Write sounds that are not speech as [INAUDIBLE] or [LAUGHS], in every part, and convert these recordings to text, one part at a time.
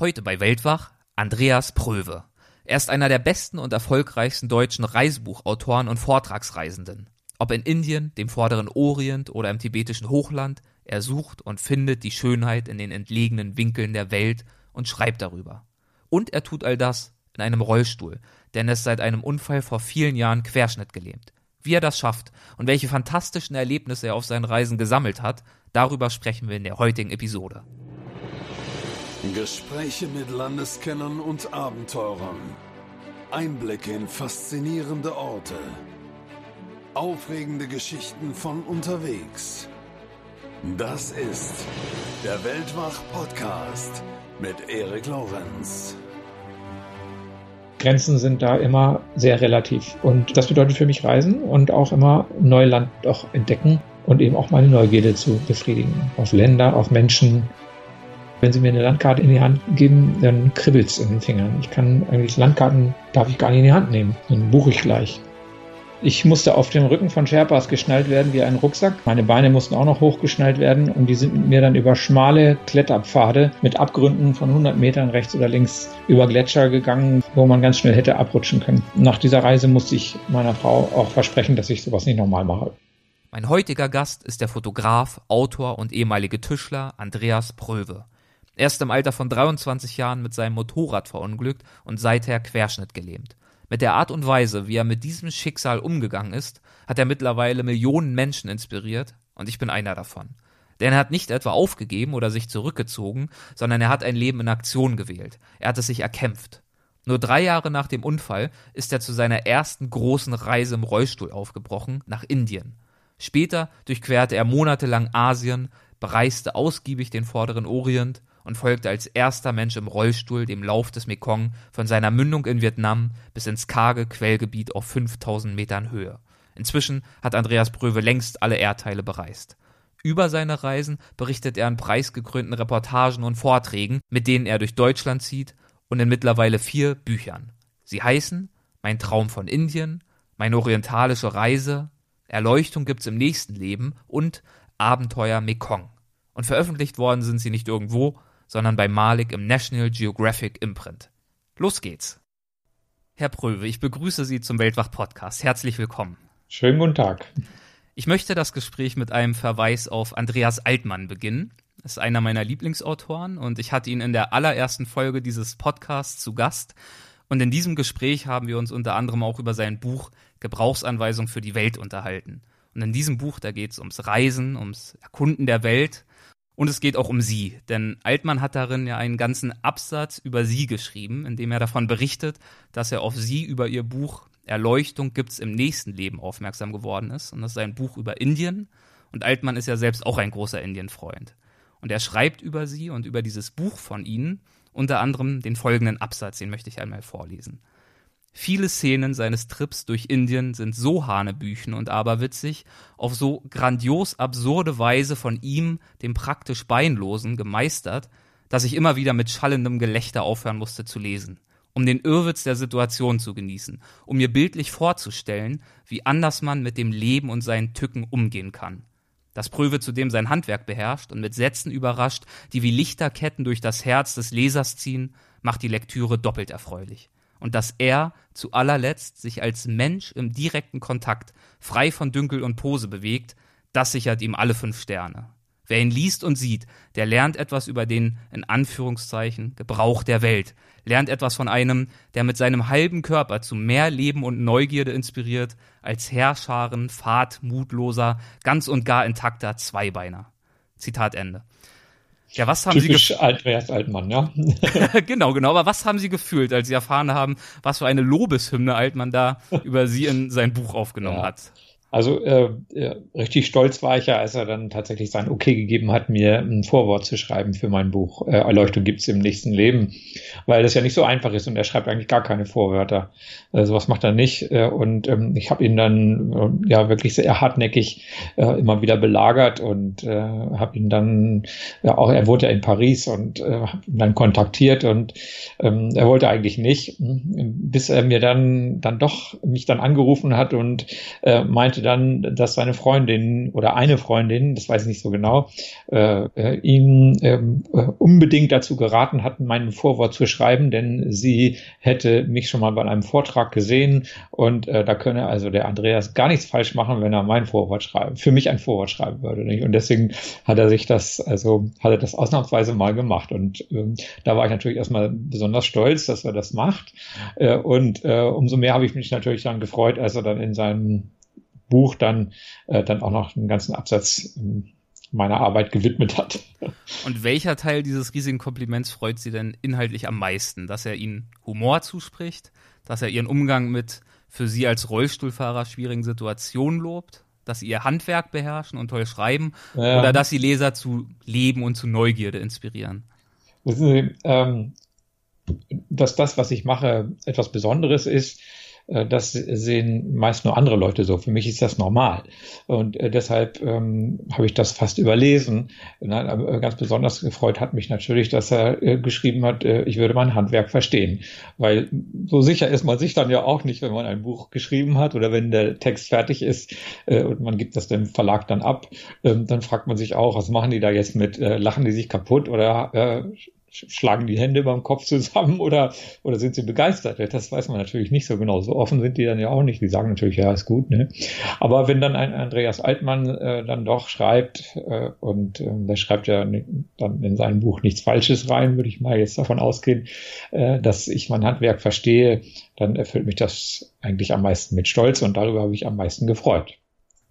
Heute bei Weltwach Andreas Pröwe. Er ist einer der besten und erfolgreichsten deutschen Reisebuchautoren und Vortragsreisenden. Ob in Indien, dem vorderen Orient oder im tibetischen Hochland, er sucht und findet die Schönheit in den entlegenen Winkeln der Welt und schreibt darüber. Und er tut all das in einem Rollstuhl, denn er ist seit einem Unfall vor vielen Jahren querschnittgelähmt. Wie er das schafft und welche fantastischen Erlebnisse er auf seinen Reisen gesammelt hat, darüber sprechen wir in der heutigen Episode. Gespräche mit Landeskennern und Abenteurern. Einblicke in faszinierende Orte. Aufregende Geschichten von unterwegs. Das ist der Weltwach-Podcast mit Erik Lorenz. Grenzen sind da immer sehr relativ. Und das bedeutet für mich Reisen und auch immer Neuland auch entdecken und eben auch meine Neugierde zu befriedigen. Auf Länder, auf Menschen, wenn Sie mir eine Landkarte in die Hand geben, dann kribbelt es in den Fingern. Ich kann eigentlich Landkarten, darf ich gar nicht in die Hand nehmen. Dann buche ich gleich. Ich musste auf dem Rücken von Sherpas geschnallt werden wie ein Rucksack. Meine Beine mussten auch noch hochgeschnallt werden und die sind mit mir dann über schmale Kletterpfade mit Abgründen von 100 Metern rechts oder links über Gletscher gegangen, wo man ganz schnell hätte abrutschen können. Nach dieser Reise musste ich meiner Frau auch versprechen, dass ich sowas nicht nochmal mache. Mein heutiger Gast ist der Fotograf, Autor und ehemalige Tischler Andreas Pröwe. Er ist im Alter von 23 Jahren mit seinem Motorrad verunglückt und seither querschnittgelähmt. Mit der Art und Weise, wie er mit diesem Schicksal umgegangen ist, hat er mittlerweile Millionen Menschen inspiriert und ich bin einer davon. Denn er hat nicht etwa aufgegeben oder sich zurückgezogen, sondern er hat ein Leben in Aktion gewählt. Er hat es sich erkämpft. Nur drei Jahre nach dem Unfall ist er zu seiner ersten großen Reise im Rollstuhl aufgebrochen, nach Indien. Später durchquerte er monatelang Asien, bereiste ausgiebig den vorderen Orient und folgte als erster Mensch im Rollstuhl dem Lauf des Mekong von seiner Mündung in Vietnam bis ins karge Quellgebiet auf 5000 Metern Höhe. Inzwischen hat Andreas Bröwe längst alle Erdteile bereist. Über seine Reisen berichtet er in preisgekrönten Reportagen und Vorträgen, mit denen er durch Deutschland zieht und in mittlerweile vier Büchern. Sie heißen Mein Traum von Indien, Meine orientalische Reise, Erleuchtung gibt's im nächsten Leben und Abenteuer Mekong. Und veröffentlicht worden sind sie nicht irgendwo, sondern bei Malik im National Geographic Imprint. Los geht's. Herr Pröwe, ich begrüße Sie zum Weltwach-Podcast. Herzlich willkommen. Schönen guten Tag. Ich möchte das Gespräch mit einem Verweis auf Andreas Altmann beginnen. Das ist einer meiner Lieblingsautoren und ich hatte ihn in der allerersten Folge dieses Podcasts zu Gast. Und in diesem Gespräch haben wir uns unter anderem auch über sein Buch Gebrauchsanweisung für die Welt unterhalten. Und in diesem Buch, da geht es ums Reisen, ums Erkunden der Welt und es geht auch um sie, denn Altmann hat darin ja einen ganzen Absatz über sie geschrieben, in dem er davon berichtet, dass er auf sie über ihr Buch Erleuchtung gibt's im nächsten Leben aufmerksam geworden ist. Und das ist ein Buch über Indien. Und Altmann ist ja selbst auch ein großer Indienfreund. Und er schreibt über sie und über dieses Buch von ihnen unter anderem den folgenden Absatz, den möchte ich einmal vorlesen. Viele Szenen seines Trips durch Indien sind so hanebüchen und aberwitzig, auf so grandios absurde Weise von ihm, dem praktisch Beinlosen, gemeistert, dass ich immer wieder mit schallendem Gelächter aufhören musste zu lesen, um den Irrwitz der Situation zu genießen, um mir bildlich vorzustellen, wie anders man mit dem Leben und seinen Tücken umgehen kann. Das Pröve zudem sein Handwerk beherrscht und mit Sätzen überrascht, die wie Lichterketten durch das Herz des Lesers ziehen, macht die Lektüre doppelt erfreulich und dass er zu allerletzt sich als Mensch im direkten Kontakt frei von Dünkel und Pose bewegt, das sichert ihm alle fünf Sterne. Wer ihn liest und sieht, der lernt etwas über den, in Anführungszeichen, Gebrauch der Welt, lernt etwas von einem, der mit seinem halben Körper zu mehr Leben und Neugierde inspiriert, als Herrscharen, Fahrt, mutloser, ganz und gar intakter Zweibeiner. Zitat Ende. Ja, was haben Typisch Sie Altwert, Altmann, ja. [LAUGHS] [LAUGHS] genau, genau. Aber was haben Sie gefühlt, als Sie erfahren haben, was für eine Lobeshymne Altmann da über Sie in sein Buch aufgenommen ja. hat? Also äh, richtig stolz war ich ja, als er dann tatsächlich sein Okay gegeben hat, mir ein Vorwort zu schreiben für mein Buch. Äh, Erleuchtung gibt's im nächsten Leben, weil das ja nicht so einfach ist und er schreibt eigentlich gar keine Vorwörter. Äh, sowas macht er nicht. Äh, und ähm, ich habe ihn dann äh, ja wirklich sehr hartnäckig äh, immer wieder belagert und äh, habe ihn dann, ja auch er wohnt ja in Paris und äh, habe ihn dann kontaktiert und ähm, er wollte eigentlich nicht, bis er mir dann dann doch mich dann angerufen hat und äh, meinte, erzählte dann, dass seine Freundin oder eine Freundin, das weiß ich nicht so genau, äh, äh ihm ähm, äh, unbedingt dazu geraten hat, meinen Vorwort zu schreiben, denn sie hätte mich schon mal bei einem Vortrag gesehen und äh, da könne also der Andreas gar nichts falsch machen, wenn er mein Vorwort schreiben, für mich ein Vorwort schreiben würde. Nicht? Und deswegen hat er sich das, also hat er das ausnahmsweise mal gemacht. Und ähm, da war ich natürlich erstmal besonders stolz, dass er das macht. Äh, und äh, umso mehr habe ich mich natürlich dann gefreut, als er dann in seinem Buch dann, äh, dann auch noch einen ganzen Absatz ähm, meiner Arbeit gewidmet hat. Und welcher Teil dieses riesigen Kompliments freut Sie denn inhaltlich am meisten? Dass er Ihnen Humor zuspricht, dass er Ihren Umgang mit für Sie als Rollstuhlfahrer schwierigen Situationen lobt, dass Sie Ihr Handwerk beherrschen und toll schreiben ja. oder dass Sie Leser zu Leben und zu Neugierde inspirieren? Wissen Sie, ähm, dass das, was ich mache, etwas Besonderes ist, das sehen meist nur andere Leute so. Für mich ist das normal. Und äh, deshalb ähm, habe ich das fast überlesen. Nein, aber ganz besonders gefreut hat mich natürlich, dass er äh, geschrieben hat, äh, ich würde mein Handwerk verstehen. Weil so sicher ist man sich dann ja auch nicht, wenn man ein Buch geschrieben hat oder wenn der Text fertig ist äh, und man gibt das dem Verlag dann ab, ähm, dann fragt man sich auch, was machen die da jetzt mit? Äh, lachen die sich kaputt oder schlagen die Hände beim Kopf zusammen oder, oder sind sie begeistert? Das weiß man natürlich nicht so genau. So offen sind die dann ja auch nicht. Die sagen natürlich, ja, ist gut. Ne? Aber wenn dann ein Andreas Altmann äh, dann doch schreibt, äh, und äh, der schreibt ja dann in seinem Buch nichts Falsches rein, würde ich mal jetzt davon ausgehen, äh, dass ich mein Handwerk verstehe, dann erfüllt mich das eigentlich am meisten mit Stolz und darüber habe ich am meisten gefreut.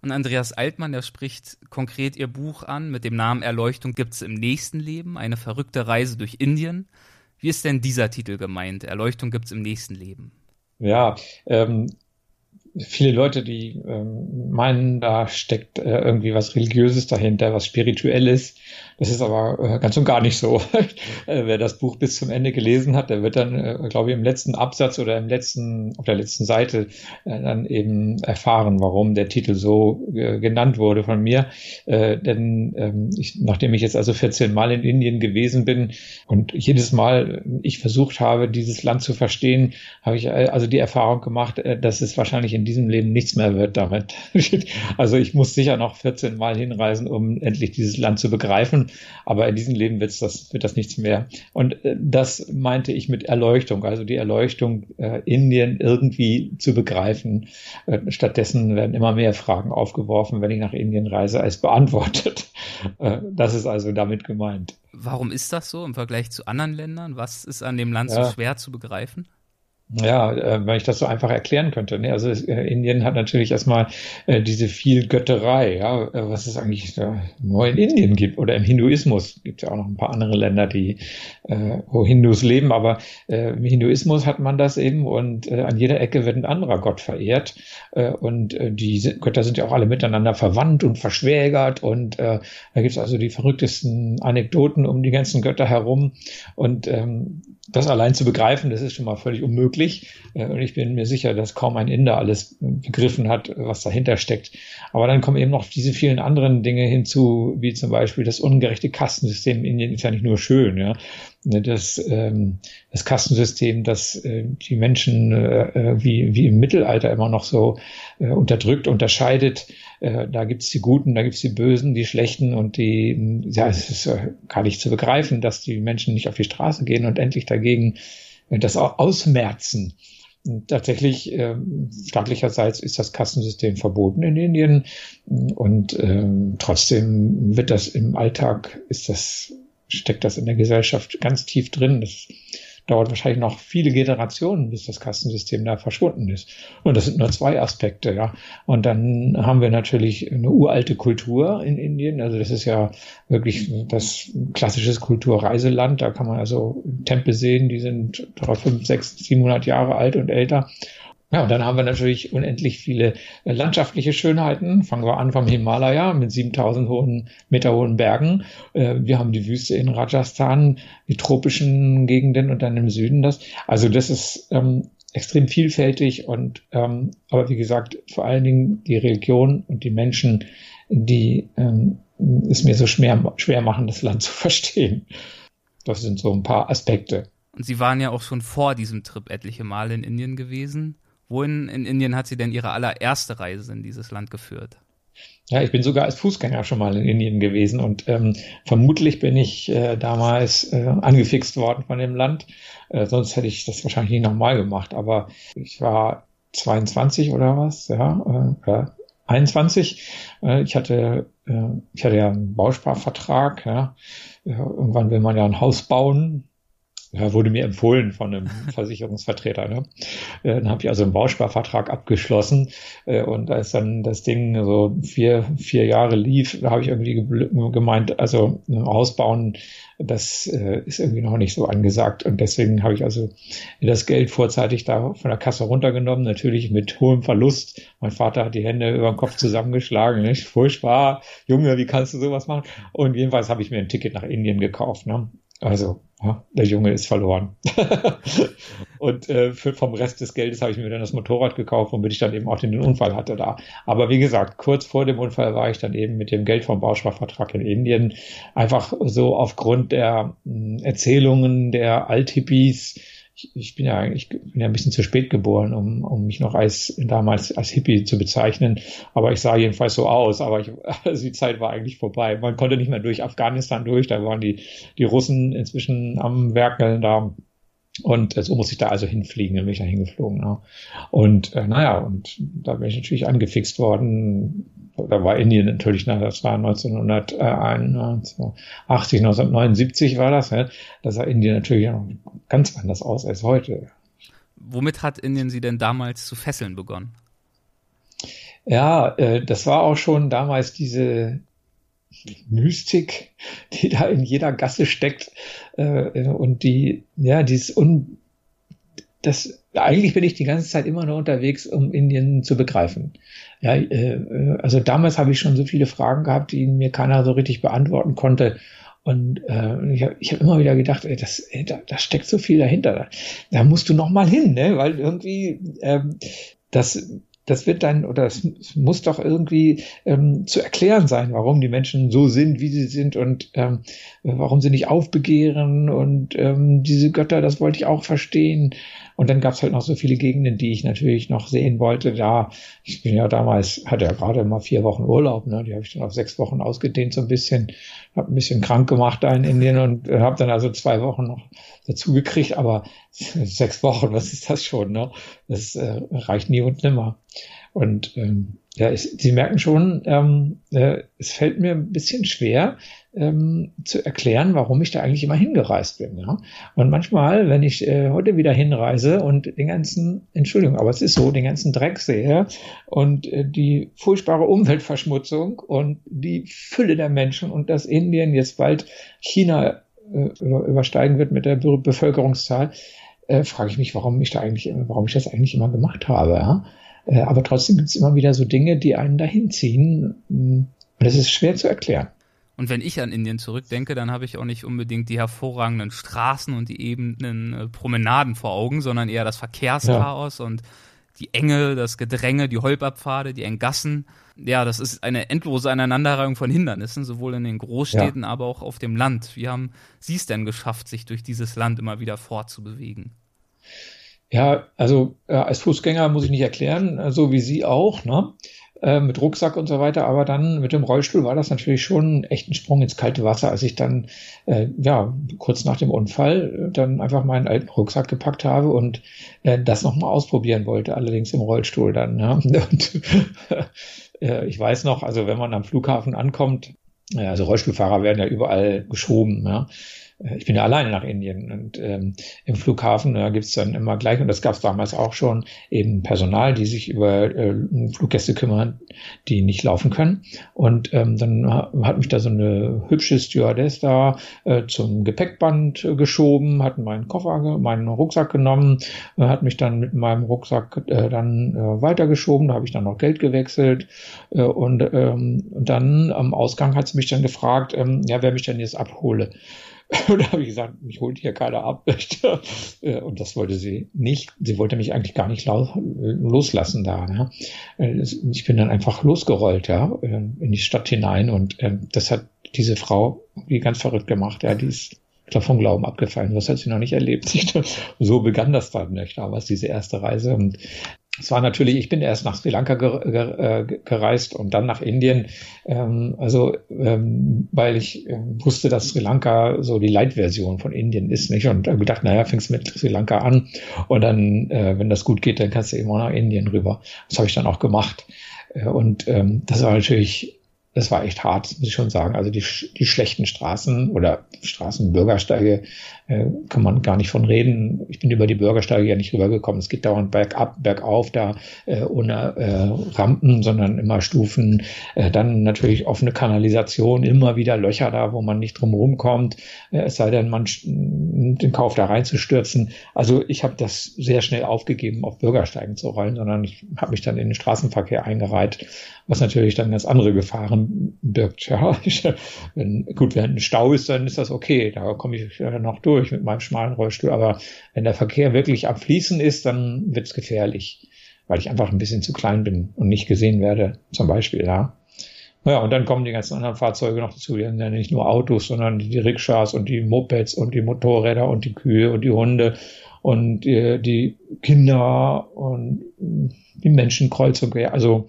Und Andreas Altmann, der spricht konkret ihr Buch an mit dem Namen Erleuchtung gibt's im nächsten Leben, eine verrückte Reise durch Indien. Wie ist denn dieser Titel gemeint? Erleuchtung gibt's im nächsten Leben. Ja, ähm, viele Leute, die ähm, meinen, da steckt äh, irgendwie was Religiöses dahinter, was Spirituelles. Das ist aber äh, ganz und gar nicht so. [LAUGHS] äh, wer das Buch bis zum Ende gelesen hat, der wird dann, äh, glaube ich, im letzten Absatz oder im letzten, auf der letzten Seite dann eben erfahren, warum der Titel so genannt wurde von mir. Denn ähm, ich, nachdem ich jetzt also 14 Mal in Indien gewesen bin und jedes Mal ich versucht habe, dieses Land zu verstehen, habe ich also die Erfahrung gemacht, dass es wahrscheinlich in diesem Leben nichts mehr wird damit. [LAUGHS] also ich muss sicher noch 14 Mal hinreisen, um endlich dieses Land zu begreifen. Aber in diesem Leben wird's das, wird das nichts mehr. Und äh, das meinte ich mit Erleuchtung, also die Erleuchtung äh, Indien irgendwie zu begreifen. Äh, stattdessen werden immer mehr Fragen aufgeworfen, wenn ich nach Indien reise, als beantwortet. [LAUGHS] Äh, das ist also damit gemeint. Warum ist das so im Vergleich zu anderen Ländern? Was ist an dem Land ja. so schwer zu begreifen? Ja, äh, wenn ich das so einfach erklären könnte. Ne? Also äh, Indien hat natürlich erstmal äh, diese viel Götterei, ja, was es eigentlich nur in Indien gibt oder im Hinduismus. Gibt ja auch noch ein paar andere Länder, die wo Hindus leben, aber im Hinduismus hat man das eben und an jeder Ecke wird ein anderer Gott verehrt und die Götter sind ja auch alle miteinander verwandt und verschwägert und äh, da gibt es also die verrücktesten Anekdoten um die ganzen Götter herum und ähm, das allein zu begreifen, das ist schon mal völlig unmöglich. Äh, und ich bin mir sicher, dass kaum ein Inder alles begriffen hat, was dahinter steckt. Aber dann kommen eben noch diese vielen anderen Dinge hinzu, wie zum Beispiel das ungerechte Kastensystem in Indien ist ja nicht nur schön, ja. Das, ähm, das Kastensystem, das äh, die Menschen äh, wie, wie im Mittelalter immer noch so unterdrückt, unterscheidet. Da gibt's die Guten, da gibt's die Bösen, die Schlechten und die, ja, es ist gar nicht zu begreifen, dass die Menschen nicht auf die Straße gehen und endlich dagegen das ausmerzen. Und tatsächlich äh, staatlicherseits ist das Kassensystem verboten in Indien und ähm, trotzdem wird das im Alltag ist das steckt das in der Gesellschaft ganz tief drin. Das dauert wahrscheinlich noch viele Generationen, bis das Kastensystem da verschwunden ist. Und das sind nur zwei Aspekte, ja. Und dann haben wir natürlich eine uralte Kultur in Indien. Also das ist ja wirklich das klassische Kulturreiseland. Da kann man also Tempel sehen, die sind 3, 5, 6, 700 Jahre alt und älter. Ja, und dann haben wir natürlich unendlich viele äh, landschaftliche Schönheiten. Fangen wir an vom Himalaya mit 7000 hohen, Meter hohen Bergen. Äh, wir haben die Wüste in Rajasthan, die tropischen Gegenden und dann im Süden das. Also das ist ähm, extrem vielfältig und ähm, aber wie gesagt, vor allen Dingen die Religion und die Menschen, die ähm, es mir so schwer, schwer machen, das Land [LAUGHS] zu verstehen. Das sind so ein paar Aspekte. Und Sie waren ja auch schon vor diesem Trip etliche Male in Indien gewesen. Wohin in Indien hat sie denn ihre allererste Reise in dieses Land geführt? Ja, ich bin sogar als Fußgänger schon mal in Indien gewesen und ähm, vermutlich bin ich äh, damals äh, angefixt worden von dem Land. Äh, sonst hätte ich das wahrscheinlich nicht nochmal gemacht. Aber ich war 22 oder was, ja, äh, 21. Äh, ich hatte, äh, ich hatte ja einen Bausparvertrag, ja. Irgendwann will man ja ein Haus bauen, ja, wurde mir empfohlen von einem [LAUGHS] Versicherungsvertreter. Ne? Äh, dann habe ich also einen Bausparvertrag abgeschlossen äh, und als dann das Ding so vier, vier Jahre lief, da habe ich irgendwie gemeint, also ein Haus bauen, das äh, ist irgendwie noch nicht so angesagt und deswegen habe ich also das Geld vorzeitig da von der Kasse runtergenommen, natürlich mit hohem Verlust. Mein Vater hat die Hände über den Kopf zusammengeschlagen, nicht? furchtbar, Junge, wie kannst du sowas machen? Und jedenfalls habe ich mir ein Ticket nach Indien gekauft. Ne? Also ja, der Junge ist verloren. [LAUGHS] und äh, für, vom Rest des Geldes habe ich mir dann das Motorrad gekauft, womit ich dann eben auch den Unfall hatte da. Aber wie gesagt, kurz vor dem Unfall war ich dann eben mit dem Geld vom Bausparvertrag in Indien einfach so aufgrund der mh, hm, Erzählungen der Althippies, ich, ich bin ja eigentlich bin ja ein bisschen zu spät geboren, um, um mich noch als damals als Hippie zu bezeichnen. Aber ich sah jedenfalls so aus. Aber ich, [LAUGHS] also die Zeit war eigentlich vorbei. Man konnte nicht mehr durch Afghanistan durch. Da waren die, die Russen inzwischen am Werkeln da. Und so muss ich da also hinfliegen, dann bin ich da hingeflogen. Ne? Und äh, naja, und da bin ich natürlich angefixt worden. Da war Indien natürlich, na, das war 1981, 1979 war das. Ne? Da sah Indien natürlich ganz anders aus als heute. Womit hat Indien Sie denn damals zu fesseln begonnen? Ja, äh, das war auch schon damals diese Mystik, die da in jeder Gasse steckt äh, und die, ja, dieses un, das eigentlich bin ich die ganze Zeit immer nur unterwegs, um Indien zu begreifen. Ja, äh, also damals habe ich schon so viele Fragen gehabt, die mir keiner so richtig beantworten konnte. Und äh, ich habe ich hab immer wieder gedacht, ey, das, ey, da, da steckt so viel dahinter. Da, da musst du noch mal hin, ne? Weil irgendwie ähm, das das wird dann oder es muss doch irgendwie ähm, zu erklären sein, warum die Menschen so sind, wie sie sind und ähm, warum sie nicht aufbegehren und ähm, diese Götter, das wollte ich auch verstehen. Und dann gab es halt noch so viele Gegenden, die ich natürlich noch sehen wollte. Da, ich bin ja damals, hatte ja gerade mal vier Wochen Urlaub, ne? die habe ich dann auf sechs Wochen ausgedehnt, so ein bisschen, habe ein bisschen krank gemacht da in Indien und habe dann also zwei Wochen noch dazu gekriegt, aber [LAUGHS] sechs Wochen, was ist das schon? Ne? Das äh, reicht nie und nimmer. Und ähm, ja, ich, Sie merken schon, ähm, äh, es fällt mir ein bisschen schwer ähm, zu erklären, warum ich da eigentlich immer hingereist bin. Ja? Und manchmal, wenn ich äh, heute wieder hinreise und den ganzen, Entschuldigung, aber es ist so, den ganzen Dreck sehe und äh, die furchtbare Umweltverschmutzung und die Fülle der Menschen und dass Indien jetzt bald China äh, übersteigen wird mit der Be Bevölkerungszahl, äh, frage ich mich, warum ich da eigentlich, warum ich das eigentlich immer gemacht habe. Ja? Aber trotzdem gibt es immer wieder so Dinge, die einen dahin ziehen. Und das ist schwer zu erklären. Und wenn ich an Indien zurückdenke, dann habe ich auch nicht unbedingt die hervorragenden Straßen und die ebenen Promenaden vor Augen, sondern eher das Verkehrschaos ja. und die Enge, das Gedränge, die Holperpfade, die Enggassen. Ja, das ist eine endlose Aneinanderreihung von Hindernissen, sowohl in den Großstädten, ja. aber auch auf dem Land. Wie haben Sie es denn geschafft, sich durch dieses Land immer wieder fortzubewegen? Ja, also äh, als Fußgänger muss ich nicht erklären, so wie Sie auch, ne? Äh, mit Rucksack und so weiter. Aber dann mit dem Rollstuhl war das natürlich schon echt ein Sprung ins kalte Wasser, als ich dann, äh, ja, kurz nach dem Unfall äh, dann einfach meinen alten Rucksack gepackt habe und äh, das nochmal ausprobieren wollte, allerdings im Rollstuhl dann. Ja? [LAUGHS] Und äh, ich weiß noch, also wenn man am Flughafen ankommt, also Rollstuhlfahrer werden ja überall geschoben, ja. Äh, ich bin ja alleine nach Indien und ähm, im Flughafen da gibt's dann immer gleich, und das gab's damals auch schon, eben Personal, die sich über äh, Fluggäste kümmern, die nicht laufen können. Und ähm, dann hat mich da so eine hübsche Stewardess da äh, zum Gepäckband äh, geschoben, hat meinen Koffer, meinen Rucksack genommen, äh, hat mich dann mit meinem Rucksack äh, dann äh, weitergeschoben, da habe ich dann noch Geld gewechselt äh, und, ähm, dann am Ausgang hat sie mich dann gefragt, ähm, ja, wer mich denn jetzt abhole. [LAUGHS] Und da habe ich gesagt, mich holt hier keiner ab. [LAUGHS] Äh, und das wollte sie nicht. Sie wollte mich eigentlich gar nicht loslassen da. Ja. Äh, ich bin dann einfach losgerollt, ja, äh, in die Stadt hinein. Und das hat diese Frau wie ganz verrückt gemacht. Ja, die ist vom Glauben abgefallen. Das hat sie noch nicht erlebt. [LAUGHS] So begann das dann nicht damals, diese erste Reise. Und es war natürlich, ich bin erst nach Sri Lanka äh, gereist und dann nach Indien. Ähm, also, ähm, weil ich äh, wusste, dass Sri Lanka so die Light-Version von Indien ist, nicht? Und äh, gedacht, naja, fängst mit Sri Lanka an und dann, äh, wenn das gut geht, dann kannst du immer nach Indien rüber. Das habe ich dann auch gemacht. Äh, und ähm, das war natürlich das war echt hart, muss ich schon sagen. Also die, die schlechten Straßen oder Straßenbürgersteige äh, kann man gar nicht von reden. Ich bin über die Bürgersteige ja nicht rübergekommen. Es geht dauernd bergab, bergauf, da äh, ohne äh, Rampen, sondern immer Stufen. Äh, dann natürlich offene Kanalisation, immer wieder Löcher da, wo man nicht drum kommt. Äh, es sei denn, man den Kauf da reinzustürzen. Also ich habe das sehr schnell aufgegeben, auf Bürgersteigen zu rollen, sondern ich habe mich dann in den Straßenverkehr eingereiht, was natürlich dann ganz andere Gefahren birgt. Ja, ich, wenn, gut, wenn ein Stau ist, dann ist das okay. Da komme ich noch durch mit meinem schmalen Rollstuhl. Aber wenn der Verkehr wirklich am Fließen ist, dann wird es gefährlich, weil ich einfach ein bisschen zu klein bin und nicht gesehen werde, zum Beispiel, ja. Naja, und dann kommen die ganzen anderen Fahrzeuge noch dazu. Die sind ja nicht nur Autos, sondern die Rikschas und die Mopeds und die Motorräder und die Kühe und die Hunde und die, die Kinder und die Menschen kreuz und quer. Also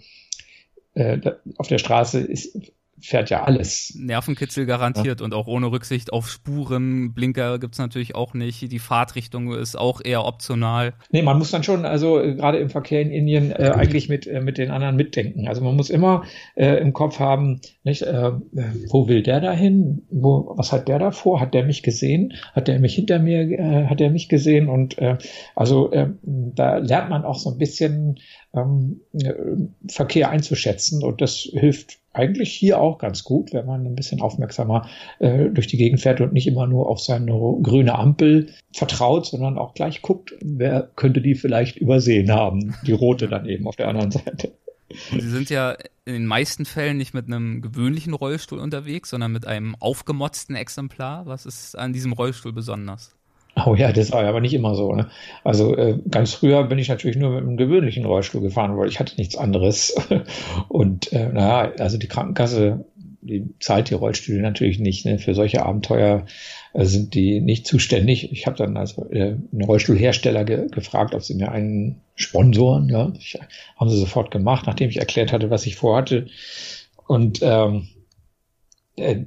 äh, auf der Straße ist fährt ja alles. Nervenkitzel garantiert ja. und auch ohne Rücksicht auf Spuren. Blinker gibt's natürlich auch nicht. Die Fahrtrichtung ist auch eher optional. Nee, man muss dann schon, also äh, gerade im Verkehr in Indien, äh, eigentlich mit, äh, mit den anderen mitdenken. Also man muss immer äh, im Kopf haben, nicht, äh, wo will der dahin? Wo, was hat der da vor? Hat der mich gesehen? Hat der mich hinter mir, äh, hat der mich gesehen? Und äh, also äh, da lernt man auch so ein bisschen ähm, äh, Verkehr einzuschätzen und das hilft eigentlich hier auch ganz gut, wenn man ein bisschen aufmerksamer äh, durch die Gegend fährt und nicht immer nur auf seine grüne Ampel vertraut, sondern auch gleich guckt, wer könnte die vielleicht übersehen haben. Die rote dann eben auf der anderen Seite. Sie sind ja in den meisten Fällen nicht mit einem gewöhnlichen Rollstuhl unterwegs, sondern mit einem aufgemotzten Exemplar. Was ist an diesem Rollstuhl besonders? Oh ja, das war aber nicht immer so. Ne? Also äh, ganz früher bin ich natürlich nur mit einem gewöhnlichen Rollstuhl gefahren, weil ich hatte nichts anderes. [LAUGHS] Und äh, naja, also die Krankenkasse, die zahlt die Rollstühle natürlich nicht. Ne? Für solche Abenteuer äh, sind die nicht zuständig. Ich habe dann also äh, einen Rollstuhlhersteller ge gefragt, ob sie mir einen sponsoren. Ja, ich, haben sie sofort gemacht, nachdem ich erklärt hatte, was ich vorhatte. Und ähm, äh,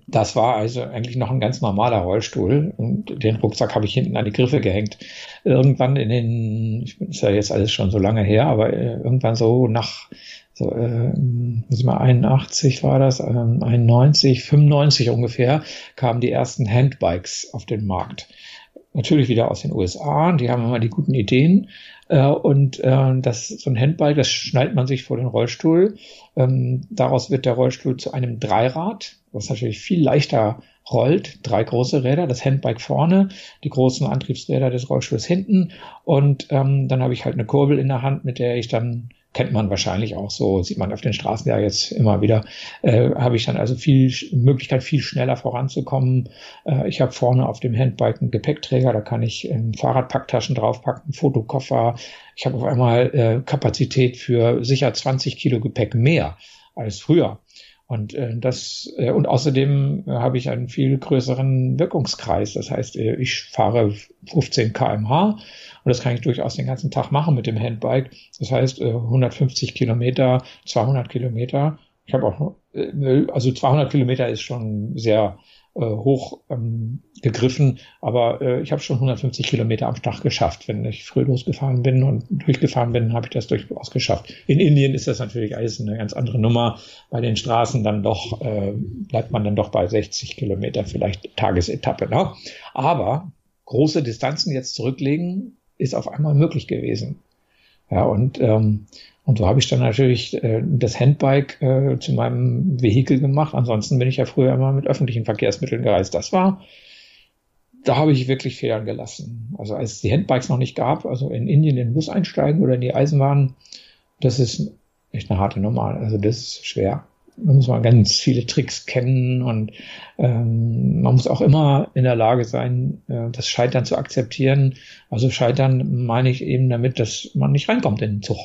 das war also eigentlich noch ein ganz normaler Rollstuhl und den Rucksack habe ich hinten an die Griffe gehängt. Irgendwann in den, ich bin ist ja jetzt alles schon so lange her, aber äh, irgendwann so nach so, äh, muss ich mal 81 war das, äh, 91, 95 ungefähr, kamen die ersten Handbikes auf den Markt. Natürlich wieder aus den USA, die haben immer die guten Ideen. Äh, und äh, das so ein Handbike, das schnallt man sich vor den Rollstuhl. Ähm, daraus wird der Rollstuhl zu einem Dreirad was natürlich viel leichter rollt. Drei große Räder, das Handbike vorne, die großen Antriebsräder des Rollstuhls hinten und ähm, dann habe ich halt eine Kurbel in der Hand, mit der ich dann kennt man wahrscheinlich auch so, sieht man auf den Straßen ja jetzt immer wieder, äh, habe ich dann also viel Möglichkeit, viel schneller voranzukommen. Äh, ich habe vorne auf dem Handbike einen Gepäckträger, da kann ich ähm, Fahrradpacktaschen draufpacken, Fotokoffer. Ich habe auf einmal äh, Kapazität für sicher 20 Kilo Gepäck mehr als früher. Und äh, das äh, und außerdem äh, habe ich einen viel größeren Wirkungskreis. Das heißt, äh, ich fahre 15 km/h und das kann ich durchaus den ganzen Tag machen mit dem Handbike. Das heißt, äh, 150 Kilometer, 200 Kilometer. Ich habe auch, äh, also 200 Kilometer ist schon sehr äh, hoch ähm, gegriffen, aber äh, ich habe schon 150 Kilometer am Tag geschafft. Wenn ich früh losgefahren bin und durchgefahren bin, habe ich das durchaus geschafft. In Indien ist das natürlich alles eine ganz andere Nummer. Bei den Straßen dann doch äh, bleibt man dann doch bei 60 Kilometer vielleicht Tagesetappe. Ne? Aber große Distanzen jetzt zurücklegen ist auf einmal möglich gewesen. Ja, und ähm, und so habe ich dann natürlich äh, das Handbike äh, zu meinem Vehikel gemacht. Ansonsten bin ich ja früher immer mit öffentlichen Verkehrsmitteln gereist. Das war, da habe ich wirklich Federn gelassen. Also als es die Handbikes noch nicht gab, also in Indien in den Bus einsteigen oder in die Eisenbahn, das ist echt eine harte Nummer. Also das ist schwer. Da muss man ganz viele Tricks kennen und ähm, man muss auch immer in der Lage sein, äh, das Scheitern zu akzeptieren. Also Scheitern meine ich eben damit, dass man nicht reinkommt in den Zug.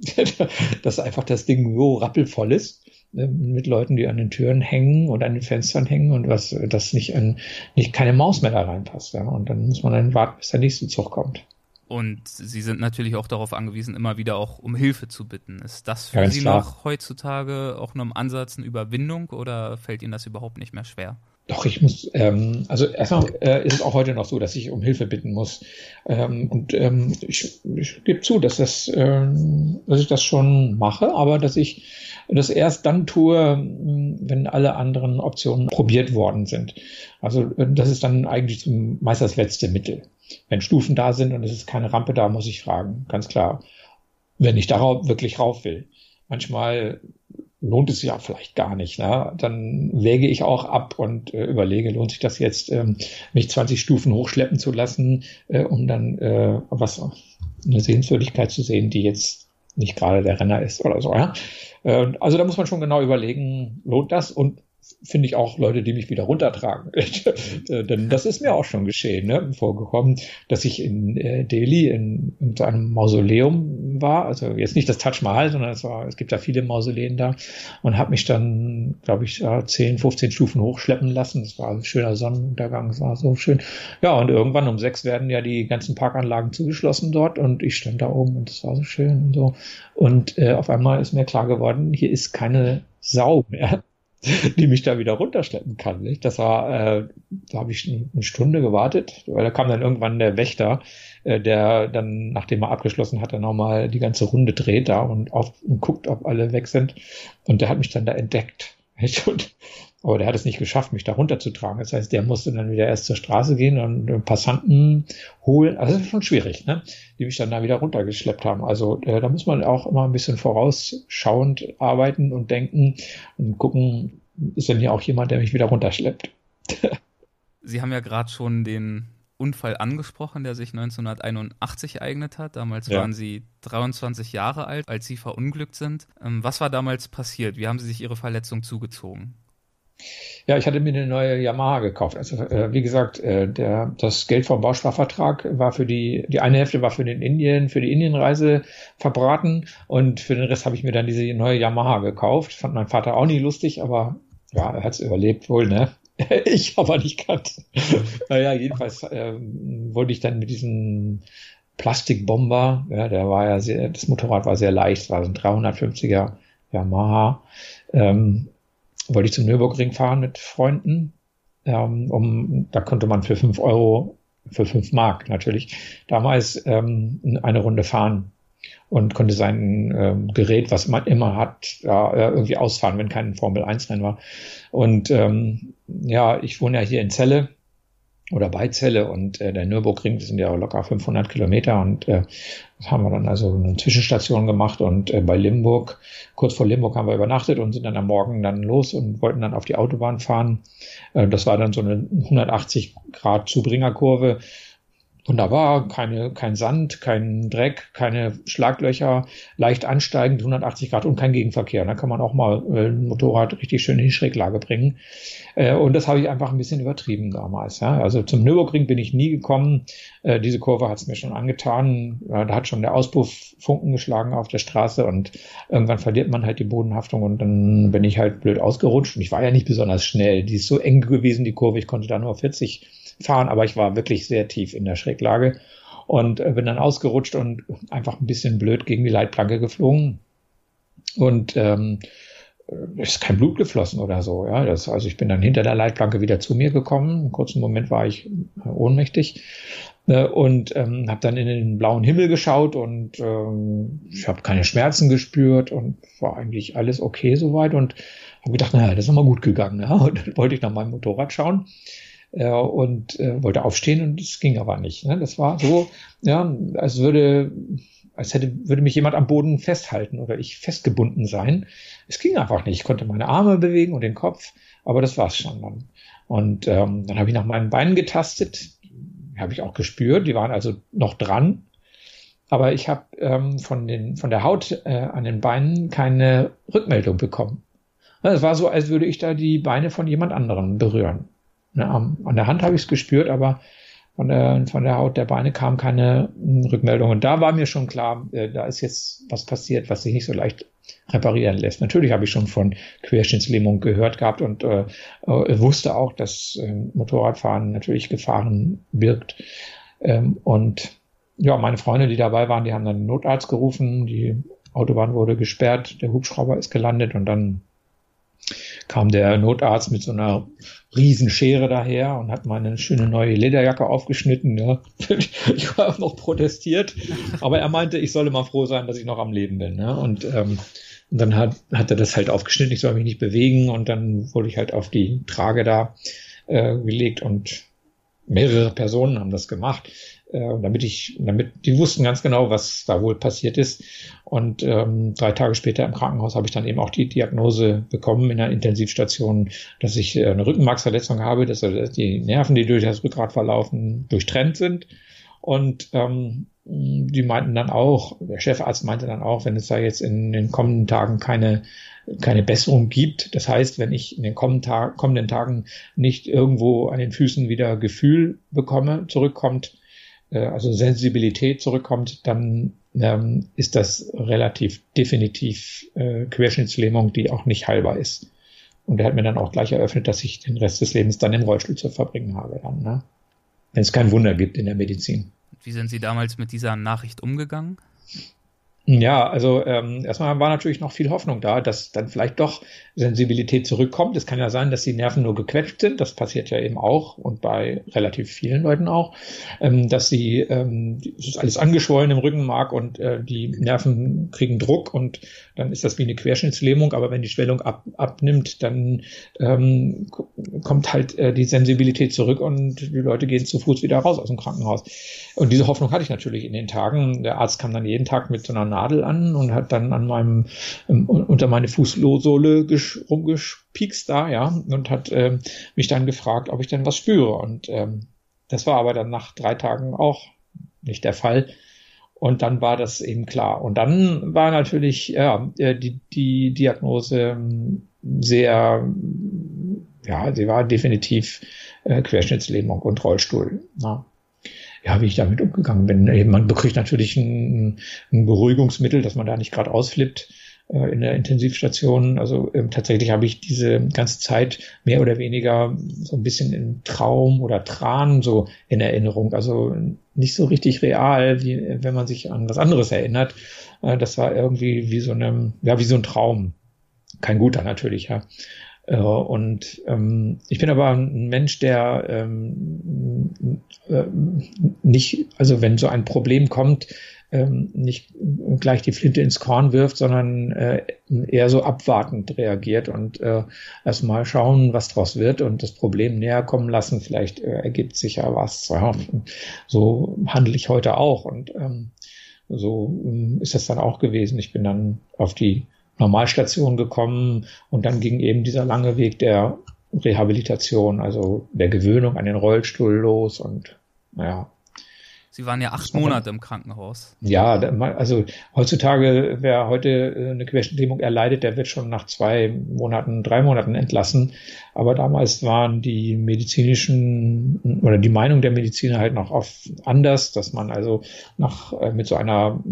[LAUGHS] dass einfach das Ding so rappelvoll ist äh, mit Leuten, die an den Türen hängen oder an den Fenstern hängen und was, das nicht an, nicht keine Maus mehr da reinpasst. Ja. Und dann muss man dann warten, bis der nächste Zug kommt. Und Sie sind natürlich auch darauf angewiesen, immer wieder auch um Hilfe zu bitten. Ist das für Ja, Sie klar. noch heutzutage auch nur im Ansatz eine Überwindung oder fällt Ihnen das überhaupt nicht mehr schwer? Doch, ich muss, ähm, also erstmal äh, ist es auch heute noch so, dass ich um Hilfe bitten muss. Ähm, und ähm, ich, ich gebe zu, dass, das, ähm, dass ich das schon mache, aber dass ich das erst dann tue, wenn alle anderen Optionen probiert worden sind. Also äh, das ist dann eigentlich meist das letzte Mittel. Wenn Stufen da sind und es ist keine Rampe da, muss ich fragen, ganz klar. Wenn ich darauf wirklich rauf will. Manchmal lohnt es sich ja vielleicht gar nicht. Ne? Dann wäge ich auch ab und äh, überlege, lohnt sich das jetzt, ähm, mich 20 Stufen hochschleppen zu lassen, äh, um dann äh, was eine Sehenswürdigkeit zu sehen, die jetzt nicht gerade der Renner ist oder so. Ja? Äh, also da muss man schon genau überlegen, lohnt das und finde ich auch Leute, die mich wieder runtertragen. [LAUGHS] Äh, Denn das ist mir auch schon geschehen, ne? vorgekommen, dass ich in äh, Delhi in, in so einem Mausoleum war. Also jetzt nicht das Taj Mahal, sondern es, war, es gibt ja viele Mausoleen da und habe mich dann, glaube ich, ja, 10, 15 Stufen hochschleppen lassen. Es war ein schöner Sonnenuntergang, es war so schön. Ja, und irgendwann um sechs werden ja die ganzen Parkanlagen zugeschlossen dort und ich stand da oben und es war so schön und so. Und äh, auf einmal ist mir klar geworden, hier ist keine Sau mehr [LAUGHS] die mich da wieder runterschleppen kann. Nicht? Das war, äh, da habe ich eine Stunde gewartet, weil da kam dann irgendwann der Wächter, äh, der dann, nachdem er abgeschlossen hat, dann nochmal die ganze Runde dreht da und, auf, und guckt, ob alle weg sind. Und der hat mich dann da entdeckt. Nicht? Und, aber der hat es nicht geschafft, mich da runterzutragen. Das heißt, der musste dann wieder erst zur Straße gehen und Passanten holen. Also das ist schon schwierig, ne? die mich dann da wieder runtergeschleppt haben. Also äh, da muss man auch immer ein bisschen vorausschauend arbeiten und denken und gucken, ist denn hier auch jemand, der mich wieder runterschleppt. [LAUGHS] Sie haben ja gerade schon den Unfall angesprochen, der sich 1981 ereignet hat. Damals Ja. waren Sie 23 Jahre alt, als Sie verunglückt sind. Ähm, Was war damals passiert? Wie haben Sie sich Ihre Verletzung zugezogen? Ja, ich hatte mir eine neue Yamaha gekauft. Also äh, wie gesagt, äh, der, das Geld vom Bausparvertrag war für die, die eine Hälfte war für den Indien, für die Indienreise verbraten und für den Rest habe ich mir dann diese neue Yamaha gekauft. Fand mein Vater auch nie lustig, aber ja, er hat es überlebt wohl, ne? [LAUGHS] ich aber nicht ganz. naja, jedenfalls ähm, wurde ich dann mit diesem Plastikbomber, ja, der war ja sehr, das Motorrad war sehr leicht, war so ein 350er Yamaha, ähm, wollte ich zum Nürburgring fahren mit Freunden. Ähm, um, da konnte man für fünf Euro, für fünf Mark natürlich, damals ähm, eine Runde fahren und konnte sein ähm, Gerät, was man immer hat, ja, äh, irgendwie ausfahren, wenn kein Formel 1 Rennen war. Und ähm, ja, ich wohne ja hier in Celle oder bei Celle und äh, der Nürburgring, das sind ja locker 500 Kilometer und äh, das haben wir dann also eine Zwischenstation gemacht und äh, bei Limburg, kurz vor Limburg haben wir übernachtet und sind dann am Morgen dann los und wollten dann auf die Autobahn fahren. Äh, das war dann so eine 180 Grad Zubringerkurve. Wunderbar, keine, kein Sand, kein Dreck, keine Schlaglöcher, leicht ansteigend, 180 Grad und kein Gegenverkehr. Da kann man auch mal äh, ein Motorrad richtig schön in die Schräglage bringen. Äh, und das habe ich einfach ein bisschen übertrieben damals. Also zum Nürburgring bin ich nie gekommen. Äh, diese Kurve hat es mir schon angetan. Da hat schon der Auspuff Funken geschlagen auf der Straße und irgendwann verliert man halt die Bodenhaftung und dann bin ich halt blöd ausgerutscht. Und ich war ja nicht besonders schnell. Die ist so eng gewesen, die Kurve. Ich konnte da nur 40 fahren, aber ich war wirklich sehr tief in der Schräglage und äh, bin dann ausgerutscht und einfach ein bisschen blöd gegen die Leitplanke geflogen. Und ähm, es ist kein Blut geflossen oder so. Ja, das, also ich bin dann hinter der Leitplanke wieder zu mir gekommen. Einen kurzen Moment war ich äh, ohnmächtig äh, und ähm, habe dann in den blauen Himmel geschaut und ähm, ich habe keine Schmerzen gespürt und war eigentlich alles okay soweit und habe gedacht, naja, das ist mal gut gegangen. Ja? [LAUGHS] Und dann wollte ich nach meinem Motorrad schauen äh, und äh, wollte aufstehen und es ging aber nicht. Ne? Das war so, ja, als würde als hätte, würde mich jemand am Boden festhalten oder ich festgebunden sein. Es ging einfach nicht. Ich konnte meine Arme bewegen und den Kopf, aber das war's schon dann. Und ähm, dann habe ich nach meinen Beinen getastet, habe ich auch gespürt, die waren also noch dran. Aber ich habe ähm, von, den, von der Haut äh, an den Beinen keine Rückmeldung bekommen. Es war so, als würde ich da die Beine von jemand anderem berühren. Ne, am- an der Hand habe ich es gespürt, aber von der, von der Haut der Beine kam keine mm, Rückmeldung. Und da war mir schon klar, äh, da ist jetzt was passiert, was sich nicht so leicht reparieren lässt. Natürlich habe ich schon von Querschnittslähmung gehört gehabt und äh, äh, wusste auch, dass äh, Motorradfahren natürlich Gefahren birgt. Ähm, und ja, meine Freunde, die dabei waren, die haben dann den Notarzt gerufen, die Autobahn wurde gesperrt, der Hubschrauber ist gelandet und dann kam der Notarzt mit so einer Riesenschere daher und hat meine schöne neue Lederjacke aufgeschnitten. Ja. [LAUGHS] Ich war noch protestiert, aber er meinte, ich solle mal froh sein, dass ich noch am Leben bin. Ne? Und, ähm, und dann hat, hat er das halt aufgeschnitten, ich soll mich nicht bewegen und dann wurde ich halt auf die Trage da äh, gelegt und mehrere Personen haben das gemacht äh, damit ich, damit die wussten ganz genau, was da wohl passiert ist. Und ähm, drei Tage später im Krankenhaus habe ich dann eben auch die Diagnose bekommen in der Intensivstation, dass ich äh, eine Rückenmarksverletzung habe, dass also die Nerven, die durch das Rückgrat verlaufen, durchtrennt sind. Und ähm, die meinten dann auch, der Chefarzt meinte dann auch, wenn es da jetzt in den kommenden Tagen keine keine Besserung gibt. Das heißt, wenn ich in den kommenden, Tag, kommenden Tagen nicht irgendwo an den Füßen wieder Gefühl bekomme, zurückkommt, äh, also Sensibilität zurückkommt, dann ähm, ist das relativ definitiv äh, Querschnittslähmung, die auch nicht heilbar ist. Und er hat mir dann auch gleich eröffnet, dass ich den Rest des Lebens dann im Rollstuhl zu verbringen habe. Dann, ne? Wenn es kein Wunder gibt in der Medizin. Wie sind Sie damals mit dieser Nachricht umgegangen? Ja, also ähm, erstmal war natürlich noch viel Hoffnung da, dass dann vielleicht doch Sensibilität zurückkommt. Es kann ja sein, dass die Nerven nur gequetscht sind. Das passiert ja eben auch und bei relativ vielen Leuten auch, ähm, dass sie ähm, ist alles angeschwollen im Rückenmark und äh, die Nerven kriegen Druck und dann ist das wie eine Querschnittslähmung. Aber wenn die Schwellung ab, abnimmt, dann ähm, kommt halt äh, die Sensibilität zurück und die Leute gehen zu Fuß wieder raus aus dem Krankenhaus. Und diese Hoffnung hatte ich natürlich in den Tagen. Der Arzt kam dann jeden Tag mit so einer Nadel an und hat dann an meinem ähm, unter meine Fußsohle rumgespiekst da, ja, und hat ähm, mich dann gefragt, ob ich denn was spüre. Und ähm, das war aber dann nach drei Tagen auch nicht der Fall. Und dann war das eben klar. Und dann war natürlich ja, äh, die, die Diagnose ähm, sehr, ja, sie war definitiv äh, Querschnittslähmung und Rollstuhl. Ja ja, wie ich damit umgegangen bin. Man bekriegt natürlich ein, ein Beruhigungsmittel, dass man da nicht gerade ausflippt äh, in der Intensivstation. Also ähm, tatsächlich habe ich diese ganze Zeit mehr oder weniger so ein bisschen in Traum oder Tran so in Erinnerung. Also nicht so richtig real, wie wenn man sich an was anderes erinnert. Äh, das war irgendwie wie so eine, ja, wie so ein Traum. Kein guter natürlich, ja. Äh, und ähm, ich bin aber ein Mensch, der ähm, äh, nicht, also wenn so ein Problem kommt, ähm, nicht gleich die Flinte ins Korn wirft, sondern äh, eher so abwartend reagiert und äh, erstmal schauen, was draus wird und das Problem näher kommen lassen. Vielleicht äh, ergibt sich ja was. Ja, so handle ich heute auch und ähm, so ähm, ist das dann auch gewesen. Ich bin dann auf die Normalstation gekommen und dann ging eben dieser lange Weg der Rehabilitation, also der Gewöhnung an den Rollstuhl los und naja, Sie waren ja acht Monate im Krankenhaus. Ja, also heutzutage, wer heute äh, eine Querschnittlähmung erleidet, der wird schon nach zwei Monaten, drei Monaten entlassen. Aber damals waren die medizinischen oder die Meinung der Mediziner halt noch oft anders, dass man also nach, äh, mit so einer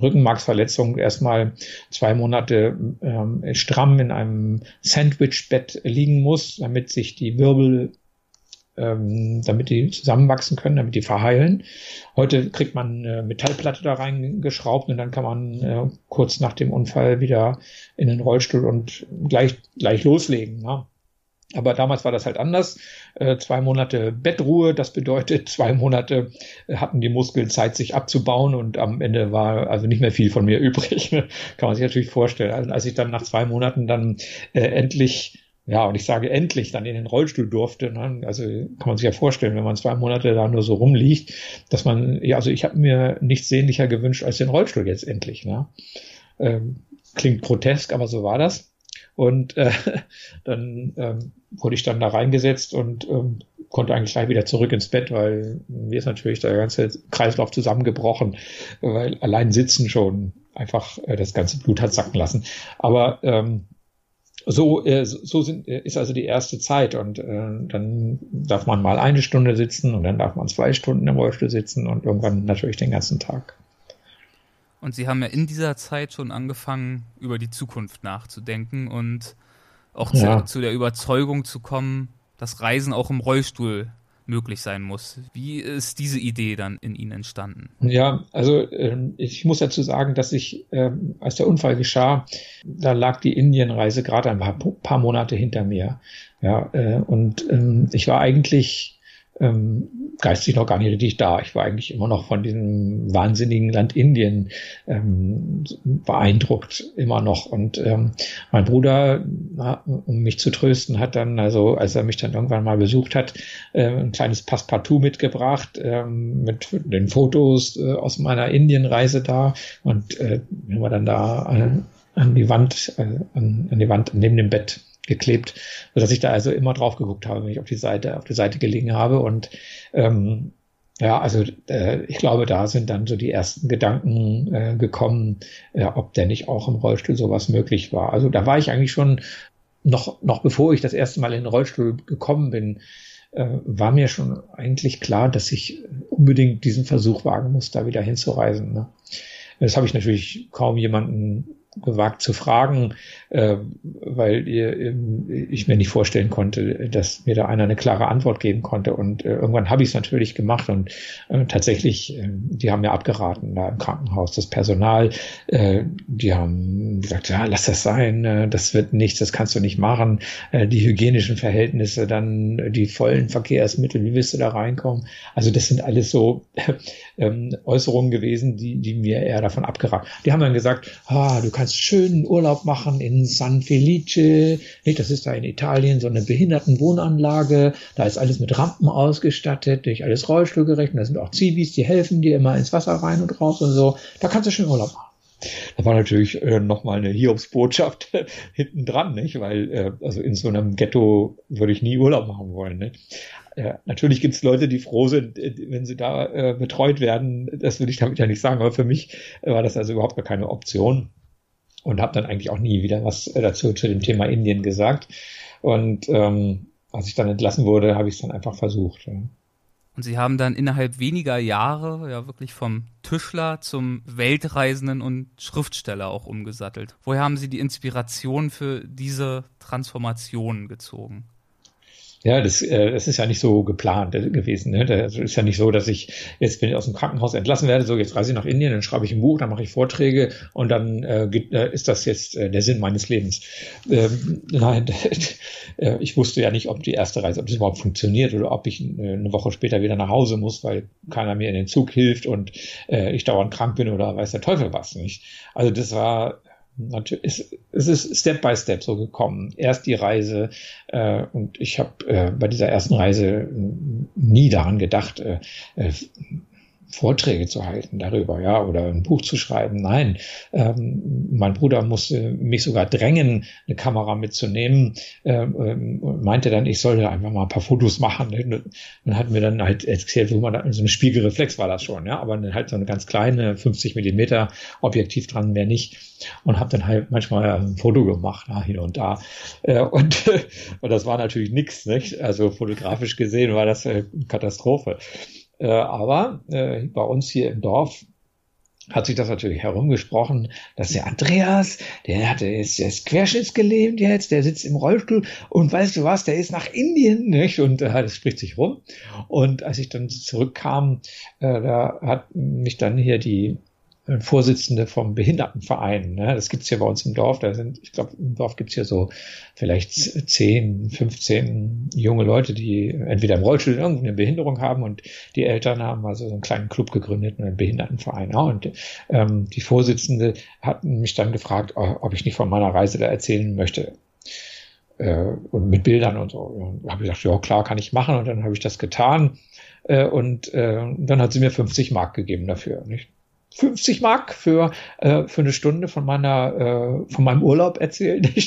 Rückenmarksverletzung erstmal zwei Monate ähm, stramm in einem Sandwichbett liegen muss, damit sich die Wirbel ähm, damit die zusammenwachsen können, damit die verheilen. Heute kriegt man eine Metallplatte da reingeschraubt und dann kann man äh, kurz nach dem Unfall wieder in den Rollstuhl und gleich, gleich loslegen. Ne? Aber damals war das halt anders. Äh, zwei Monate Bettruhe, das bedeutet, [LAUGHS] zwei Monate hatten die Muskeln Zeit, sich abzubauen und am Ende war also nicht mehr viel von mir [LAUGHS] übrig. Kann man sich natürlich vorstellen. Also als ich dann nach zwei Monaten dann äh, endlich ja, und ich sage endlich dann in den Rollstuhl durfte. Ne? Also kann man sich ja vorstellen, wenn man zwei Monate da nur so rumliegt, dass man, ja, also ich habe mir nichts sehnlicher gewünscht als den Rollstuhl jetzt endlich. Ne? Ähm, klingt grotesk, aber so war das. Und äh, [LAUGHS] dann ähm, wurde ich dann da reingesetzt und ähm, konnte eigentlich gleich wieder zurück ins Bett, weil mir ist natürlich der ganze Kreislauf zusammengebrochen, weil allein sitzen schon einfach äh, das ganze Blut hat sacken lassen. Aber ähm, so, äh, so sind, äh, ist also die erste Zeit und äh, dann darf man mal eine Stunde sitzen und dann darf man zwei Stunden im Rollstuhl sitzen und irgendwann natürlich den ganzen Tag. Und Sie haben ja in dieser Zeit schon angefangen, über die Zukunft nachzudenken und auch ja. zu, zu, der Überzeugung zu kommen, dass Reisen auch im Rollstuhl möglich sein muss. Wie ist diese Idee dann in Ihnen entstanden? Ja, also ähm, ich muss dazu sagen, dass ich, ähm, als der Unfall geschah, da lag die Indienreise gerade ein paar, Monate hinter mir. Ja, äh, und ähm, ich war eigentlich ähm, geistig noch gar nicht richtig da. Ich war eigentlich immer noch von diesem wahnsinnigen Land Indien ähm, beeindruckt, immer noch. Und ähm, mein Bruder, um mich zu trösten, hat dann, also als er mich dann irgendwann mal besucht hat, äh, ein kleines Passepartout mitgebracht ähm, mit den Fotos äh, aus meiner Indienreise da. Und äh, haben wir dann da an, an die Wand, äh, an, an die Wand neben dem Bett geklebt, sodass ich da also immer drauf geguckt habe, wenn ich auf die Seite, auf die Seite gelegen habe. Und ähm, ja, also äh, ich glaube, da sind dann so die ersten Gedanken äh, gekommen, äh, ob denn nicht auch im Rollstuhl sowas möglich war. Also da war ich eigentlich schon noch, noch bevor ich das erste Mal in den Rollstuhl gekommen bin, äh, war mir schon eigentlich klar, dass ich unbedingt diesen Versuch wagen muss, da wieder hinzureisen. Ne? Das habe ich natürlich kaum jemanden gewagt zu fragen, äh, weil ihr, ich mir nicht vorstellen konnte, dass mir da einer eine klare Antwort geben konnte. Und äh, irgendwann habe ich es natürlich gemacht und äh, tatsächlich, äh, die haben mir abgeraten da im Krankenhaus, das Personal, äh, die haben gesagt, ja, lass das sein, äh, das wird nichts, das kannst du nicht machen. Äh, die hygienischen Verhältnisse, dann die vollen Verkehrsmittel, wie willst du da reinkommen? Also das sind alles so [LAUGHS] äh, Äußerungen gewesen, die, die mir eher davon abgeraten. Die haben dann gesagt, ah, du kannst schönen Urlaub machen in San Felice, nicht, das ist da in Italien so eine Behindertenwohnanlage, da ist alles mit Rampen ausgestattet, durch alles rollstuhlgerecht, und da sind auch Zivis, die helfen dir immer ins Wasser rein und raus und so, da kannst du schön Urlaub machen. Da war natürlich äh, nochmal eine Hiobsbotschaft [LAUGHS] hinten dran, nicht? Weil äh, also in so einem Ghetto würde ich nie Urlaub machen wollen. Nicht? Äh, natürlich gibt es Leute, die froh sind, äh, wenn sie da äh, betreut werden. Das will ich damit ja nicht sagen, aber für mich war das also überhaupt gar keine Option und habe dann eigentlich auch nie wieder was äh, dazu zu dem Thema Indien gesagt. Und ähm, als ich dann entlassen wurde, habe ich es dann einfach versucht. Ja. Und Sie haben dann innerhalb weniger Jahre ja wirklich vom Tischler zum Weltreisenden und Schriftsteller auch umgesattelt. Woher haben Sie die Inspiration für diese Transformation gezogen? Ja, das, äh, das ist ja nicht so geplant äh, gewesen. Ne? Das ist ja nicht so, dass ich jetzt, wenn ich aus dem Krankenhaus entlassen werde, so jetzt reise ich nach Indien, dann schreibe ich ein Buch, dann mache ich Vorträge und dann äh, äh ist das jetzt äh, der Sinn meines Lebens. Ähm, nein, [LAUGHS] äh, ich wusste ja nicht, ob die erste Reise, ob das überhaupt funktioniert oder ob ich äh, eine Woche später wieder nach Hause muss, weil keiner mir in den Zug hilft und äh, ich dauernd krank bin oder weiß der Teufel was nicht. Also das war natürlich, es ist Step by Step so gekommen. Erst die Reise äh, und ich habe äh, bei dieser ersten Reise nie daran gedacht, äh, äh Vorträge zu halten darüber, ja, oder ein Buch zu schreiben. Nein, ähm, mein Bruder musste mich sogar drängen, eine Kamera mitzunehmen, ähm, und meinte dann, ich solle einfach mal ein paar Fotos machen. Und hat mir dann halt erzählt, wo man da, so eine Spiegelreflex war das schon, ja, aber dann halt so eine ganz kleine 50 Millimeter Objektiv dran, mehr nicht. Und habe dann halt manchmal ein Foto gemacht, na, hin und da. Äh, und, [LAUGHS] und das war natürlich nichts, nicht? Also fotografisch gesehen war das eine Katastrophe. Äh, aber äh, bei uns hier im Dorf hat sich das natürlich herumgesprochen, dass der Andreas, der hatte jetzt, der ist querschnittsgelähmt jetzt, der sitzt im Rollstuhl und weißt du was, der ist nach Indien, nicht? Und äh, das spricht sich rum. Und als ich dann zurückkam, äh, da hat mich dann hier die Vorsitzende vom Behindertenverein. Ne? Das gibt's hier bei uns im Dorf. Da sind, ich glaube, im Dorf gibt's hier so vielleicht 10, 15 junge Leute, die entweder im Rollstuhl irgendeine Behinderung haben und die Eltern haben also so einen kleinen Club gegründet, einen Behindertenverein. Ja? Und ähm, die Vorsitzende hat mich dann gefragt, ob ich nicht von meiner Reise da erzählen möchte äh, und mit Bildern und so. Und habe ich gesagt, ja klar, kann ich machen. Und dann habe ich das getan. Äh, und äh, dann hat sie mir 50 Mark gegeben dafür. Nicht? 50 Mark für, äh, für eine Stunde von meiner, äh, von meinem Urlaub erzählen. [LAUGHS]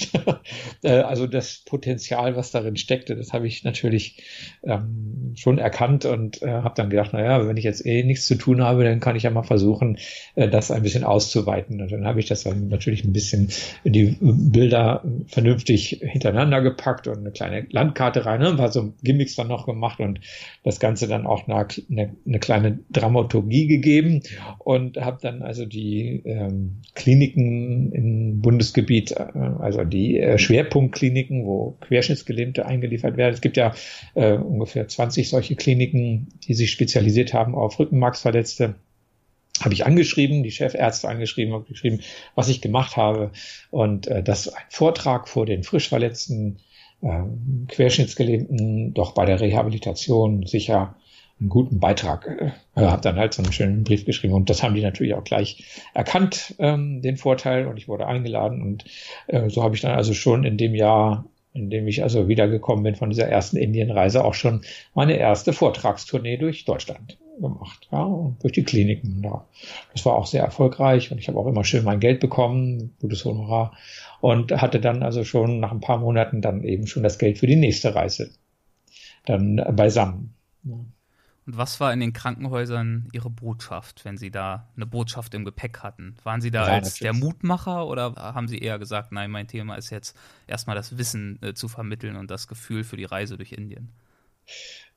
Äh, also das Potenzial, was darin steckte, das habe ich natürlich ähm, schon erkannt und äh, habe dann gedacht, naja, wenn ich jetzt eh nichts zu tun habe, dann kann ich ja mal versuchen, äh, das ein bisschen auszuweiten. Und dann habe ich das dann natürlich ein bisschen in die Bilder vernünftig hintereinander gepackt und eine kleine Landkarte rein, ne? paar so Gimmicks dann noch gemacht und das Ganze dann auch eine, eine, eine kleine Dramaturgie gegeben und und habe dann also die ähm, Kliniken im Bundesgebiet, äh, also die äh, Schwerpunktkliniken, wo Querschnittsgelähmte eingeliefert werden. Es gibt ja äh, ungefähr 20 solche Kliniken, die sich spezialisiert haben auf Rückenmarksverletzte habe ich angeschrieben, die Chefärzte angeschrieben, habe geschrieben, was ich gemacht habe und äh, dass ein Vortrag vor den frisch verletzten äh, Querschnittsgelähmten doch bei der Rehabilitation sicher einen guten Beitrag. Äh, habe dann halt so einen schönen Brief geschrieben und das haben die natürlich auch gleich erkannt, ähm, den Vorteil und ich wurde eingeladen und äh, so habe ich dann also schon in dem Jahr, in dem ich also wiedergekommen bin von dieser ersten Indienreise, auch schon meine erste Vortragstournee durch Deutschland gemacht, ja, durch die Kliniken. Ja. Das war auch sehr erfolgreich und ich habe auch immer schön mein Geld bekommen, gutes Honorar und hatte dann also schon nach ein paar Monaten dann eben schon das Geld für die nächste Reise dann beisammen. Ja. Und was war in den Krankenhäusern Ihre Botschaft, wenn Sie da eine Botschaft im Gepäck hatten? Waren Sie da ja, als natürlich. der Mutmacher oder haben Sie eher gesagt, nein, mein Thema ist jetzt erstmal das Wissen äh, zu vermitteln und das Gefühl für die Reise durch Indien?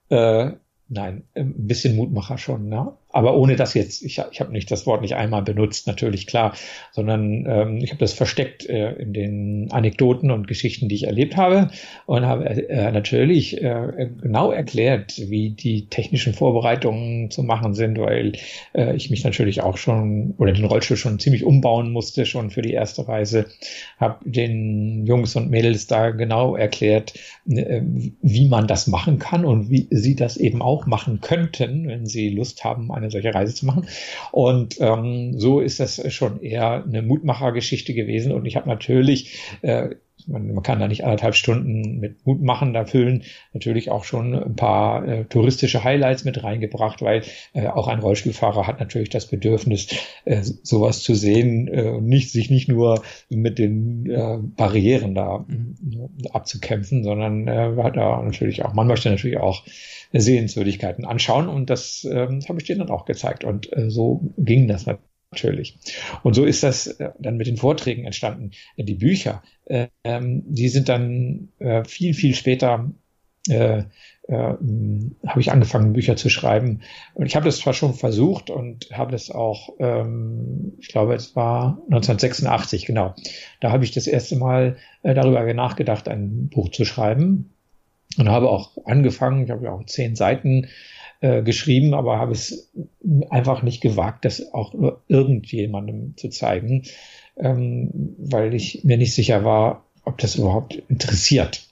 Äh, nein, ein bisschen Mutmacher schon, ne? Aber ohne das jetzt, ich, ich habe nicht das Wort nicht einmal benutzt, natürlich klar, sondern ähm, ich habe das versteckt äh, in den Anekdoten und Geschichten, die ich erlebt habe und habe äh, natürlich äh, genau erklärt, wie die technischen Vorbereitungen zu machen sind, weil äh, ich mich natürlich auch schon oder den Rollstuhl schon ziemlich umbauen musste, schon für die erste Reise, habe den Jungs und Mädels da genau erklärt, äh, wie man das machen kann und wie sie das eben auch machen könnten, wenn sie Lust haben, eine eine solche Reise zu machen. Und ähm, so ist das schon eher eine Mutmachergeschichte gewesen. Und ich habe natürlich äh, man, man kann da nicht anderthalb Stunden mit Mutmachen da füllen. Natürlich auch schon ein paar äh, touristische Highlights mit reingebracht, weil äh, auch ein Rollstuhlfahrer hat natürlich das Bedürfnis, äh, sowas zu sehen äh, und nicht sich nicht nur mit den äh, Barrieren da mhm. abzukämpfen, sondern äh, hat da natürlich auch, man möchte natürlich auch Sehenswürdigkeiten anschauen und das äh, habe ich denen dann auch gezeigt und äh, so ging das natürlich. Und so ist das äh, dann mit den Vorträgen entstanden. Die Bücher, äh, die sind dann äh, viel, viel später äh, äh, habe ich angefangen, Bücher zu schreiben. Und ich habe das zwar schon versucht und habe das auch, ähm, ich glaube, es war 1986, genau. Da habe ich das erste Mal äh, darüber nachgedacht, ein Buch zu schreiben und habe auch angefangen, ich habe ja auch zehn Seiten äh, geschrieben, aber habe es einfach nicht gewagt, das auch nur irgendjemandem zu zeigen, ähm, weil ich mir nicht sicher war, ob das überhaupt interessiert.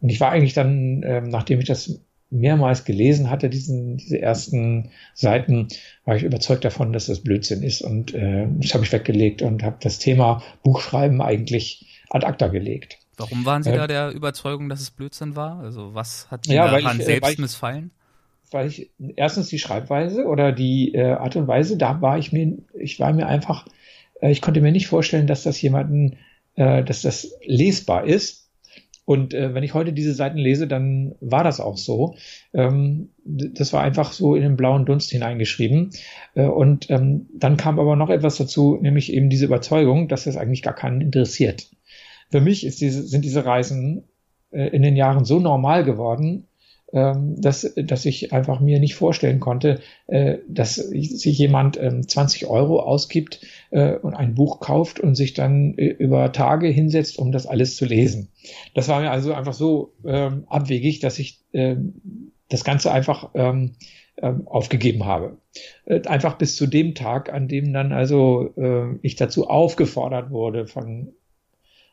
Und ich war eigentlich dann, ähm, nachdem ich das mehrmals gelesen hatte, diesen, diese ersten Seiten, war ich überzeugt davon, dass das Blödsinn ist. Und äh, das habe ich weggelegt und habe das Thema Buchschreiben eigentlich ad acta gelegt. Warum waren Sie äh, da der Überzeugung, dass es Blödsinn war? Also was hat Ihnen ja, daran ich, äh, selbst ich, missfallen? Weil ich erstens die Schreibweise oder die äh, Art und Weise, da war ich mir, ich war mir einfach, äh, ich konnte mir nicht vorstellen, dass das jemanden, äh, dass das lesbar ist. Und äh, wenn ich heute diese Seiten lese, dann war das auch so. Ähm, das war einfach so in den blauen Dunst hineingeschrieben. Äh, und ähm, dann kam aber noch etwas dazu, nämlich eben diese Überzeugung, dass das eigentlich gar keinen interessiert für mich ist diese, sind diese Reisen äh, in den Jahren so normal geworden, ähm, dass, dass ich einfach mir nicht vorstellen konnte, äh, dass sich jemand ähm, 20 Euro ausgibt äh, und ein Buch kauft und sich dann äh, über Tage hinsetzt, um das alles zu lesen. Das war mir also einfach so ähm, abwegig, dass ich ähm, das Ganze einfach ähm, ähm, aufgegeben habe. Einfach bis zu dem Tag, an dem dann also ich dazu aufgefordert wurde von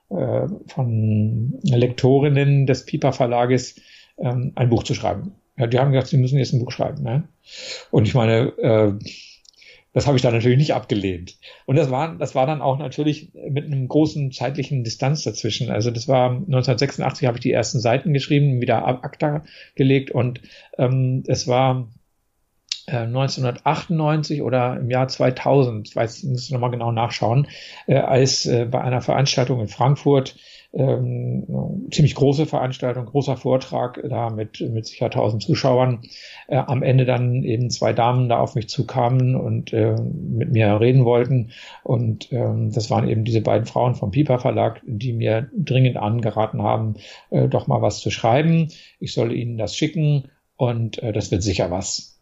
von Lektorinnen des Piper Verlages ähm, ein Buch zu schreiben. Ja, die haben gesagt, sie müssen jetzt ein Buch schreiben. Ne? Und ich meine, äh, das habe ich dann natürlich nicht abgelehnt. Und das war, das war dann auch natürlich mit einem großen zeitlichen Distanz dazwischen. Also das war 1986 habe ich die ersten Seiten geschrieben, wieder ab ACTA gelegt und ähm, es war 1998 äh, oder im Jahr 2000, ich weiß, ich muss nochmal genau nachschauen, äh, als äh, bei einer Veranstaltung in Frankfurt, ähm, ziemlich große Veranstaltung, großer Vortrag, da mit, mit sicher 1000 Zuschauern, äh, am Ende dann eben zwei Damen da auf mich zukamen und äh, mit mir reden wollten. Und ähm, das waren eben diese beiden Frauen vom Piper Verlag, die mir dringend angeraten haben, äh, doch mal was zu schreiben. Ich solle ihnen das schicken und äh, das wird sicher was.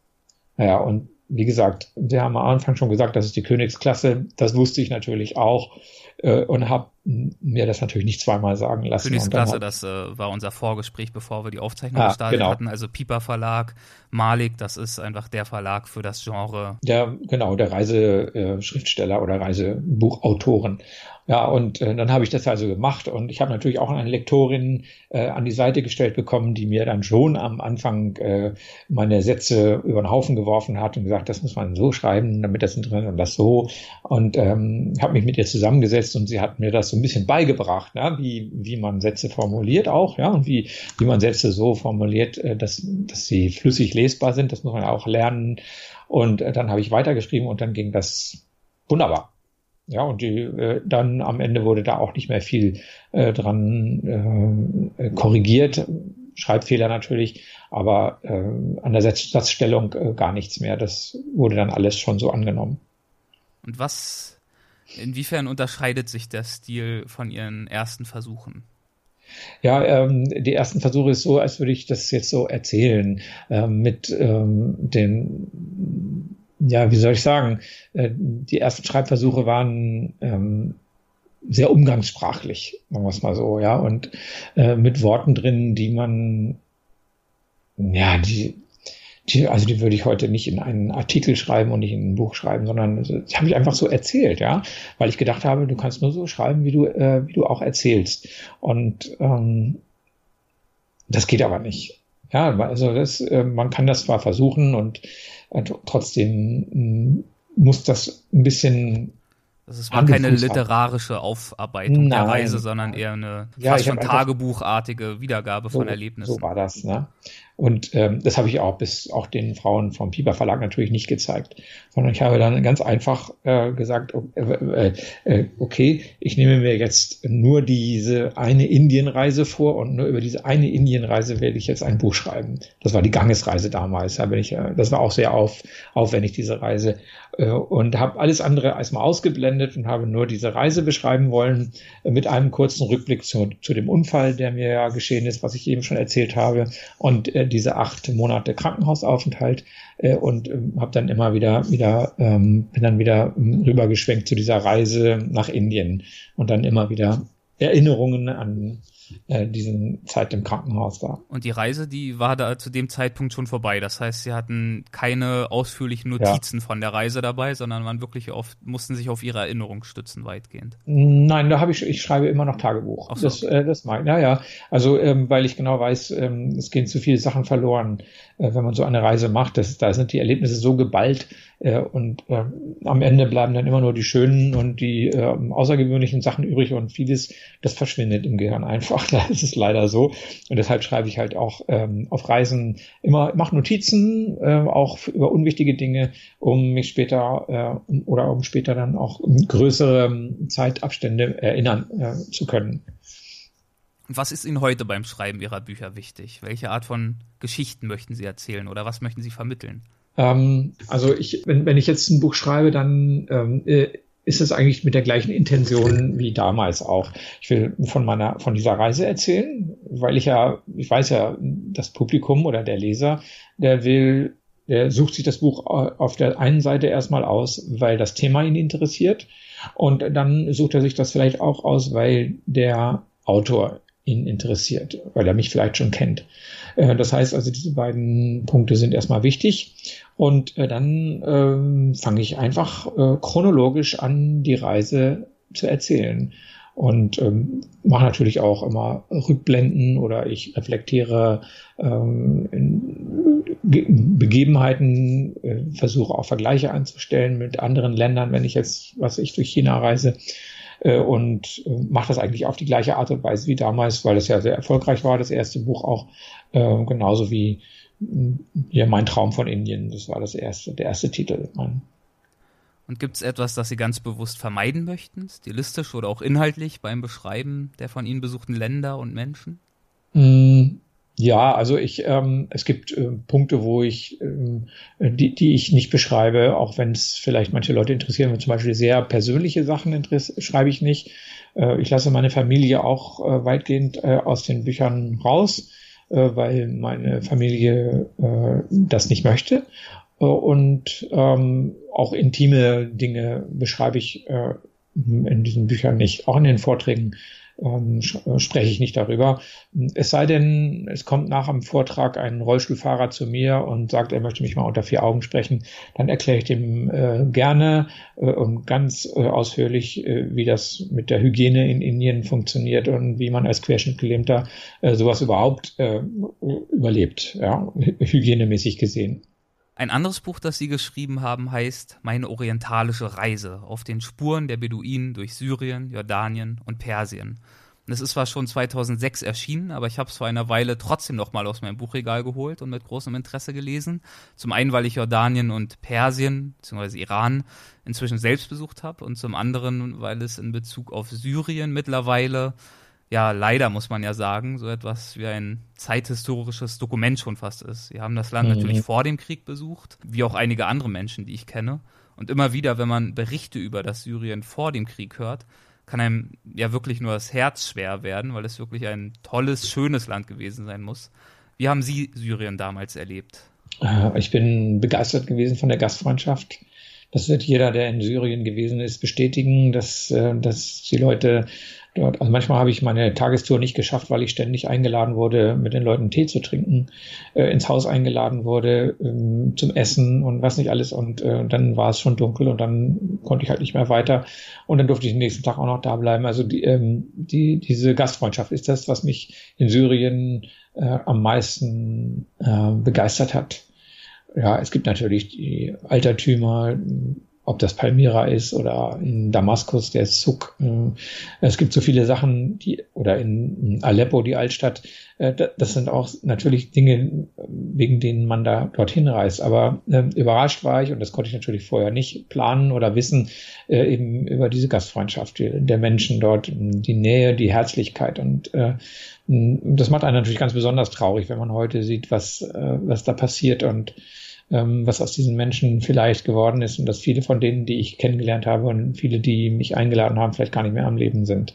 Ja, und wie gesagt, Sie haben am Anfang schon gesagt, das ist die Königsklasse. Das wusste ich natürlich auch äh, und habe mir das natürlich nicht zweimal sagen lassen. Königsklasse, das äh, war unser Vorgespräch, bevor wir die Aufzeichnung ah, gestartet genau. hatten. Also Piper Verlag, Malik, das ist einfach der Verlag für das Genre. Der, genau, der Reiseschriftsteller oder Reisebuchautoren. Ja, und äh, dann habe ich das also gemacht und ich habe natürlich auch eine Lektorin äh, an die Seite gestellt bekommen, die mir dann schon am Anfang äh, meine Sätze über den Haufen geworfen hat und gesagt, das muss man so schreiben, damit das drin und das so. Und ähm, habe mich mit ihr zusammengesetzt und sie hat mir das so ein bisschen beigebracht, ja, wie, wie man Sätze formuliert auch, ja, und wie, wie man Sätze so formuliert, äh, dass, dass sie flüssig lesbar sind. Das muss man auch lernen. Und äh, dann habe ich weitergeschrieben und dann ging das wunderbar. Ja, und die, äh, dann am Ende wurde da auch nicht mehr viel äh, dran äh, korrigiert. Schreibfehler natürlich, aber äh, an der Satzstellung äh, gar nichts mehr. Das wurde dann alles schon so angenommen. Und was, inwiefern unterscheidet sich der Stil von Ihren ersten Versuchen? Ja, ähm, die ersten Versuche ist so, als würde ich das jetzt so erzählen, äh, mit ähm, den ja, wie soll ich sagen, äh, die ersten Schreibversuche waren ähm, sehr umgangssprachlich, sagen wir es mal so, ja, und äh, mit Worten drin, die man, ja, die, die, also die würde ich heute nicht in einen Artikel schreiben und nicht in ein Buch schreiben, sondern die habe ich einfach so erzählt, ja, weil ich gedacht habe, du kannst nur so schreiben, wie du, äh, wie du auch erzählst. Und ähm, das geht aber nicht. Ja, also das, äh, man kann das zwar versuchen und äh, trotzdem mm, muss das ein bisschen das ist war keine literarische Aufarbeitung Nein. der Reise, sondern eher eine ja, fast schon tagebuchartige Wiedergabe so, von Erlebnissen. So war das, ne? Und ähm, das habe ich auch bis auch den Frauen vom Piper Verlag natürlich nicht gezeigt, sondern ich habe dann ganz einfach äh, gesagt, äh, äh, äh, okay, ich nehme mir jetzt nur diese eine Indienreise vor und nur über diese eine Indienreise werde ich jetzt ein Buch schreiben. Das war die Gangesreise damals. Da bin ich, äh, das war auch sehr auf, aufwendig diese Reise äh, und habe alles andere erstmal ausgeblendet und habe nur diese Reise beschreiben wollen mit einem kurzen Rückblick zu, zu dem Unfall, der mir ja geschehen ist, was ich eben schon erzählt habe und äh, diese acht Monate Krankenhausaufenthalt äh, und äh, habe dann immer wieder wieder ähm, bin dann wieder rübergeschwenkt zu dieser Reise nach Indien und dann immer wieder Erinnerungen an äh, diesen Zeit im Krankenhaus war. Und die Reise, die war da zu dem Zeitpunkt schon vorbei. Das heißt, sie hatten keine ausführlichen Notizen ja. von der Reise dabei, sondern waren wirklich auf, mussten sich auf ihre Erinnerung stützen, weitgehend. Nein, da habe ich, ich schreibe immer noch Tagebuch. Ach so. Das, äh, das mag, ja, ja. Also, ähm, weil ich genau weiß, ähm, es gehen zu viele Sachen verloren, wenn man so eine Reise macht. Das, da sind die Erlebnisse so geballt, äh, und äh, am Ende bleiben dann immer nur die schönen und die äh, außergewöhnlichen Sachen übrig und vieles, das verschwindet im Gehirn einfach. [LAUGHS] Da ist leider so. Und deshalb schreibe ich halt auch ähm, auf Reisen immer, mache Notizen, äh, auch über unwichtige Dinge, um mich später äh, oder um später dann auch größere Zeitabstände erinnern äh, zu können. Was ist Ihnen heute beim Schreiben Ihrer Bücher wichtig? Welche Art von Geschichten möchten Sie erzählen oder was möchten Sie vermitteln? Ähm, also ich, wenn, wenn ich jetzt ein Buch schreibe, dann ähm, äh, ist es eigentlich mit der gleichen Intention wie damals auch. Ich will von meiner, von dieser Reise erzählen, weil ich ja, ich weiß ja, das Publikum oder der Leser, der will, der sucht sich das Buch auf der einen Seite erstmal aus, weil das Thema ihn interessiert. Und dann sucht er sich das vielleicht auch aus, weil der Autor ihn interessiert, weil er mich vielleicht schon kennt. Äh, das heißt also, diese beiden Punkte sind erstmal wichtig. Und äh, dann ähm, fange ich einfach äh, chronologisch an, die Reise zu erzählen. Und ähm, mache natürlich auch immer Rückblenden oder ich reflektiere ähm, Begebenheiten, äh, versuche auch Vergleiche anzustellen mit anderen Ländern, wenn ich jetzt, was ich durch China reise äh, und äh, mache das eigentlich auf die gleiche Art und Weise wie damals, weil es ja sehr erfolgreich war, das erste Buch auch, äh, genauso wie ja, mein Traum von Indien. Das war das erste, der erste Titel. Und gibt es etwas, das Sie ganz bewusst vermeiden möchten, stilistisch oder auch inhaltlich beim Beschreiben der von Ihnen besuchten Länder und Menschen? Mm, ja, also ich, ähm, es gibt äh, Punkte, wo ich, ähm, die, die ich nicht beschreibe, auch wenn es vielleicht manche Leute interessieren, zum Beispiel sehr persönliche Sachen schreibe ich nicht. Äh, ich lasse meine Familie auch äh, weitgehend äh, aus den Büchern raus, äh, weil meine Familie äh, das nicht möchte. und ähm, auch intime Dinge beschreibe ich äh, in diesen Büchern nicht, auch in den Vorträgen ähm, äh, spreche ich nicht darüber. Es sei denn, es kommt nach dem Vortrag ein Rollstuhlfahrer zu mir und sagt, er möchte mich mal unter vier Augen sprechen, dann erkläre ich dem äh, gerne äh, und ganz äh, ausführlich, äh, wie das mit der Hygiene in Indien funktioniert und wie man als Querschnittgelähmter äh, sowas überhaupt überlebt, ja, [LAUGHS] hygienemäßig gesehen. Ein anderes Buch, das Sie geschrieben haben, heißt Meine orientalische Reise auf den Spuren der Beduinen durch Syrien, Jordanien und Persien. Das ist zwar schon 2006 erschienen, aber ich habe es vor einer Weile trotzdem noch mal aus meinem Buchregal geholt und mit großem Interesse gelesen. Zum einen, weil ich Jordanien und Persien bzw. Iran inzwischen selbst besucht habe und zum anderen, weil es in Bezug auf Syrien mittlerweile ja leider muss man ja sagen, so etwas wie ein zeithistorisches Dokument schon fast ist. Sie haben das Land mhm. natürlich vor dem Krieg besucht, wie auch einige andere Menschen, die ich kenne. Und immer wieder, wenn man Berichte über das Syrien vor dem Krieg hört, kann einem ja wirklich nur das Herz schwer werden, weil es wirklich ein tolles, schönes Land gewesen sein muss. Wie haben Sie Syrien damals erlebt? Äh, ich bin begeistert gewesen von der Gastfreundschaft. Das wird jeder, der in Syrien gewesen ist, bestätigen, dass, äh, dass die Leute dort. Also manchmal habe ich meine Tagestour nicht geschafft, weil ich ständig eingeladen wurde, mit den Leuten Tee zu trinken, äh, ins Haus eingeladen wurde ähm, zum Essen und was nicht alles. Und äh, dann war es schon dunkel und dann konnte ich halt nicht mehr weiter. Und dann durfte ich den nächsten Tag auch noch da bleiben. Also die, ähm, die, diese Gastfreundschaft ist das, was mich in Syrien äh, am meisten äh, begeistert hat. Ja, es gibt natürlich die Altertümer, ob das Palmyra ist oder in Damaskus der Zug. Äh, es gibt so viele Sachen, die, oder in Aleppo, die Altstadt, äh, das sind auch natürlich Dinge, wegen denen man da dorthin reist. Aber äh, überrascht war ich, und das konnte ich natürlich vorher nicht planen oder wissen, eben über diese Gastfreundschaft der Menschen dort, die Nähe, die Herzlichkeit. Und das macht einen natürlich ganz besonders traurig, wenn man heute sieht, was, was da passiert und ähm, was aus diesen Menschen vielleicht geworden ist und dass viele von denen, die ich kennengelernt habe und viele, die mich eingeladen haben, vielleicht gar nicht mehr am Leben sind.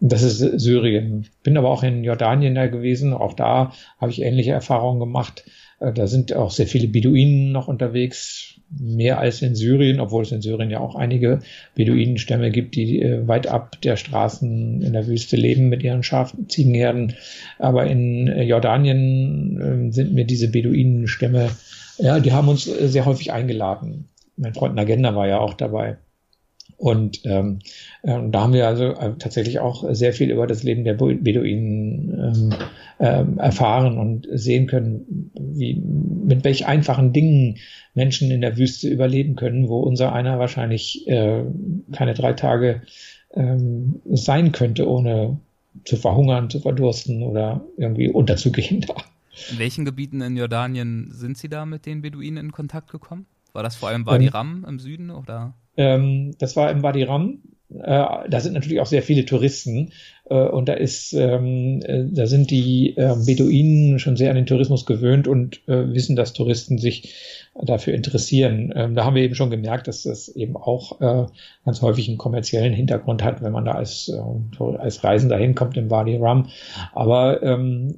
Und das ist Syrien. Bin aber auch in Jordanien da gewesen. Auch da habe ich ähnliche Erfahrungen gemacht. Äh, da sind auch sehr viele Beduinen noch unterwegs, mehr als in Syrien, obwohl es in Syrien ja auch einige Beduinenstämme gibt, die äh, weit ab der Straßen in der Wüste leben mit ihren Schafen, Ziegenherden. Aber in äh, Jordanien sind mir diese Beduinenstämme ja, die haben uns äh, sehr häufig eingeladen. Mein Freund Nagenda war ja auch dabei. Und ähm, äh, da haben wir also äh, tatsächlich auch sehr viel über das Leben der Beduinen ähm, ähm, erfahren und sehen können, wie, mit welch einfachen Dingen Menschen in der Wüste überleben können, wo unser einer wahrscheinlich äh, keine drei Tage ähm, sein könnte, ohne zu verhungern, zu verdursten oder irgendwie unterzugehen da. In welchen Gebieten in Jordanien sind Sie da mit den Beduinen in Kontakt gekommen? War das vor allem Wadi ähm, Ram im Süden oder? Ähm, das war im Wadi Ram. Äh, da sind natürlich auch sehr viele Touristen äh, und da ist, ähm, äh, da sind die äh, Beduinen schon sehr an den Tourismus gewöhnt und äh, wissen, dass Touristen sich dafür interessieren. Ähm, da haben wir eben schon gemerkt, dass das eben auch äh, ganz häufig einen kommerziellen Hintergrund hat, wenn man da als, als Reisender hinkommt im Wadi Ram. Aber ähm,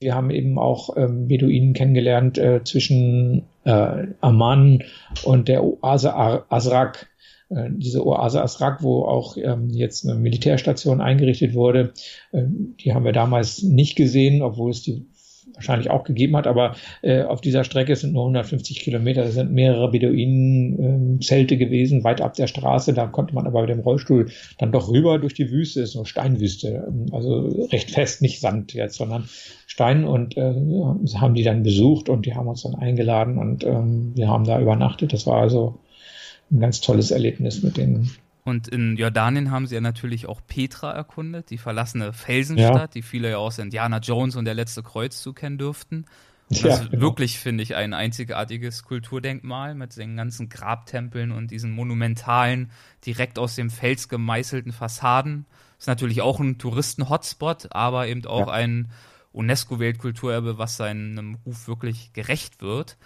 wir haben eben auch ähm, Beduinen kennengelernt äh, zwischen äh, Amman und der Oase Azrak. Äh, diese Oase Azrak, wo auch ähm, jetzt eine Militärstation eingerichtet wurde, äh, die haben wir damals nicht gesehen, obwohl es die wahrscheinlich auch gegeben hat, aber äh, auf dieser Strecke sind nur 150 Kilometer, da sind mehrere Beduinen-Zelte äh, gewesen, weit ab der Straße, da konnte man aber mit dem Rollstuhl dann doch rüber durch die Wüste, ist so Steinwüste, ähm, also recht fest, nicht Sand jetzt, sondern Stein und äh, haben die dann besucht und die haben uns dann eingeladen und ähm, wir haben da übernachtet, das war also ein ganz tolles Erlebnis mit denen. Und in Jordanien haben sie ja natürlich auch Petra erkundet, die verlassene Felsenstadt, ja. die viele ja aus Indiana Jones und der letzte Kreuzzug kennen dürften. Und das ja, ist genau. wirklich, finde ich, ein einzigartiges Kulturdenkmal mit den ganzen Grabtempeln und diesen monumentalen, direkt aus dem Fels gemeißelten Fassaden. Das ist natürlich auch ein Touristen-Hotspot, aber eben auch ja. ein UNESCO-Weltkulturerbe, was seinem Ruf wirklich gerecht wird.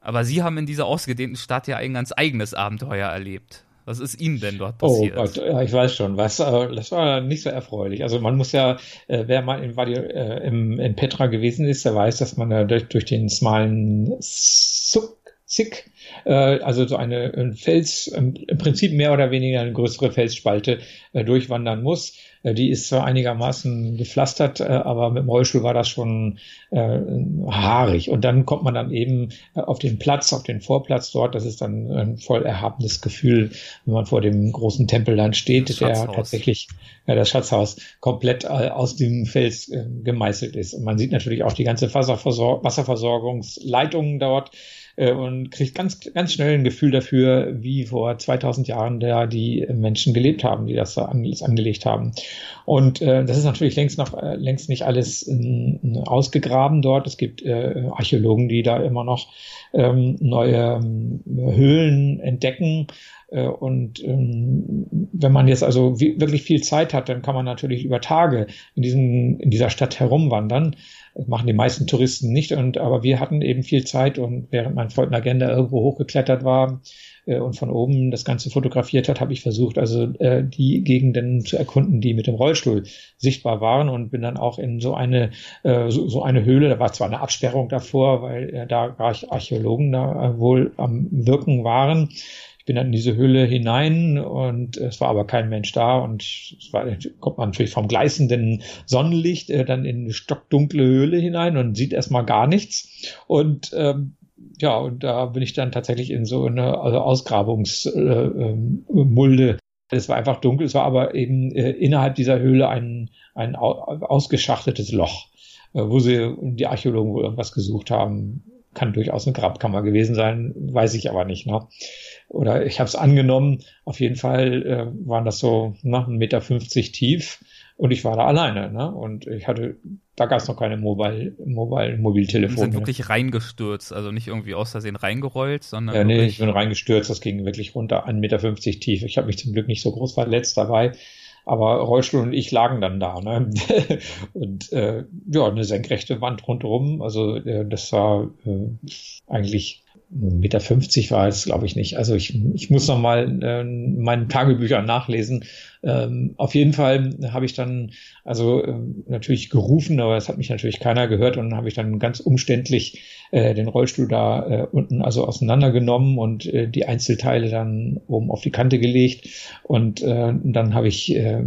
Aber Sie haben in dieser ausgedehnten Stadt ja ein ganz eigenes Abenteuer erlebt. Was ist Ihnen denn dort oh passiert? Oh Gott, ja, ich weiß schon, was, das war nicht so erfreulich. Also man muss ja, äh, wer mal in, äh, im, in Petra gewesen ist, der weiß, dass man da durch, durch den smalen Suk Zick, äh, also so eine ein Fels, im Prinzip mehr oder weniger eine größere Felsspalte äh, durchwandern muss. Äh, die ist zwar einigermaßen gepflastert, äh, aber mit dem Rollstuhl war das schon äh, haarig. Und dann kommt man dann eben äh, auf den Platz, auf den Vorplatz dort. Das ist dann ein voll erhabenes Gefühl, wenn man vor dem großen Tempel dann steht, der tatsächlich, ja, das Schatzhaus, komplett aus dem Fels gemeißelt ist. Und man sieht natürlich auch die ganze Wasserversorgungsleitungen dort äh, und kriegt ganz, ganz schnell ein Gefühl dafür, wie vor 2000 Jahren da die Menschen gelebt haben, die das angelegt haben. Und äh, das ist natürlich längst noch äh, längst nicht alles ausgegraben dort. Es gibt äh, Archäologen, die da immer noch ähm, neue ähm, Höhlen entdecken. Äh, und ähm, wenn man jetzt also wirklich viel Zeit hat, dann kann man natürlich über Tage in, diesem, in dieser Stadt herumwandern. Das machen die meisten Touristen nicht. Und, aber wir hatten eben viel Zeit und während mein Freund Agenda irgendwo hochgeklettert war äh, und von oben das Ganze fotografiert hat, habe ich versucht, also äh, die Gegenden zu erkunden, die mit dem Rollstuhl sichtbar waren und bin dann auch in so eine so, eine Höhle. Da war zwar eine Absperrung davor, weil da Archäologen da wohl am Wirken waren bin dann in diese Höhle hinein und es war aber kein Mensch da und es war, kommt man natürlich vom gleißenden Sonnenlicht äh, dann in eine stockdunkle Höhle hinein und sieht erstmal gar nichts und ähm, ja, und da bin ich dann tatsächlich in so eine also Ausgrabungsmulde. Äh, es war einfach dunkel, es war aber eben äh, innerhalb dieser Höhle ein, ein ausgeschachtetes Loch, äh, wo sie die Archäologen wohl irgendwas gesucht haben. Kann durchaus eine Grabkammer gewesen sein, weiß ich aber nicht. Ne? oder ich habe es angenommen, auf jeden Fall äh, waren das so nach 1,50 Meter tief und ich war da alleine. Ne? Und ich hatte, da gab es noch keine Mobile, Mobile, Mobiltelefone. sind wirklich reingestürzt, also nicht irgendwie aus Versehen reingerollt, sondern. Ja, nee, ich bin reingestürzt, das ging wirklich runter, 1,50 Meter tief. Ich habe mich zum Glück nicht so groß verletzt dabei. Aber Rollstuhl und ich lagen dann da. Ne? [LAUGHS] und äh, ja, eine senkrechte Wand rundherum. Also äh, das war äh, eigentlich Meter 50 war es, glaube ich, nicht. Also ich, ich muss noch mal äh, meinen Tagebüchern nachlesen. Ähm, auf jeden Fall habe ich dann also äh, natürlich gerufen, aber es hat mich natürlich keiner gehört und dann habe ich dann ganz umständlich äh, den Rollstuhl da äh, unten also auseinandergenommen und äh, die Einzelteile dann oben auf die Kante gelegt und äh, dann habe ich äh,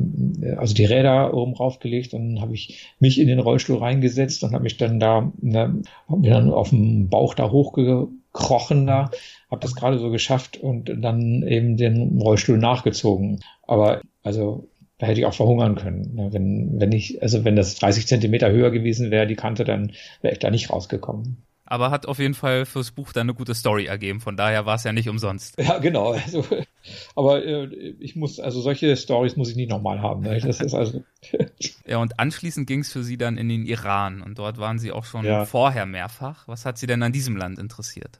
also die Räder oben raufgelegt und habe ich mich in den Rollstuhl reingesetzt und habe mich dann da ne, hab mir dann auf dem Bauch da hochge gekrochen da, habe das gerade so geschafft und dann eben den Rollstuhl nachgezogen. Aber also da hätte ich auch verhungern können. Ne? Wenn, wenn ich, also wenn das 30 Zentimeter höher gewesen wäre, die Kante, dann wäre ich da nicht rausgekommen. Aber hat auf jeden Fall fürs Buch dann eine gute Story ergeben. Von daher war es ja nicht umsonst. Ja, genau. Also, aber äh, ich muss, also solche Stories muss ich nicht nochmal haben. Ne? Das ist also. [LAUGHS] ja, und anschließend ging es für Sie dann in den Iran und dort waren Sie auch schon ja. vorher mehrfach. Was hat Sie denn an diesem Land interessiert?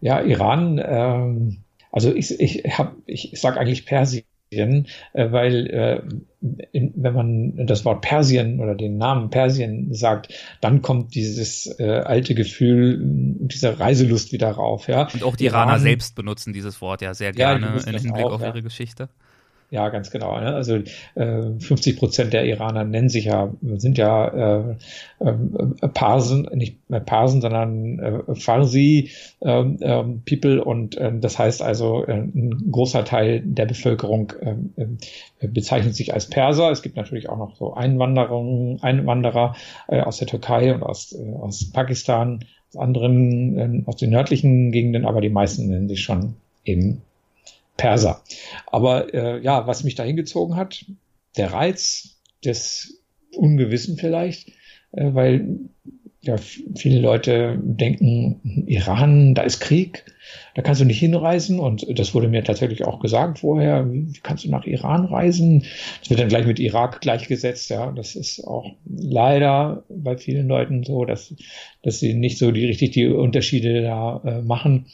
Ja, Iran, ähm, also ich, ich, hab, ich sage eigentlich Persien, äh, weil äh, wenn man das Wort Persien oder den Namen Persien sagt, dann kommt dieses äh, alte Gefühl, dieser Reiselust wieder rauf. Ja. Und auch die Iraner Iran, selbst benutzen dieses Wort ja sehr gerne ja, im Hinblick auch, auf ihre Geschichte. Ja, ganz genau. Ne? Also äh, 50 Prozent der Iraner nennen sich ja, sind ja äh, äh, Parsen, nicht mehr Parsen, sondern äh, Farsi äh, äh, People und äh, das heißt also, äh, ein großer Teil der Bevölkerung äh, äh, bezeichnet sich als Perser. Es gibt natürlich auch noch so Einwanderer äh, aus der Türkei und aus, äh, aus Pakistan, aus anderen, äh, aus den nördlichen Gegenden, aber die meisten nennen sich schon eben Perser. Aber äh, ja, was mich da hingezogen hat, der Reiz des Ungewissen vielleicht, äh, weil ja, viele Leute denken, Iran, da ist Krieg, da kannst du nicht hinreisen. Und das wurde mir tatsächlich auch gesagt vorher. Wie kannst du nach Iran reisen? Das wird dann gleich mit Irak gleichgesetzt. Ja, das ist auch leider bei vielen Leuten so, dass, dass sie nicht so die richtig die Unterschiede da äh, machen.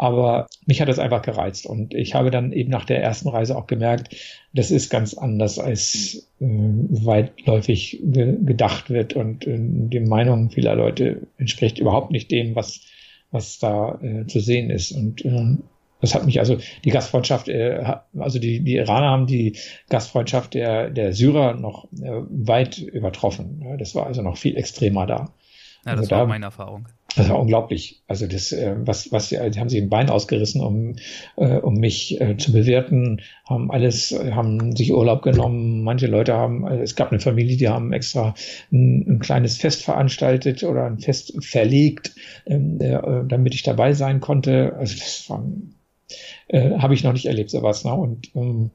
Aber mich hat das einfach gereizt. Und ich habe dann eben nach der ersten Reise auch gemerkt, das ist ganz anders, als äh, weitläufig ge gedacht wird. Und äh, die Meinung vieler Leute entspricht überhaupt nicht dem, was, was da äh, zu sehen ist. Und äh, das hat mich also die Gastfreundschaft, äh, also die, die Iraner haben die Gastfreundschaft der, der Syrer noch äh, weit übertroffen. Das war also noch viel extremer da. Ja, das also war da, meine Erfahrung. Das war unglaublich. Also das, äh, was, was, die haben sich ein Bein ausgerissen, um, äh, um mich äh, zu bewerten, haben alles, haben sich Urlaub genommen. Manche Leute haben, es gab eine Familie, die haben extra ein, ein kleines Fest veranstaltet oder ein Fest verlegt, ähm, äh, damit ich dabei sein konnte. Also das war äh, habe ich noch nicht erlebt, sowas. Ne? Und ähm,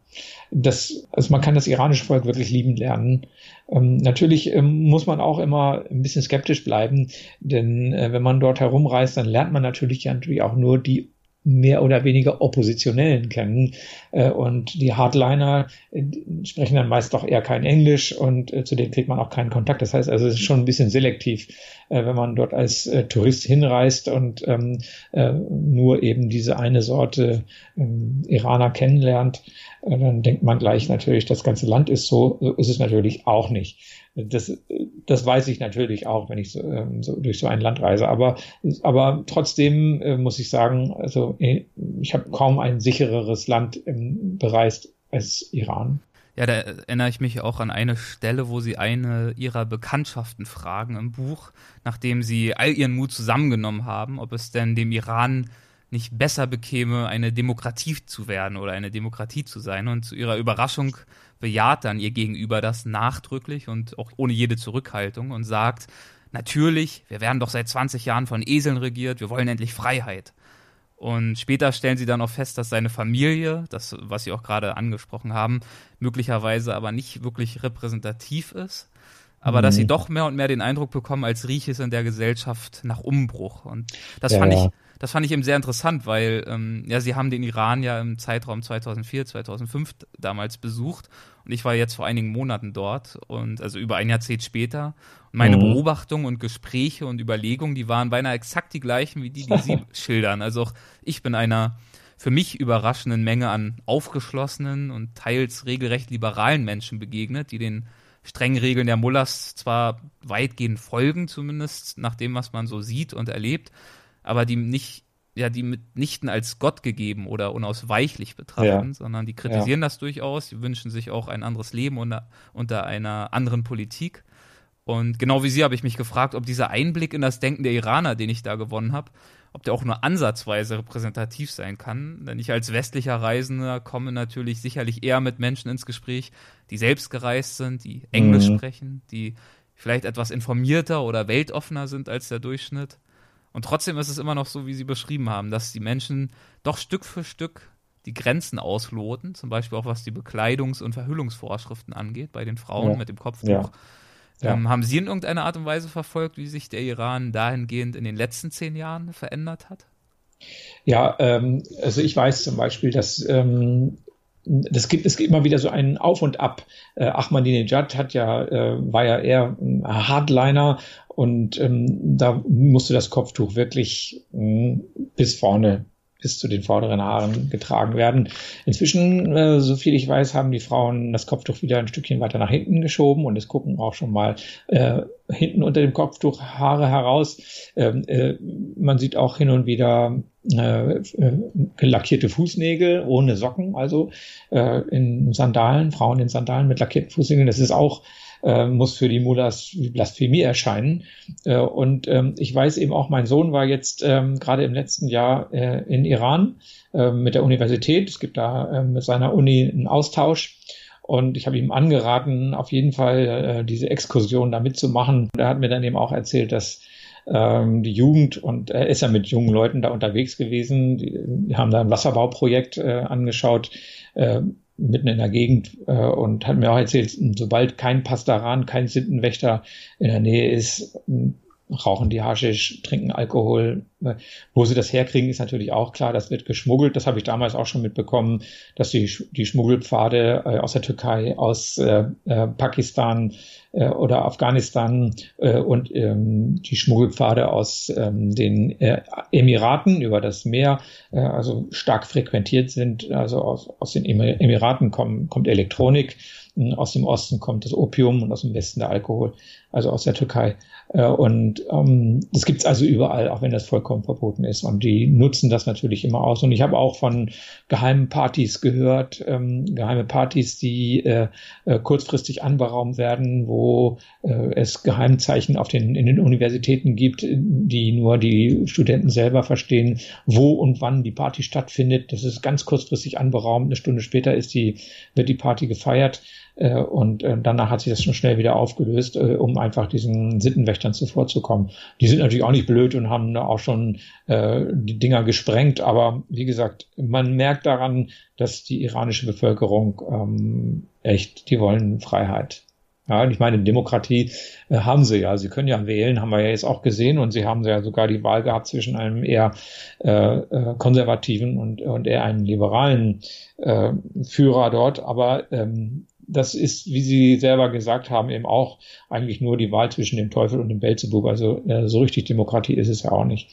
das, also man kann das iranische Volk wirklich lieben lernen. Ähm, natürlich ähm, muss man auch immer ein bisschen skeptisch bleiben, denn äh, wenn man dort herumreist, dann lernt man natürlich ja natürlich auch nur die mehr oder weniger Oppositionellen kennen. Äh, und die Hardliner äh, sprechen dann meist doch eher kein Englisch und äh, zu denen kriegt man auch keinen Kontakt. Das heißt also, es ist schon ein bisschen selektiv, wenn man dort als Tourist hinreist und ähm, nur eben diese eine Sorte ähm, Iraner kennenlernt, dann denkt man gleich natürlich, das ganze Land ist so. So ist es natürlich auch nicht. Das, das weiß ich natürlich auch, wenn ich so, ähm, so durch so ein Land reise. Aber, aber trotzdem äh, muss ich sagen, also äh, ich habe kaum ein sichereres Land ähm, bereist als Iran. Ja, da erinnere ich mich auch an eine Stelle, wo sie eine ihrer Bekanntschaften fragen im Buch, nachdem sie all ihren Mut zusammengenommen haben, ob es denn dem Iran nicht besser bekäme, eine Demokratie zu werden oder eine Demokratie zu sein. Und zu ihrer Überraschung bejaht dann ihr Gegenüber das nachdrücklich und auch ohne jede Zurückhaltung und sagt, natürlich, wir werden doch seit 20 Jahren von Eseln regiert, wir wollen endlich Freiheit. Und später stellen sie dann auch fest, dass seine Familie, das, was sie auch gerade angesprochen haben, möglicherweise aber nicht wirklich repräsentativ ist, aber mhm. dass sie mhm. doch mehr und mehr den Eindruck bekommen, als rieche es in der Gesellschaft nach Umbruch. Und das ja, fand ich das fand ich eben sehr interessant, weil ähm, ja, sie haben den Iran ja im Zeitraum 2004, 2005 damals besucht und ich war jetzt vor einigen Monaten dort und also über ein Jahrzehnt später. Und meine mhm. Beobachtungen und Gespräche und Überlegungen, die waren beinahe exakt die gleichen wie die, die Sie [LAUGHS] schildern. Also auch ich bin einer für mich überraschenden Menge an aufgeschlossenen und teils regelrecht liberalen Menschen begegnet, die den strengen Regeln der Mullahs zwar weitgehend folgen, zumindest nach dem, was man so sieht und erlebt, aber die nicht, ja, die mitnichten als Gott gegeben oder unausweichlich betrachten, ja. sondern die kritisieren ja. das durchaus, die wünschen sich auch ein anderes Leben unter, unter einer anderen Politik. Und genau wie Sie habe ich mich gefragt, ob dieser Einblick in das Denken der Iraner, den ich da gewonnen habe, ob der auch nur ansatzweise repräsentativ sein kann. Denn ich als westlicher Reisender komme natürlich sicherlich eher mit Menschen ins Gespräch, die selbst gereist sind, die Englisch mhm. sprechen, die vielleicht etwas informierter oder weltoffener sind als der Durchschnitt. Und trotzdem ist es immer noch so, wie Sie beschrieben haben, dass die Menschen doch Stück für Stück die Grenzen ausloten, zum Beispiel auch was die Bekleidungs- und Verhüllungsvorschriften angeht, bei den Frauen ja. mit dem Kopftuch. Ja. Ja. Ähm, haben Sie in irgendeiner Art und Weise verfolgt, wie sich der Iran dahingehend in den letzten zehn Jahren verändert hat? Ja, ähm, also ich weiß zum Beispiel, dass ähm, das gibt es gibt immer wieder so einen Auf und Ab. Äh, Ahmadinejad hat ja äh, war ja eher ein Hardliner und ähm, da musste das Kopftuch wirklich mh, bis vorne bis zu den vorderen Haaren getragen werden. Inzwischen, äh, so viel ich weiß, haben die Frauen das Kopftuch wieder ein Stückchen weiter nach hinten geschoben und es gucken auch schon mal äh, hinten unter dem Kopftuch Haare heraus. Ähm, äh, man sieht auch hin und wieder äh, lackierte Fußnägel ohne Socken, also äh, in Sandalen, Frauen in Sandalen mit lackierten Fußnägeln. Das ist auch äh, muss für die Mullahs wie Blasphemie erscheinen. Äh, und ähm, ich weiß eben auch, mein Sohn war jetzt ähm, gerade im letzten Jahr äh, in Iran äh, mit der Universität. Es gibt da äh, mit seiner Uni einen Austausch. Und ich habe ihm angeraten, auf jeden Fall äh, diese Exkursion da mitzumachen. Er hat mir dann eben auch erzählt, dass ähm, die Jugend und er ist ja mit jungen Leuten da unterwegs gewesen. Die haben da ein Wasserbauprojekt äh, angeschaut. Äh, mitten in der Gegend äh, und hat mir auch erzählt, sobald kein Pastaran, kein Sittenwächter in der Nähe ist, rauchen die Haschisch, trinken Alkohol. Wo sie das herkriegen, ist natürlich auch klar. Das wird geschmuggelt. Das habe ich damals auch schon mitbekommen, dass die, die Schmuggelpfade äh, aus der Türkei, aus äh, äh, Pakistan äh, oder Afghanistan äh, und ähm, die Schmuggelpfade aus ähm, den äh, Emiraten über das Meer, äh, also stark frequentiert sind. Also aus, aus den Emiraten kommen, kommt Elektronik aus dem Osten kommt das Opium und aus dem Westen der Alkohol, also aus der Türkei. Äh, und ähm, das gibt's also überall, auch wenn das vollkommen verboten ist. Und die nutzen das natürlich immer aus. Und ich habe auch von geheimen Partys gehört, ähm, geheime Partys, die äh, äh, kurzfristig anberaumt werden, wo wo äh, es Geheimzeichen auf den, in den Universitäten gibt, die nur die Studenten selber verstehen, wo und wann die Party stattfindet. Das ist ganz kurzfristig anberaumt. Eine Stunde später ist die, wird die Party gefeiert. Äh, und äh, danach hat sich das schon schnell wieder aufgelöst, äh, um einfach diesen Sittenwächtern zuvorzukommen. Die sind natürlich auch nicht blöd und haben auch schon äh, die Dinger gesprengt, aber wie gesagt, man merkt daran, dass die iranische Bevölkerung ähm, echt, die wollen Freiheit. Ja, ich meine, Demokratie äh, haben sie ja. Sie können ja wählen, haben wir ja jetzt auch gesehen. Und sie haben ja sogar die Wahl gehabt zwischen einem eher äh, äh, konservativen und, und eher einem liberalen äh, Führer dort. Aber ähm, das ist, wie Sie selber gesagt haben, eben auch eigentlich nur die Wahl zwischen dem Teufel und dem Belzebub. Also äh, so richtig Demokratie ist es ja auch nicht.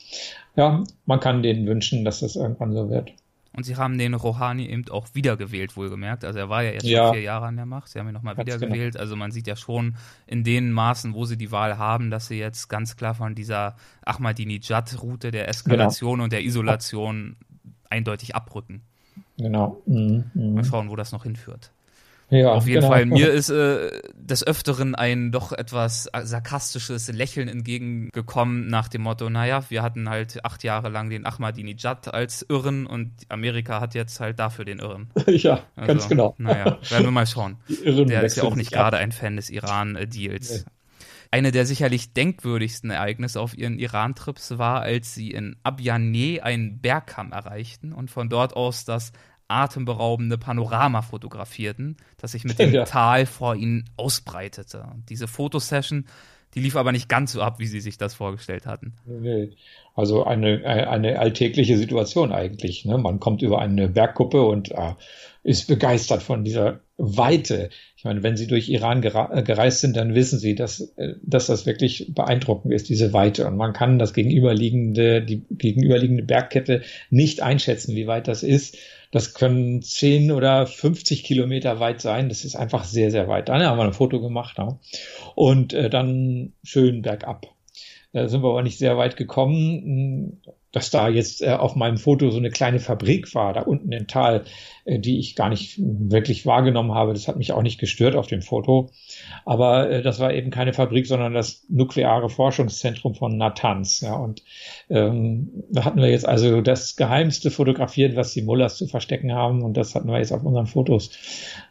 Ja, man kann denen wünschen, dass das irgendwann so wird. Und sie haben den Rouhani eben auch wiedergewählt, wohlgemerkt. Also er war ja jetzt ja. schon vier Jahre an der Macht. Sie haben ihn nochmal wiedergewählt. Genau. Also man sieht ja schon in den Maßen, wo sie die Wahl haben, dass sie jetzt ganz klar von dieser Ahmadinejad-Route der Eskalation genau. und der Isolation eindeutig abrücken. Genau. Mhm. mhm. Mal schauen, wo das noch hinführt. Ja, Auf jeden genau. Fall. Mir [LAUGHS] ist äh, des Öfteren ein doch etwas sarkastisches Lächeln entgegengekommen nach dem Motto, naja, wir hatten halt acht Jahre lang den Ahmadinejad als Irren und Amerika hat jetzt halt dafür den Irren. [LAUGHS] ja, also, ganz genau. Naja, werden wir mal schauen. Der ist ja auch nicht gerade ein Fan des Iran-Deals. Nee. Eine der sicherlich denkwürdigsten Ereignisse auf ihren Iran-Trips war, als sie in Abyaneh einen Bergkamm erreichten und von dort aus das atemberaubende Panorama fotografierten, das sich mit dem ja. Tal vor ihnen ausbreitete. Diese Fotosession, die lief aber nicht ganz so ab, wie sie sich das vorgestellt hatten. Also eine, eine alltägliche Situation eigentlich. Ne? Man kommt über eine Bergkuppe und äh, ist begeistert von dieser Weite. Ich meine, wenn Sie durch Iran äh, gereist sind, dann wissen Sie, dass, äh, dass das wirklich beeindruckend ist, diese Weite. Und man kann das gegenüberliegende, die gegenüberliegende Bergkette nicht einschätzen, wie weit das ist. Das können 10 oder 50 Kilometer weit sein. Das ist einfach sehr, sehr weit. Dann haben wir ein Foto gemacht. Ja. Und äh, dann schön bergab. Da sind wir aber nicht sehr weit gekommen dass da jetzt äh, auf meinem Foto so eine kleine Fabrik war, da unten im Tal, äh, die ich gar nicht wirklich wahrgenommen habe. Das hat mich auch nicht gestört auf dem Foto. Aber äh, das war eben keine Fabrik, sondern das nukleare Forschungszentrum von Natanz. Ja, und ähm, da hatten wir jetzt also das Geheimste fotografiert, was die Mullers zu verstecken haben. Und das hatten wir jetzt auf unseren Fotos.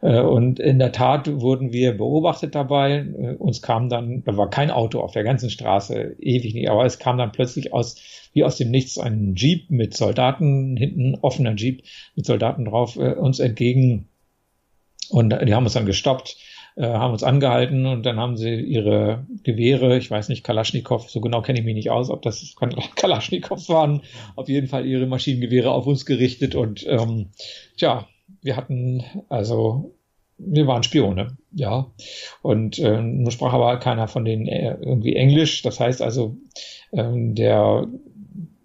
Äh, und in der Tat wurden wir beobachtet dabei. Äh, uns kam dann, da war kein Auto auf der ganzen Straße, ewig nicht, aber es kam dann plötzlich aus wie aus dem Nichts ein Jeep mit Soldaten, hinten offener Jeep mit Soldaten drauf, äh, uns entgegen. Und die haben uns dann gestoppt, äh, haben uns angehalten und dann haben sie ihre Gewehre, ich weiß nicht, Kalaschnikow, so genau kenne ich mich nicht aus, ob das [LAUGHS] Kalaschnikows waren, auf jeden Fall ihre Maschinengewehre auf uns gerichtet und ähm, tja, wir hatten also wir waren Spione, ja. Und äh, nur sprach aber keiner von denen äh, irgendwie Englisch. Das heißt also, ähm, der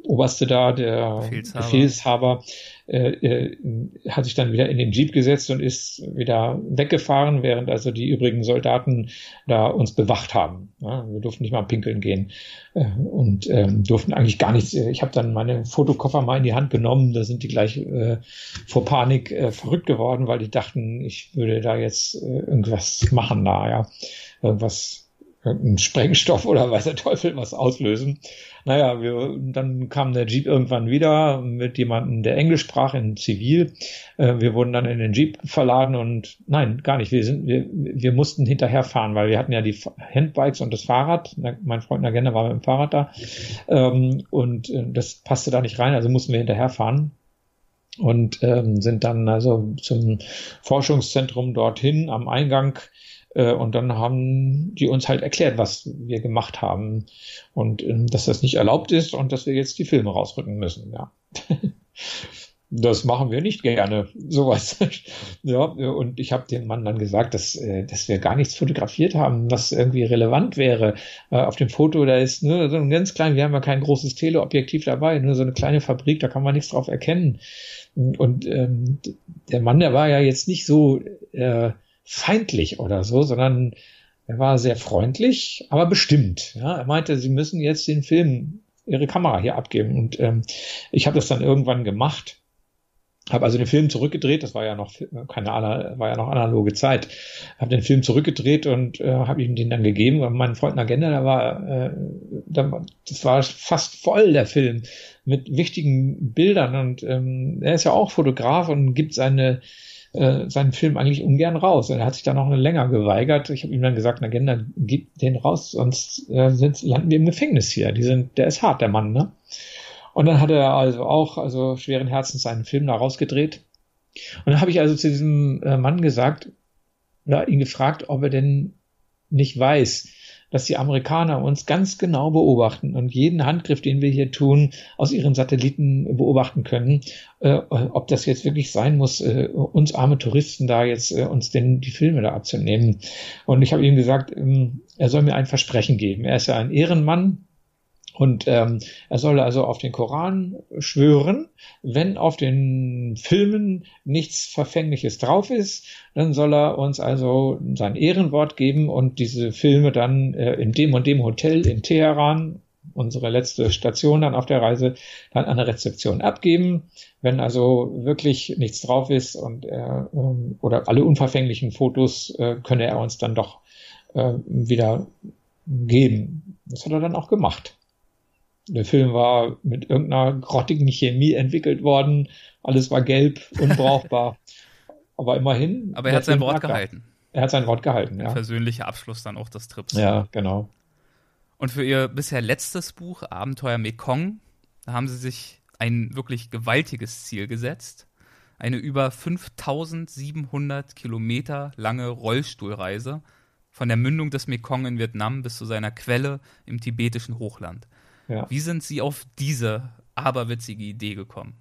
Oberste da, der Befehlshaber, Befehlshaber äh, äh, hat sich dann wieder in den Jeep gesetzt und ist wieder weggefahren, während also die übrigen Soldaten da uns bewacht haben. Ja, wir durften nicht mal pinkeln gehen äh, und ähm, durften eigentlich gar nichts. Ich habe dann meine Fotokoffer mal in die Hand genommen, da sind die gleich äh, vor Panik äh, verrückt geworden, weil die dachten, ich würde da jetzt äh, irgendwas machen da, ja, irgendwas ein Sprengstoff oder weiß der Teufel was auslösen. Naja, wir, dann kam der Jeep irgendwann wieder mit jemandem, der Englisch sprach in Zivil. Äh, wir wurden dann in den Jeep verladen und nein, gar nicht. Wir sind, wir, wir mussten hinterherfahren, weil wir hatten ja die Handbikes und das Fahrrad. Mein Freund Agenda war mit dem Fahrrad da. Ähm, und äh, das passte da nicht rein, also mussten wir hinterherfahren und ähm, sind dann also zum Forschungszentrum dorthin am Eingang und dann haben die uns halt erklärt, was wir gemacht haben und ähm, dass das nicht erlaubt ist und dass wir jetzt die Filme rausrücken müssen. Ja. [LAUGHS] Das machen wir nicht gerne, [LAUGHS] sowas. ja, und ich habe dem Mann dann gesagt, dass, äh, dass wir gar nichts fotografiert haben, was irgendwie relevant wäre. Äh, auf dem Foto, da ist nur so ein ganz klein, wir haben ja kein großes Teleobjektiv dabei, nur so eine kleine Fabrik, da kann man nichts drauf erkennen. Und ähm, der Mann, der war ja jetzt nicht so äh, feindlich oder so, sondern er war sehr freundlich, aber bestimmt. Ja, er meinte, sie müssen jetzt den Film, ihre Kamera hier abgeben. Und ähm, ich habe das dann irgendwann gemacht. habe also den Film zurückgedreht, das war ja noch keine war ja noch analoge Zeit. Habe den Film zurückgedreht und äh, habe ihm den dann gegeben. Und mein Freund Agenda, da war, äh, da, das war fast voll der Film mit wichtigen Bildern und ähm, er ist ja auch Fotograf und gibt seine äh, seinen Film eigentlich ungern raus. Und er hat sich da noch länger geweigert. Ich habe ihm dann gesagt, Agenda, gib den raus, sonst äh, sind, landen wir im Gefängnis hier. Die sind, der ist hart, der Mann, ne? Und dann hat er also auch, also schweren Herzens seinen Film da rausgedreht. Und dann habe ich also zu diesem äh, Mann gesagt, oder ihn gefragt, ob er denn nicht weiß, dass die Amerikaner uns ganz genau beobachten und jeden Handgriff, den wir hier tun, aus ihren Satelliten beobachten können. Äh, ob das jetzt wirklich sein muss, äh, uns arme Touristen da jetzt äh, uns denn die Filme da abzunehmen. Und ich habe ihm gesagt, ähm, er soll mir ein Versprechen geben. Er ist ja ein Ehrenmann, und ähm, er soll also auf den Koran schwören, wenn auf den Filmen nichts Verfängliches drauf ist, dann soll er uns also sein Ehrenwort geben und diese Filme dann äh, in dem und dem Hotel in Teheran, unsere letzte Station dann auf der Reise, dann an der Rezeption abgeben. Wenn also wirklich nichts drauf ist und er, ähm, oder alle unverfänglichen Fotos äh, könne er uns dann doch äh, wieder geben. Das hat er dann auch gemacht. Der Film war mit irgendeiner grottigen Chemie entwickelt worden. Alles war gelb, [LAUGHS] unbrauchbar. Aber immerhin. Aber er hat sein Wort gehalten. Er hat sein Wort gehalten, ja. Persönlicher Abschluss dann auch des Trips. Ja, genau. Und für ihr bisher letztes Buch, Abenteuer Mekong, da haben sie sich ein wirklich gewaltiges Ziel gesetzt. Eine über 5700 Kilometer lange Rollstuhlreise von der Mündung des Mekong in Vietnam bis zu seiner Quelle im tibetischen Hochland. Ja. Wie sind Sie auf diese aberwitzige Idee gekommen?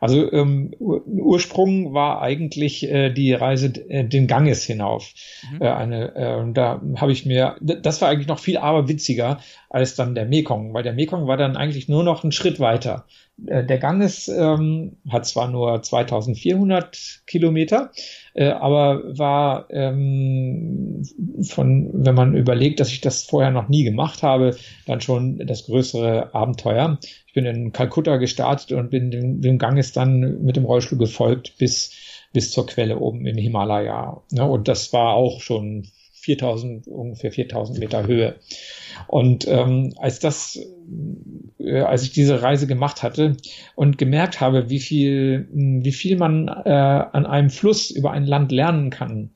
Also ähm, Ursprung war eigentlich äh, die Reise äh, den Ganges hinauf. Mhm. Äh, eine, äh, da habe ich mir, das war eigentlich noch viel aberwitziger als dann der Mekong, weil der Mekong war dann eigentlich nur noch einen Schritt weiter. Äh, der Ganges ähm, hat zwar nur 2400 Kilometer, äh, aber war ähm, von, wenn man überlegt, dass ich das vorher noch nie gemacht habe, dann schon das größere Abenteuer. Ich bin in Kalkutta gestartet und bin dem, dem Ganges dann mit dem Rollstuhl gefolgt bis bis zur Quelle oben im Himalaya. Ja, und das war auch schon 4000, ungefähr 4000 Meter Höhe. Und ähm, als das, äh, als ich diese Reise gemacht hatte und gemerkt habe, wie viel, wie viel man äh, an einem Fluss über ein Land lernen kann,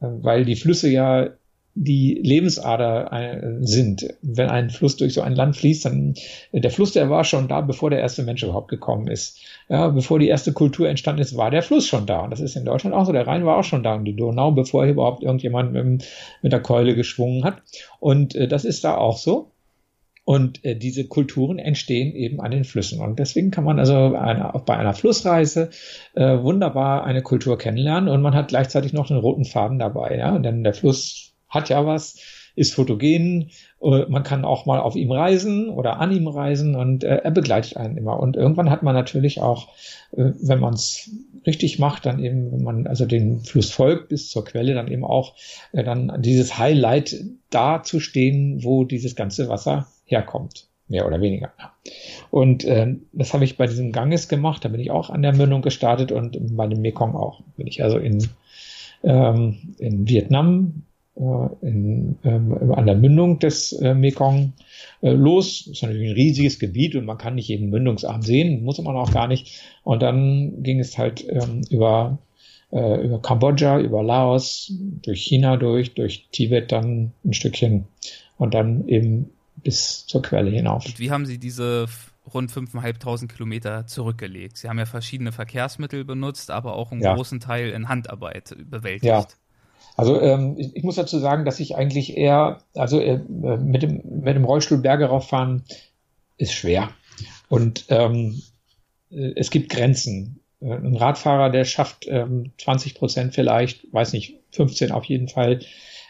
äh, weil die Flüsse ja die Lebensader äh, sind. Wenn ein Fluss durch so ein Land fließt, dann der Fluss, der war schon da, bevor der erste Mensch überhaupt gekommen ist. Ja, bevor die erste Kultur entstanden ist, war der Fluss schon da. Und das ist in Deutschland auch so. Der Rhein war auch schon da und die Donau, bevor hier überhaupt irgendjemand mit, mit der Keule geschwungen hat. Und äh, das ist da auch so. Und äh, diese Kulturen entstehen eben an den Flüssen. Und deswegen kann man also eine, bei einer Flussreise äh, wunderbar eine Kultur kennenlernen und man hat gleichzeitig noch einen roten Faden dabei. Ja? Denn der Fluss hat ja was, ist fotogen, äh, man kann auch mal auf ihm reisen oder an ihm reisen und äh, er begleitet einen immer. Und irgendwann hat man natürlich auch, äh, wenn man es richtig macht, dann eben, wenn man also den Fluss folgt bis zur Quelle, dann eben auch äh, dann dieses Highlight da zu stehen, wo dieses ganze Wasser herkommt. Mehr oder weniger. Und äh, das habe ich bei diesem Ganges gemacht, da bin ich auch an der Mündung gestartet und bei dem Mekong auch. Bin ich also in, ähm, in Vietnam in, ähm, an der Mündung des äh, Mekong äh, los. Das ist natürlich ein riesiges Gebiet und man kann nicht jeden Mündungsarm sehen, muss man auch gar nicht. Und dann ging es halt ähm, über, äh, über Kambodscha, über Laos, durch China durch, durch Tibet dann ein Stückchen und dann eben bis zur Quelle hinauf. Und wie haben Sie diese rund 5.500 Kilometer zurückgelegt? Sie haben ja verschiedene Verkehrsmittel benutzt, aber auch einen ja. großen Teil in Handarbeit bewältigt. Ja. Also ähm, ich, muss dazu sagen, dass ich eigentlich eher, also äh, mit, dem, mit dem Rollstuhl Berge rauffahren ist schwer. Und ähm, äh, es gibt Grenzen. Äh, ein Radfahrer, der schafft ähm, 20 Prozent vielleicht, weiß nicht, 15 auf jeden Fall.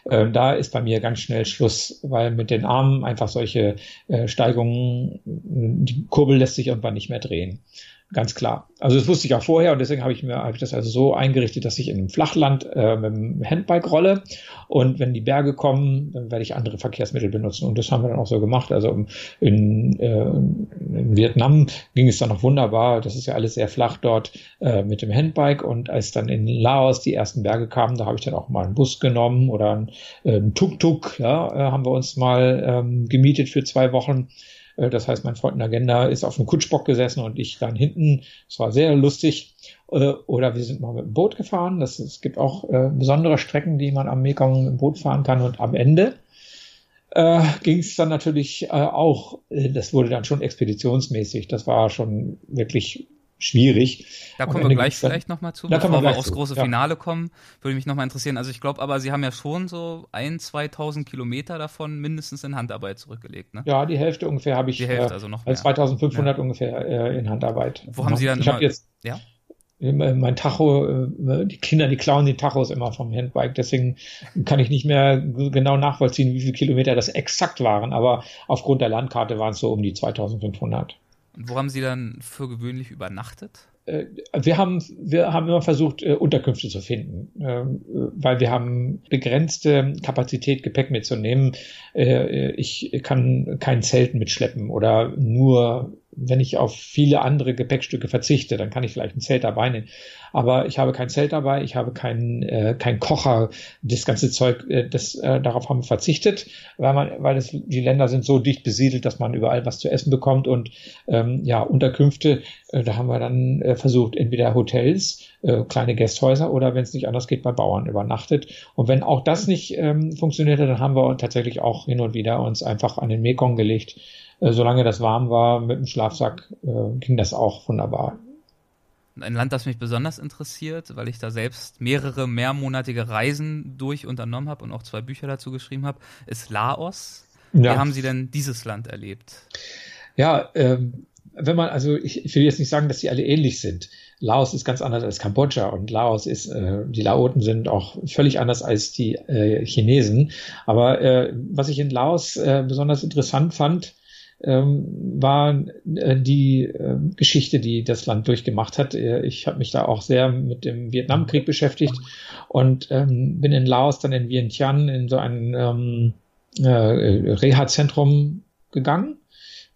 Äh, da ist bei mir ganz schnell Schluss, weil mit den Armen einfach solche äh, Steigungen, die Kurbel lässt sich irgendwann nicht mehr drehen. Ganz klar. Also das wusste ich auch vorher und deswegen habe ich mir habe ich das also so eingerichtet, dass ich in einem Flachland äh, mit dem Handbike rolle und wenn die Berge kommen, dann werde ich andere Verkehrsmittel benutzen und das haben wir dann auch so gemacht. Also in, äh, in Vietnam ging es dann noch wunderbar. Das ist ja alles sehr flach dort äh, mit dem Handbike und als dann in Laos die ersten Berge kamen, da habe ich dann auch mal einen Bus genommen oder einen, äh, Tuk-Tuk. Ja, äh, haben wir uns mal ähm, gemietet für zwei Wochen das heißt, mein Freund Agenda ist auf dem Kutschbock gesessen und ich dann hinten. Es war sehr lustig. Äh, oder wir sind mal mit dem Boot gefahren. Das, es gibt auch äh, besondere Strecken, die man am Mekong im Boot fahren kann. Und am Ende äh, ging es dann natürlich äh, auch, das wurde dann schon expeditionsmäßig. Das war schon wirklich schwierig. Da kommen wir gleich vielleicht nochmal zu, da bevor wir, wir aufs zu. große ja. Finale kommen. Würde mich nochmal interessieren. Also ich glaube aber, Sie haben ja schon so ein, 2000 Kilometer davon mindestens in Handarbeit zurückgelegt, ne? Ja, die Hälfte ungefähr habe ich. Die Hälfte, äh, also noch mehr. 2500 ja. ungefähr äh, in Handarbeit. Wo haben Sie dann Ich habe jetzt, ja? mein Tacho, äh, die Kinder, die klauen die Tachos immer vom Handbike, deswegen kann ich nicht mehr genau nachvollziehen, wie viele Kilometer das exakt waren, aber aufgrund der Landkarte waren es so um die 2500. Und wo haben Sie dann für gewöhnlich übernachtet? Äh, wir haben, wir haben immer versucht, äh, Unterkünfte zu finden, ähm, weil wir haben begrenzte Kapazität, Gepäck mitzunehmen. Äh, ich kann kein Zelt mitschleppen oder nur wenn ich auf viele andere Gepäckstücke verzichte, dann kann ich vielleicht ein Zelt dabei nehmen. Aber ich habe kein Zelt dabei, ich habe keinen äh, kein Kocher, das ganze Zeug, äh, das, äh, darauf haben wir verzichtet, weil man, weil es, die Länder sind so dicht besiedelt, dass man überall was zu essen bekommt und ähm, ja, Unterkünfte, äh, da haben wir dann äh, versucht, entweder Hotels, äh, kleine Gästhäuser oder wenn es nicht anders geht, bei Bauern übernachtet. Und wenn auch das nicht ähm, funktionierte, dann haben wir tatsächlich auch hin und wieder uns einfach an den Mekong gelegt solange das warm war mit dem Schlafsack, äh, ging das auch wunderbar. Ein Land, das mich besonders interessiert, weil ich da selbst mehrere mehrmonatige Reisen durch unternommen habe und auch zwei Bücher dazu geschrieben habe, ist Laos. Ja. Wie haben Sie denn dieses Land erlebt? Ja, ähm, wenn man, also ich, ich will jetzt nicht sagen, dass sie alle ähnlich sind. Laos ist ganz anders als Kambodscha und Laos ist, äh, die Laoten sind auch völlig anders als die äh, Chinesen. Aber äh, was ich in Laos äh, besonders interessant fand, ähm, war äh, die äh, Geschichte, die das Land durchgemacht hat. Äh, ich habe mich da auch sehr mit dem Vietnamkrieg beschäftigt und ähm, bin in Laos dann in Vientiane in so ein ähm, äh, Reha-Zentrum gegangen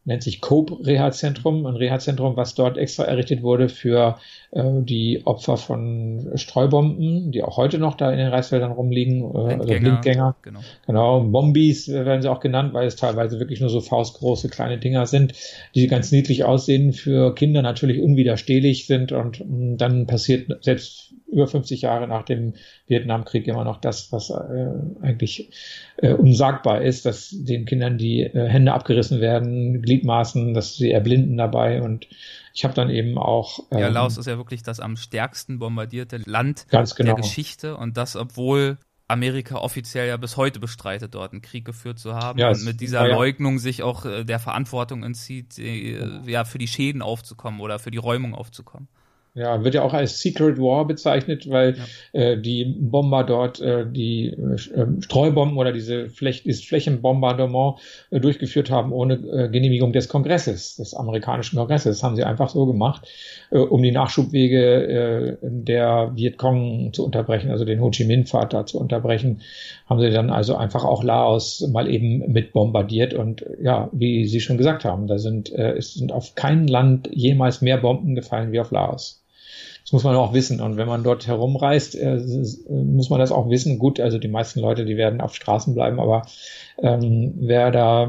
nennt sich Cope Reha-Zentrum, ein Reha-Zentrum, was dort extra errichtet wurde für äh, die Opfer von Streubomben, die auch heute noch da in den Reisfeldern rumliegen, äh, also Blindgänger. Genau. genau, Bombis werden sie auch genannt, weil es teilweise wirklich nur so faustgroße kleine Dinger sind, die ganz niedlich aussehen, für Kinder natürlich unwiderstehlich sind und mh, mm, dann passiert selbst über 50 Jahre nach dem Vietnamkrieg immer noch das, was äh, eigentlich äh, unsagbar ist, dass den Kindern die äh, Hände abgerissen werden, Gliedmaßen, dass sie erblinden dabei und ich habe dann eben auch. Ähm, ja, Laos ist ja wirklich das am stärksten bombardierte Land genau. der Geschichte und das, obwohl Amerika offiziell ja bis heute bestreitet, dort einen Krieg geführt zu haben ja, und mit dieser ja, Leugnung sich auch äh, der Verantwortung entzieht, ja, für die Schäden aufzukommen oder für die Räumung aufzukommen. Ja, wird ja auch als Secret War bezeichnet, weil ja. äh, die Bomber dort äh, die äh, Streubomben oder diese Fläch dieses Flächenbombardement äh, durchgeführt haben ohne äh, Genehmigung des Kongresses, des amerikanischen Kongresses. Das haben sie einfach so gemacht, äh, um die Nachschubwege äh, der Vietcong zu unterbrechen, also den Ho Chi Minh-Pfad da zu unterbrechen, haben sie dann also einfach auch Laos mal eben mit bombardiert und ja, wie Sie schon gesagt haben, da sind äh, es sind auf kein Land jemals mehr Bomben gefallen wie auf Laos. Das muss man auch wissen. Und wenn man dort herumreist, äh, muss man das auch wissen. Gut, also die meisten Leute, die werden auf Straßen bleiben, aber ähm, wer da äh,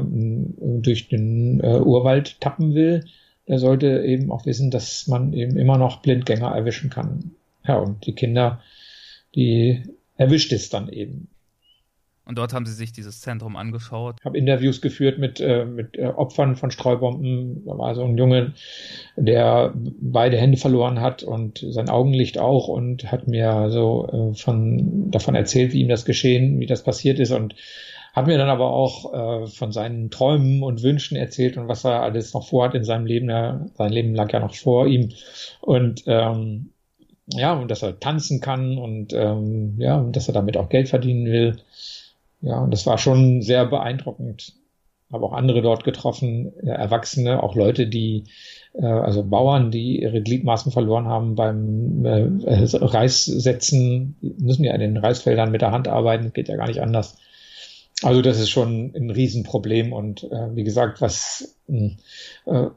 durch den äh, Urwald tappen will, der sollte eben auch wissen, dass man eben immer noch Blindgänger erwischen kann. Ja, und die Kinder, die erwischt es dann eben. Und dort haben sie sich dieses Zentrum angeschaut. Ich habe Interviews geführt mit, äh, mit äh, Opfern von Streubomben. Da war so ein Junge, der beide Hände verloren hat und sein Augenlicht auch und hat mir so äh, von, davon erzählt, wie ihm das geschehen, wie das passiert ist und hat mir dann aber auch äh, von seinen Träumen und Wünschen erzählt und was er alles noch vorhat in seinem Leben. Ja, sein Leben lag ja noch vor ihm. Und ähm, ja, und dass er tanzen kann und ähm, ja, und dass er damit auch Geld verdienen will. Ja, und das war schon sehr beeindruckend. habe auch andere dort getroffen, äh, Erwachsene, auch Leute, die, äh, also Bauern, die ihre Gliedmaßen verloren haben beim äh, Reissetzen, müssen ja in den Reisfeldern mit der Hand arbeiten, geht ja gar nicht anders. Also das ist schon ein Riesenproblem und äh, wie gesagt, was äh,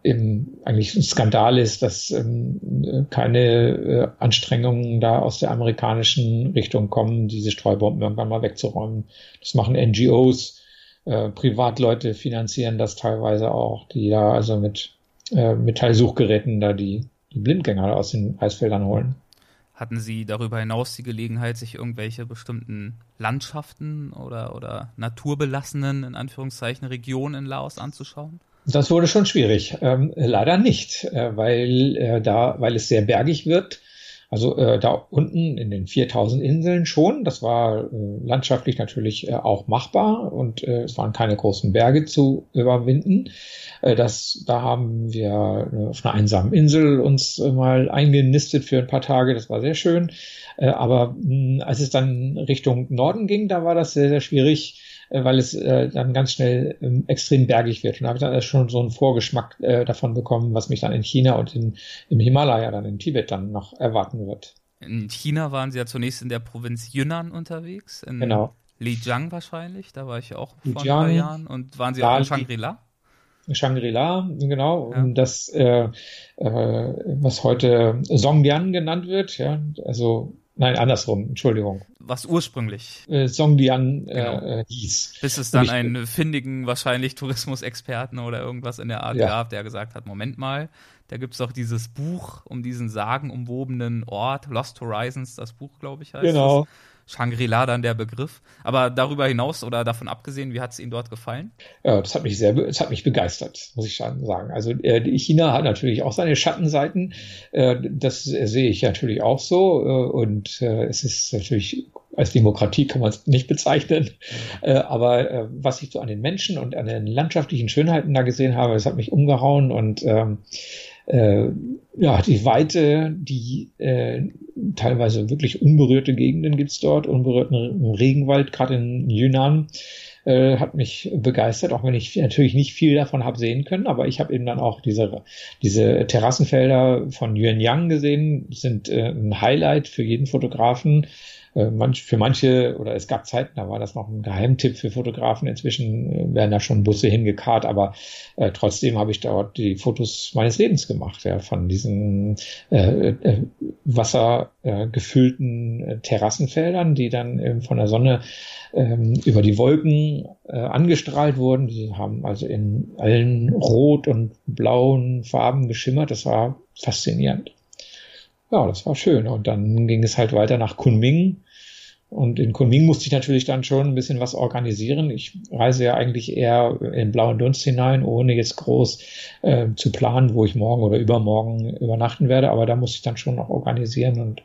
eben eigentlich ein Skandal ist, dass ähm, keine äh, Anstrengungen da aus der amerikanischen Richtung kommen, diese Streubomben irgendwann mal wegzuräumen. Das machen NGOs, äh, Privatleute finanzieren das teilweise auch, die da also mit äh, Metallsuchgeräten da die, die Blindgänger aus den Eisfeldern holen. Hatten Sie darüber hinaus die Gelegenheit, sich irgendwelche bestimmten Landschaften oder, oder naturbelassenen, in Anführungszeichen, Regionen in Laos anzuschauen? Das wurde schon schwierig. Ähm, leider nicht, äh, weil äh, da, weil es sehr bergig wird also äh, da unten in den 4000 Inseln schon. Das war äh, landschaftlich natürlich äh, auch machbar und äh, es waren keine großen Berge zu überwinden. Äh, das, da haben wir äh, auf einer einsamen Insel uns mal eingenistet für ein paar Tage. Das war sehr schön. Aber mh, als es dann Richtung Norden ging, da war das sehr, sehr schwierig weil es äh, dann ganz schnell ähm, extrem bergig wird. Und da habe ich dann schon so einen Vorgeschmack äh, davon bekommen, was mich dann in China und in, im Himalaya, dann in Tibet dann noch erwarten wird. In China waren Sie ja zunächst in der Provinz Yunnan unterwegs. In genau. Lijiang wahrscheinlich, da war ich auch vor ein paar Jahren. Und waren Sie auch in Shangri-La? Shangri-La, genau, ja. das, äh, äh, was heute Songyan genannt wird, ja, also Nein, andersrum, Entschuldigung. Was ursprünglich äh, Songdian äh, genau. äh, hieß. Bis es dann ich, einen findigen, wahrscheinlich Tourismusexperten oder irgendwas in der Art ja. gab, der gesagt hat, Moment mal, da gibt es doch dieses Buch um diesen sagenumwobenen Ort, Lost Horizons, das Buch, glaube ich, heißt Genau. Es. Shangri-La dann der Begriff. Aber darüber hinaus oder davon abgesehen, wie hat es Ihnen dort gefallen? Ja, das hat mich sehr, das hat mich begeistert, muss ich sagen. Also äh, China hat natürlich auch seine Schattenseiten. Äh, das sehe ich natürlich auch so. Äh, und es ist natürlich als Demokratie kann man es nicht bezeichnen. Aber was ich so an den Menschen und an den landschaftlichen Schönheiten da gesehen habe, das hat mich umgehauen und ähm, äh, ja, die Weite, die äh, teilweise wirklich unberührte Gegenden gibt's dort, unberührten Regenwald, gerade in Yunnan, äh, hat mich begeistert, auch wenn ich natürlich nicht viel davon habe sehen können, aber ich habe eben dann auch diese, diese Terrassenfelder von Yuanyang gesehen, sind äh, ein Highlight für jeden Fotografen manch, für manche, oder es gab Zeiten, da war das noch ein Geheimtipp für Fotografen. Inzwischen äh, werden da schon Busse hingekarrt, aber äh, trotzdem habe ich dort die Fotos meines Lebens gemacht, ja, von diesen äh, äh, wassergefüllten äh, Terrassenfeldern, die dann eben von der Sonne ähm, über die Wolken äh, angestrahlt wurden. Die haben also in allen rot und blauen Farben geschimmert. Das war faszinierend ja, das war schön. Und dann ging es halt weiter nach Kunming. Und in Kunming musste ich natürlich dann schon ein bisschen was organisieren. Ich reise ja eigentlich eher in blauen Dunst hinein, ohne jetzt groß äh, zu planen, wo ich morgen oder übermorgen übernachten werde. Aber da musste ich dann schon noch organisieren und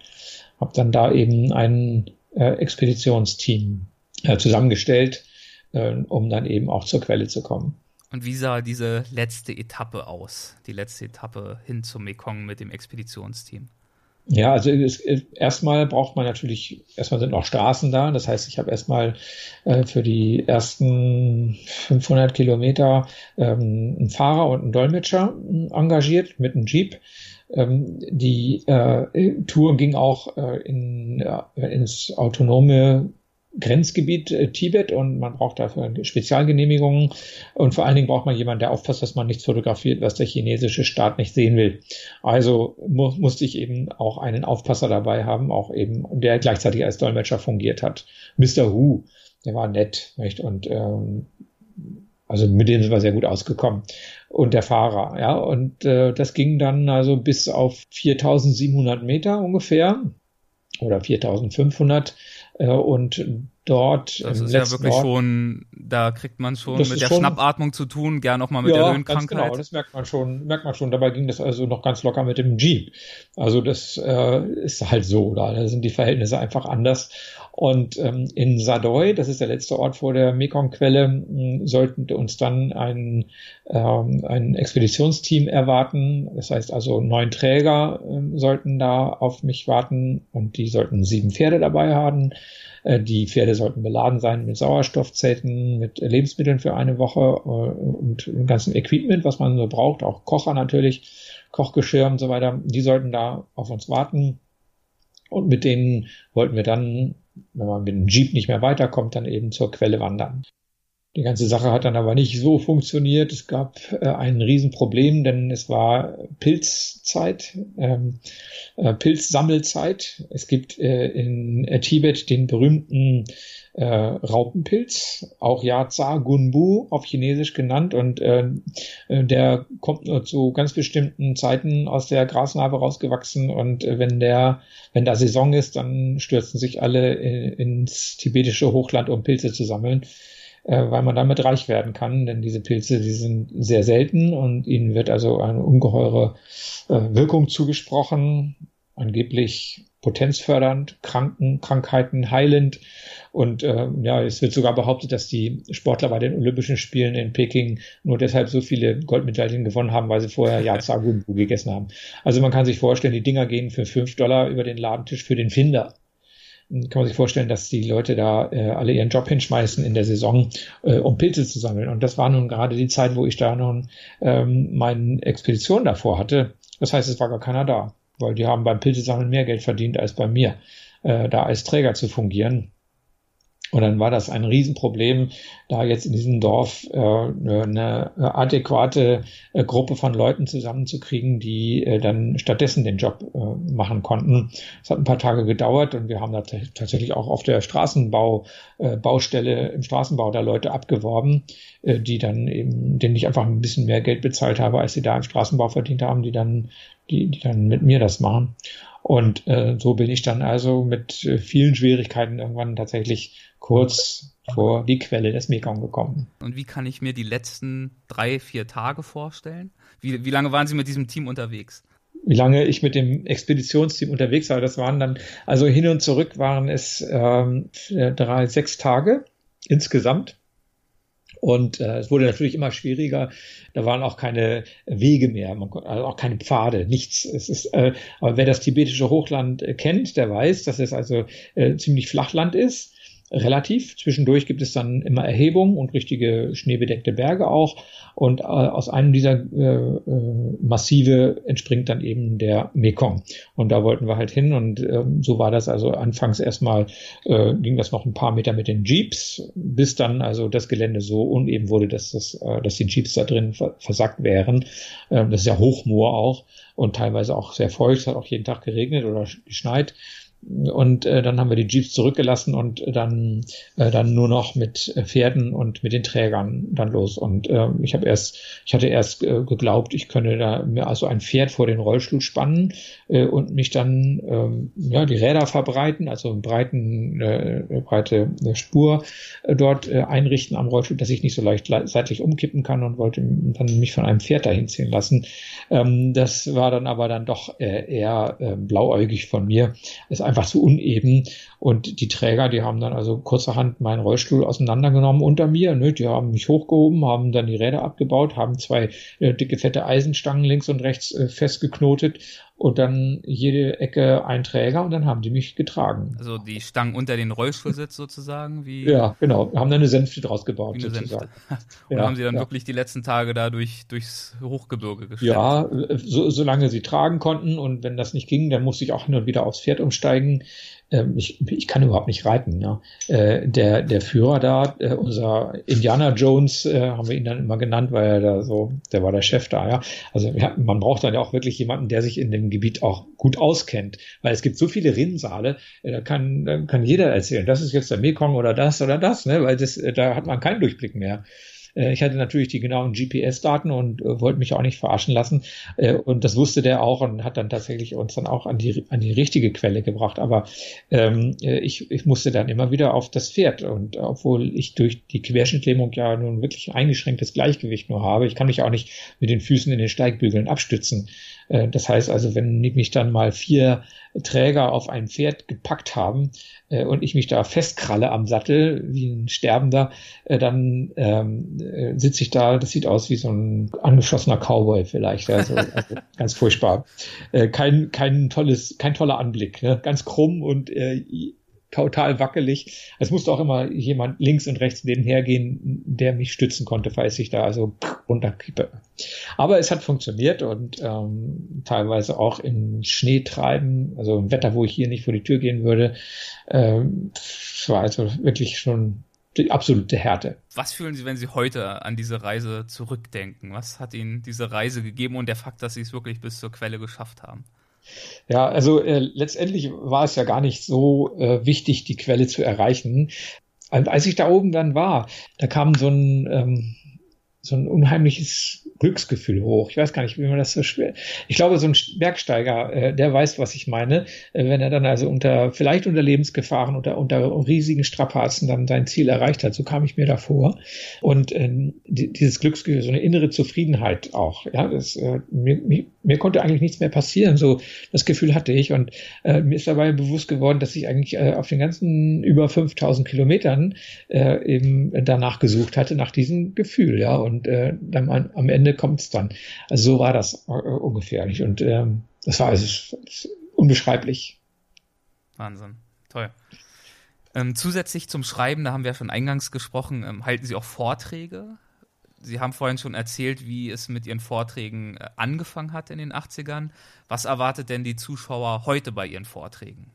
habe dann da eben ein äh, Expeditionsteam äh, zusammengestellt, äh, um dann eben auch zur Quelle zu kommen. Und wie sah diese letzte Etappe aus? Die letzte Etappe hin zum Mekong mit dem Expeditionsteam? Ja, also erstmal braucht man natürlich, erstmal sind noch Straßen da. Das heißt, ich habe erstmal äh, für die ersten 500 Kilometer ähm, einen Fahrer und einen Dolmetscher äh, engagiert mit einem Jeep. Ähm, die äh, Tour ging auch äh, in, ins autonome Grenzgebiet äh, Tibet und man braucht dafür Spezialgenehmigungen und vor allen Dingen braucht man jemanden, der aufpasst, dass man nichts fotografiert, was der chinesische Staat nicht sehen will. Also mu musste ich eben auch einen Aufpasser dabei haben, auch eben, der gleichzeitig als Dolmetscher fungiert hat. Mr. Hu, der war nett, nicht? Und ähm, also mit dem sind wir sehr gut ausgekommen. Und der Fahrer, ja. Und äh, das ging dann also bis auf 4700 Meter ungefähr oder 4500 äh, und dort. Das ist ja wirklich Ort, schon, da kriegt man schon mit der schon, Schnappatmung zu tun, gern auch mal mit ja, der Höhenkrankheit. Ganz genau, das merkt man schon, merkt man schon. Dabei ging das also noch ganz locker mit dem Jeep. Also das äh, ist halt so, da sind die Verhältnisse einfach anders. Und ähm, in Sadoi, das ist der letzte Ort vor der Mekong-Quelle, sollten uns dann ein, ähm, ein Expeditionsteam erwarten. Das heißt also neun Träger äh, sollten da auf mich warten und die sollten sieben Pferde dabei haben. Äh, die Pferde sollten beladen sein mit Sauerstoffzelten, mit Lebensmitteln für eine Woche äh, und dem ganzen Equipment, was man so braucht, auch Kocher natürlich, Kochgeschirr und so weiter. Die sollten da auf uns warten. Und mit denen wollten wir dann, wenn man mit dem Jeep nicht mehr weiterkommt, dann eben zur Quelle wandern. Die ganze Sache hat dann aber nicht so funktioniert. Es gab äh, ein Riesenproblem, denn es war Pilzzeit, ähm, äh, Pilzsammelzeit. Es gibt äh, in äh, Tibet den berühmten äh, Raupenpilz, auch Yaza Gunbu auf Chinesisch genannt und äh, der kommt nur zu ganz bestimmten Zeiten aus der Grasnarbe rausgewachsen und wenn der, wenn da Saison ist, dann stürzen sich alle in, ins tibetische Hochland, um Pilze zu sammeln äh, weil man damit reich werden kann, denn diese Pilze, die sind sehr selten und ihnen wird also eine ungeheure äh, Wirkung zugesprochen, angeblich potenzfördernd, Kranken, Krankheiten heilend. Und äh, ja, es wird sogar behauptet, dass die Sportler bei den Olympischen Spielen in Peking nur deshalb so viele Goldmedaillen gewonnen haben, weil sie vorher [LAUGHS] Yazagunbu gegessen haben. Also man kann sich vorstellen, die Dinger gehen für fünf Dollar über den Ladentisch für den Finder kann man sich vorstellen, dass die Leute da äh, alle ihren Job hinschmeißen in der Saison, äh, um Pilze zu sammeln. Und das war nun gerade die Zeit, wo ich da nun ähm, meine Expedition davor hatte. Das heißt, es war gar keiner da, weil die haben beim Pilzesammeln mehr Geld verdient als bei mir, äh, da als Träger zu fungieren. Und dann war das ein Riesenproblem, da jetzt in diesem Dorf äh, eine adäquate äh, Gruppe von Leuten zusammenzukriegen, die äh, dann stattdessen den Job äh, machen konnten. Es hat ein paar Tage gedauert und wir haben da tatsächlich auch auf der Straßenbau, äh, Baustelle im Straßenbau da Leute abgeworben, äh, die dann eben, denen ich einfach ein bisschen mehr Geld bezahlt habe, als sie da im Straßenbau verdient haben, die dann, die, die dann mit mir das machen. Und äh, so bin ich dann also mit äh, vielen Schwierigkeiten irgendwann tatsächlich kurz vor die Quelle des Mekong gekommen. Und wie kann ich mir die letzten drei, vier Tage vorstellen? Wie, wie lange waren Sie mit diesem Team unterwegs? Wie lange ich mit dem Expeditionsteam unterwegs war, das waren dann, also hin und zurück waren es ähm, drei, sechs Tage insgesamt. Und äh, es wurde natürlich immer schwieriger. Da waren auch keine Wege mehr, man, also auch keine Pfade, nichts. Es ist, äh, aber wer das tibetische Hochland äh, kennt, der weiß, dass es also äh, ziemlich Flachland ist relativ. Zwischendurch gibt es dann immer Erhebungen und richtige schneebedeckte Berge auch. Und äh, aus einem dieser äh, äh, Massive entspringt dann eben der Mekong. Und da wollten wir halt hin. Und äh, so war das also anfangs erstmal, äh, ging das noch ein paar Meter mit den Jeeps, bis dann also das Gelände so uneben wurde, dass, das, äh, dass die Jeeps da drin versackt wären. Äh, das ist ja Hochmoor auch und teilweise auch sehr feucht. Es hat auch jeden Tag geregnet oder geschneit. Und äh, dann haben wir die Jeeps zurückgelassen und dann, äh, dann nur noch mit Pferden und mit den Trägern dann los. Und äh, ich habe erst, ich hatte erst äh, geglaubt, ich könne da mir also ein Pferd vor den Rollstuhl spannen äh, und mich dann ähm, ja die Räder verbreiten, also eine breiten, äh, breite Spur äh, dort äh, einrichten am Rollstuhl, dass ich nicht so leicht seitlich umkippen kann und wollte dann mich von einem Pferd dahin ziehen lassen. Ähm, das war dann aber dann doch äh, eher äh, blauäugig von mir. Es einfach zu uneben. Und die Träger, die haben dann also kurzerhand meinen Rollstuhl auseinandergenommen unter mir. Ne? Die haben mich hochgehoben, haben dann die Räder abgebaut, haben zwei äh, dicke, fette Eisenstangen links und rechts äh, festgeknotet und dann jede Ecke ein Träger und dann haben die mich getragen. Also die Stangen unter den Rollstuhlsitz sozusagen? Wie [LAUGHS] ja, genau. Haben dann eine Sänfte draus gebaut. Wie eine sozusagen. [LAUGHS] und ja, haben sie dann ja. wirklich die letzten Tage da durch, durchs Hochgebirge geschleppt? Ja, so, solange sie tragen konnten und wenn das nicht ging, dann musste ich auch hin und wieder aufs Pferd umsteigen ich, ich kann überhaupt nicht reiten. Äh, der, der Führer da, äh, unser Indiana Jones, äh, haben wir ihn dann immer genannt, weil er da so, der war der Chef da, ja. Also ja, man braucht dann ja auch wirklich jemanden, der sich in dem Gebiet auch gut auskennt, weil es gibt so viele Rinnsale, da kann, da kann jeder erzählen, das ist jetzt der Mekong oder das oder das, ne, weil das, da hat man keinen Durchblick mehr. Äh, ich hatte natürlich die genauen GPS-Daten und äh, wollte mich auch nicht verarschen lassen. Äh, und das wusste der auch und hat dann tatsächlich uns dann auch an die, an die richtige Quelle gebracht. Aber ähm, ich, ich musste dann immer wieder auf das Pferd. Und obwohl ich durch die Querschnittlähmung ja nun wirklich eingeschränktes Gleichgewicht nur habe, ich kann mich auch nicht mit den Füßen in den Steigbügeln abstützen. Das heißt also, wenn mich dann mal vier Träger auf ein Pferd gepackt haben äh, und ich mich da festkralle am Sattel wie ein Sterbender, äh, dann ähm, äh, sitze ich da, das sieht aus wie so ein angeschossener Cowboy vielleicht. Also, [LAUGHS] also ganz furchtbar. Äh, kein, kein tolles, kein toller Anblick. Ne? Ganz krumm und äh, total wackelig. Es musste auch immer jemand links und rechts nebenher gehen, der mich stützen konnte, falls ich da also runterkippe. Aber es hat funktioniert und ähm, teilweise auch im Schnee treiben, also im Wetter, wo ich hier nicht vor die Tür gehen würde. Ähm, war also wirklich schon die absolute Härte. Was fühlen Sie, wenn Sie heute an diese Reise zurückdenken? Was hat Ihnen diese Reise gegeben und der Fakt, dass Sie es wirklich bis zur Quelle geschafft haben? Ja, also äh, letztendlich war es ja gar nicht so äh, wichtig, die Quelle zu erreichen. Als ich da oben dann war, da kam so ein, ähm, so ein unheimliches Glücksgefühl hoch. Ich weiß gar nicht, wie man das so schwer. Ich glaube, so ein Bergsteiger, äh, der weiß, was ich meine, äh, wenn er dann also unter, vielleicht unter Lebensgefahren, unter, unter riesigen Strapazen dann sein Ziel erreicht hat. So kam ich mir davor. Und äh, die, dieses Glücksgefühl, so eine innere Zufriedenheit auch. Ja, das, äh, mir, mir, mir konnte eigentlich nichts mehr passieren. So das Gefühl hatte ich. Und äh, mir ist dabei bewusst geworden, dass ich eigentlich äh, auf den ganzen über 5000 Kilometern äh, eben danach gesucht hatte, nach diesem Gefühl. Ja, und äh, dann am Ende Ende kommt es dann. Also so war das äh, ungefähr. Und ähm, das war also unbeschreiblich. Wahnsinn. Toll. Ähm, zusätzlich zum Schreiben, da haben wir ja schon eingangs gesprochen, ähm, halten Sie auch Vorträge? Sie haben vorhin schon erzählt, wie es mit Ihren Vorträgen äh, angefangen hat in den 80ern. Was erwartet denn die Zuschauer heute bei Ihren Vorträgen?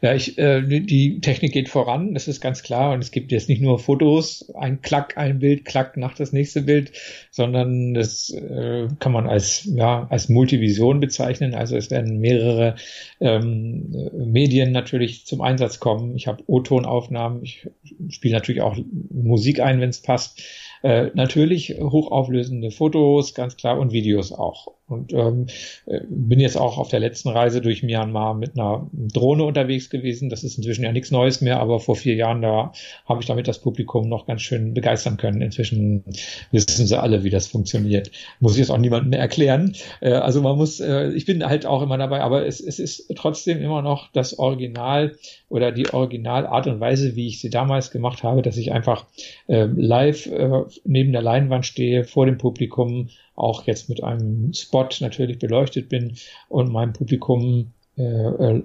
Ja, ich, äh, die Technik geht voran, das ist ganz klar. Und es gibt jetzt nicht nur Fotos, ein Klack, ein Bild, Klack nach das nächste Bild, sondern das äh, kann man als, ja, als Multivision bezeichnen. Also es werden mehrere ähm, Medien natürlich zum Einsatz kommen. Ich habe O-Tonaufnahmen, ich spiele natürlich auch Musik ein, wenn es passt. Äh, natürlich hochauflösende Fotos, ganz klar, und Videos auch. Und ähm, äh, bin jetzt auch auf der letzten Reise durch Myanmar mit einer Drohne unterwegs gewesen. Das ist inzwischen ja nichts Neues mehr, aber vor vier Jahren da habe ich damit das Publikum noch ganz schön begeistern können. Inzwischen wissen sie alle, wie das funktioniert. Muss ich jetzt auch niemandem mehr erklären. Äh, also man muss, äh, ich bin halt auch immer dabei, aber es, es ist trotzdem immer noch das Original oder die Originalart und Weise, wie ich sie damals gemacht habe, dass ich einfach äh, live äh, neben der Leinwand stehe, vor dem Publikum, auch jetzt mit einem Spot natürlich beleuchtet bin und meinem Publikum äh, äh,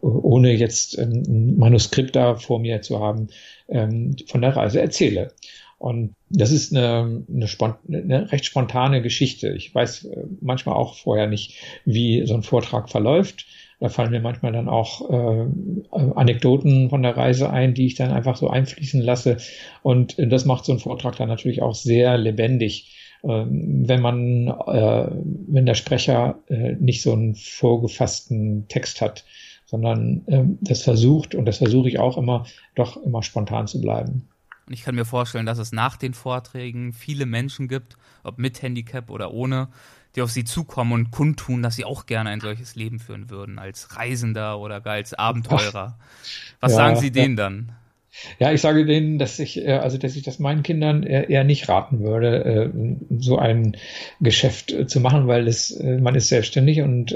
ohne jetzt ein Manuskript da vor mir zu haben, ähm, von der Reise erzähle. Und das ist eine, eine, eine, recht spontane Geschichte. Ich weiß äh, manchmal auch vorher nicht, wie so ein Vortrag verläuft. Da fallen mir manchmal dann auch äh, Anekdoten von der Reise ein, die ich dann einfach so einfließen lasse. Und das macht so ein Vortrag dann natürlich auch sehr lebendig. Ähm, wenn man, äh, wenn der Sprecher äh, nicht so einen vorgefassten Text hat, sondern äh, das versucht, und das versuche ich auch immer, doch immer spontan zu bleiben. Und ich kann mir vorstellen, dass es nach den Vorträgen viele Menschen gibt, ob mit Handicap oder ohne, die auf sie zukommen und kundtun, dass sie auch gerne ein solches Leben führen würden, als Reisender oder gar als Abenteurer. Was ja, sagen Sie denen ja. dann? Ja, ich sage denen, dass ich, äh, also dass ich das meinen Kindern eher nicht raten würde, äh, so ein Geschäft äh, zu machen, weil es, man ist selbstständig und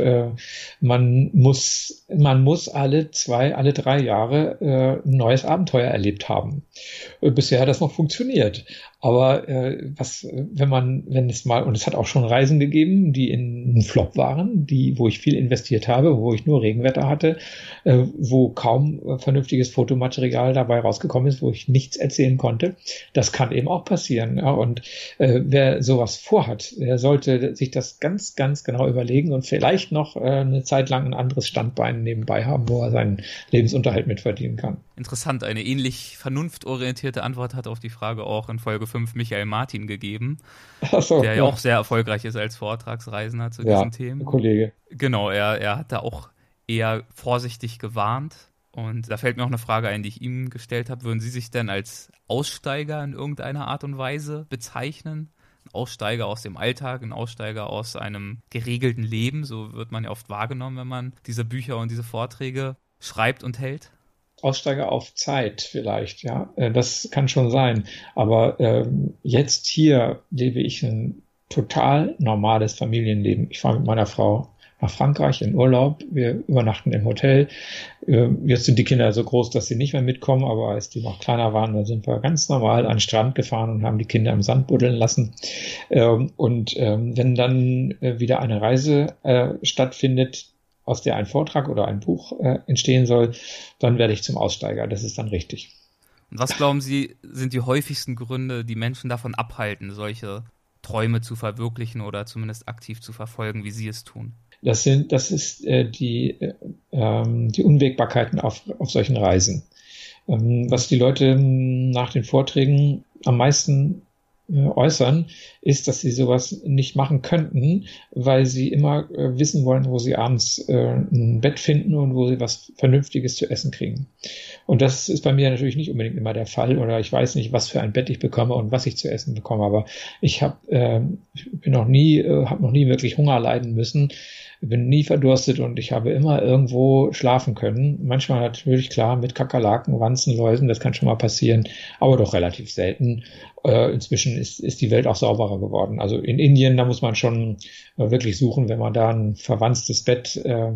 man muss, man muss alle zwei, alle drei Jahre ein neues Abenteuer erlebt haben. Bisher hat das noch funktioniert. Aber äh, was, wenn man, wenn es mal, und es hat auch schon Reisen gegeben, die in Flop waren, die, wo ich viel investiert habe, wo ich nur Regenwetter hatte, äh, wo kaum äh, vernünftiges Fotomaterial dabei rausgekommen ist, wo ich nichts erzählen konnte. Das kann eben auch passieren. Ja? Und äh, wer sowas vorhat, der sollte sich das ganz, ganz genau überlegen und vielleicht noch äh, eine Zeit lang ein anderes Standbein nebenbei haben, wo er seinen Lebensunterhalt mitverdienen kann. Interessant, eine ähnlich vernunftorientierte Antwort hat auf die Frage auch in Folge 5 Michael Martin gegeben, so, der ja auch sehr erfolgreich ist als Vortragsreisender zu ja, diesen Themen. Kollege. Genau, er, er hat da auch eher vorsichtig gewarnt. Und da fällt mir auch eine Frage ein, die ich ihm gestellt habe. Würden Sie sich denn als Aussteiger in irgendeiner Art und Weise bezeichnen? Ein Aussteiger aus dem Alltag, ein Aussteiger aus einem geregelten Leben, so wird man ja oft wahrgenommen, wenn man diese Bücher und diese Vorträge schreibt und hält? Aussteiger auf Zeit vielleicht, ja, äh, das kann schon sein. Aber ähm, jetzt hier lebe ich ein total normales Familienleben. Ich fahre mit meiner Frau nach Frankreich in Urlaub. Wir übernachten im Hotel. Ähm, jetzt sind die Kinder so groß, dass sie nicht mehr mitkommen, aber als die noch kleiner waren, dann sind wir ganz normal an den Strand gefahren und haben die Kinder im Sand buddeln lassen. Ähm, und ähm, wenn dann äh, wieder eine Reise äh, stattfindet, aus der ein Vortrag oder ein Buch äh, entstehen soll, dann werde ich zum Aussteiger. Das ist dann richtig. Und was glauben Sie, sind die häufigsten Gründe, die Menschen davon abhalten, solche Träume zu verwirklichen oder zumindest aktiv zu verfolgen, wie Sie es tun? Das sind, das ist äh, die, äh, ähm, die Unwägbarkeiten auf, auf solchen Reisen. Ähm, was die Leute nach den Vorträgen am meisten äußern, ist, dass sie sowas nicht machen könnten, weil sie immer äh, wissen wollen, wo sie abends äh, ein Bett finden und wo sie was Vernünftiges zu essen kriegen. Und das ist bei mir natürlich nicht unbedingt immer der Fall oder ich weiß nicht, was für ein Bett ich bekomme und was ich zu essen bekomme, aber ich habe äh, bin noch nie, äh, habe noch nie wirklich Hunger leiden müssen bin nie verdurstet und ich habe immer irgendwo schlafen können. Manchmal natürlich klar mit Kakerlaken, Wanzen, Läusen, das kann schon mal passieren, aber doch relativ selten. Äh, inzwischen ist, ist die Welt auch sauberer geworden. Also in Indien, da muss man schon äh, wirklich suchen, wenn man da ein verwanztes Bett äh,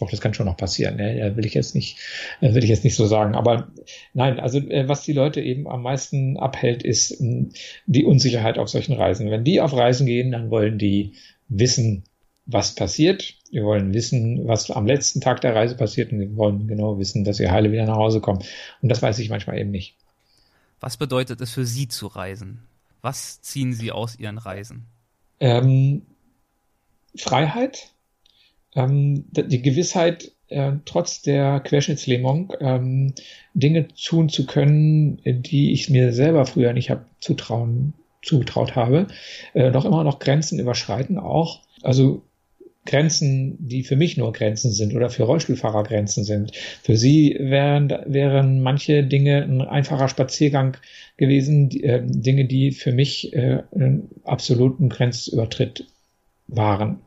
doch, das kann schon noch passieren. Ne? Will ich jetzt nicht, will ich jetzt nicht so sagen. Aber nein, also äh, was die Leute eben am meisten abhält, ist die Unsicherheit auf solchen Reisen. Wenn die auf Reisen gehen, dann wollen die wissen, was passiert. Wir wollen wissen, was am letzten Tag der Reise passiert und wir wollen genau wissen, dass wir heile wieder nach Hause kommen. Und das weiß ich manchmal eben nicht. Was bedeutet es für Sie zu reisen? Was ziehen Sie aus Ihren Reisen? Ähm, Freiheit, ähm, die Gewissheit, äh, trotz der Querschnittslähmung ähm, Dinge tun zu können, die ich mir selber früher nicht hab zutrauen, zugetraut habe, äh, doch immer noch Grenzen überschreiten auch. Also Grenzen, die für mich nur Grenzen sind oder für Rollstuhlfahrer Grenzen sind. Für sie wären, wären manche Dinge ein einfacher Spaziergang gewesen, die, äh, Dinge, die für mich äh, einen absoluten Grenzübertritt waren.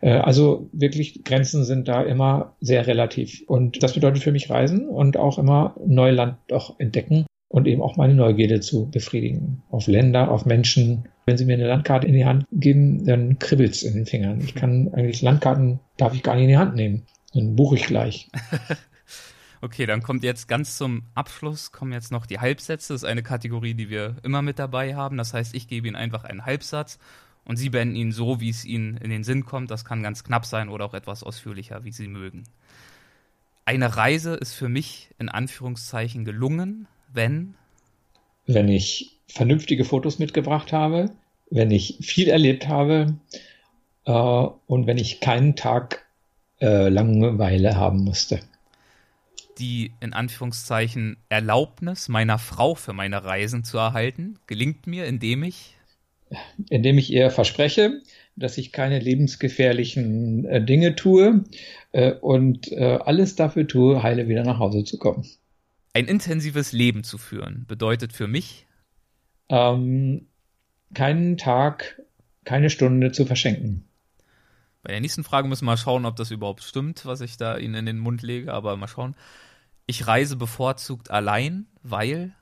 Äh, also wirklich Grenzen sind da immer sehr relativ. Und das bedeutet für mich Reisen und auch immer Neuland auch entdecken und eben auch meine Neugierde zu befriedigen. Auf Länder, auf Menschen. Wenn Sie mir eine Landkarte in die Hand geben, dann kribbelt's in den Fingern. Ich kann eigentlich Landkarten, darf ich gar nicht in die Hand nehmen. Dann buche ich gleich. [LAUGHS] okay, dann kommt jetzt ganz zum Abschluss kommen jetzt noch die Halbsätze. Das ist eine Kategorie, die wir immer mit dabei haben. Das heißt, ich gebe Ihnen einfach einen Halbsatz und Sie beenden ihn so, wie es Ihnen in den Sinn kommt. Das kann ganz knapp sein oder auch etwas ausführlicher, wie Sie mögen. Eine Reise ist für mich in Anführungszeichen gelungen, wenn? Wenn ich vernünftige Fotos mitgebracht habe, wenn ich viel erlebt habe äh, und wenn ich keinen Tag äh, Langeweile haben musste. Die in Anführungszeichen Erlaubnis meiner Frau für meine Reisen zu erhalten, gelingt mir, indem ich indem ich ihr verspreche, dass ich keine lebensgefährlichen äh, Dinge tue äh, und äh, alles dafür tue, heile wieder nach Hause zu kommen. Ein intensives Leben zu führen bedeutet für mich? Ähm, keinen Tag, keine Stunde zu verschenken. Bei der nächsten Frage müssen wir mal schauen, ob das überhaupt stimmt, was ich da Ihnen in den Mund lege, aber mal schauen. Ich reise bevorzugt allein, weil?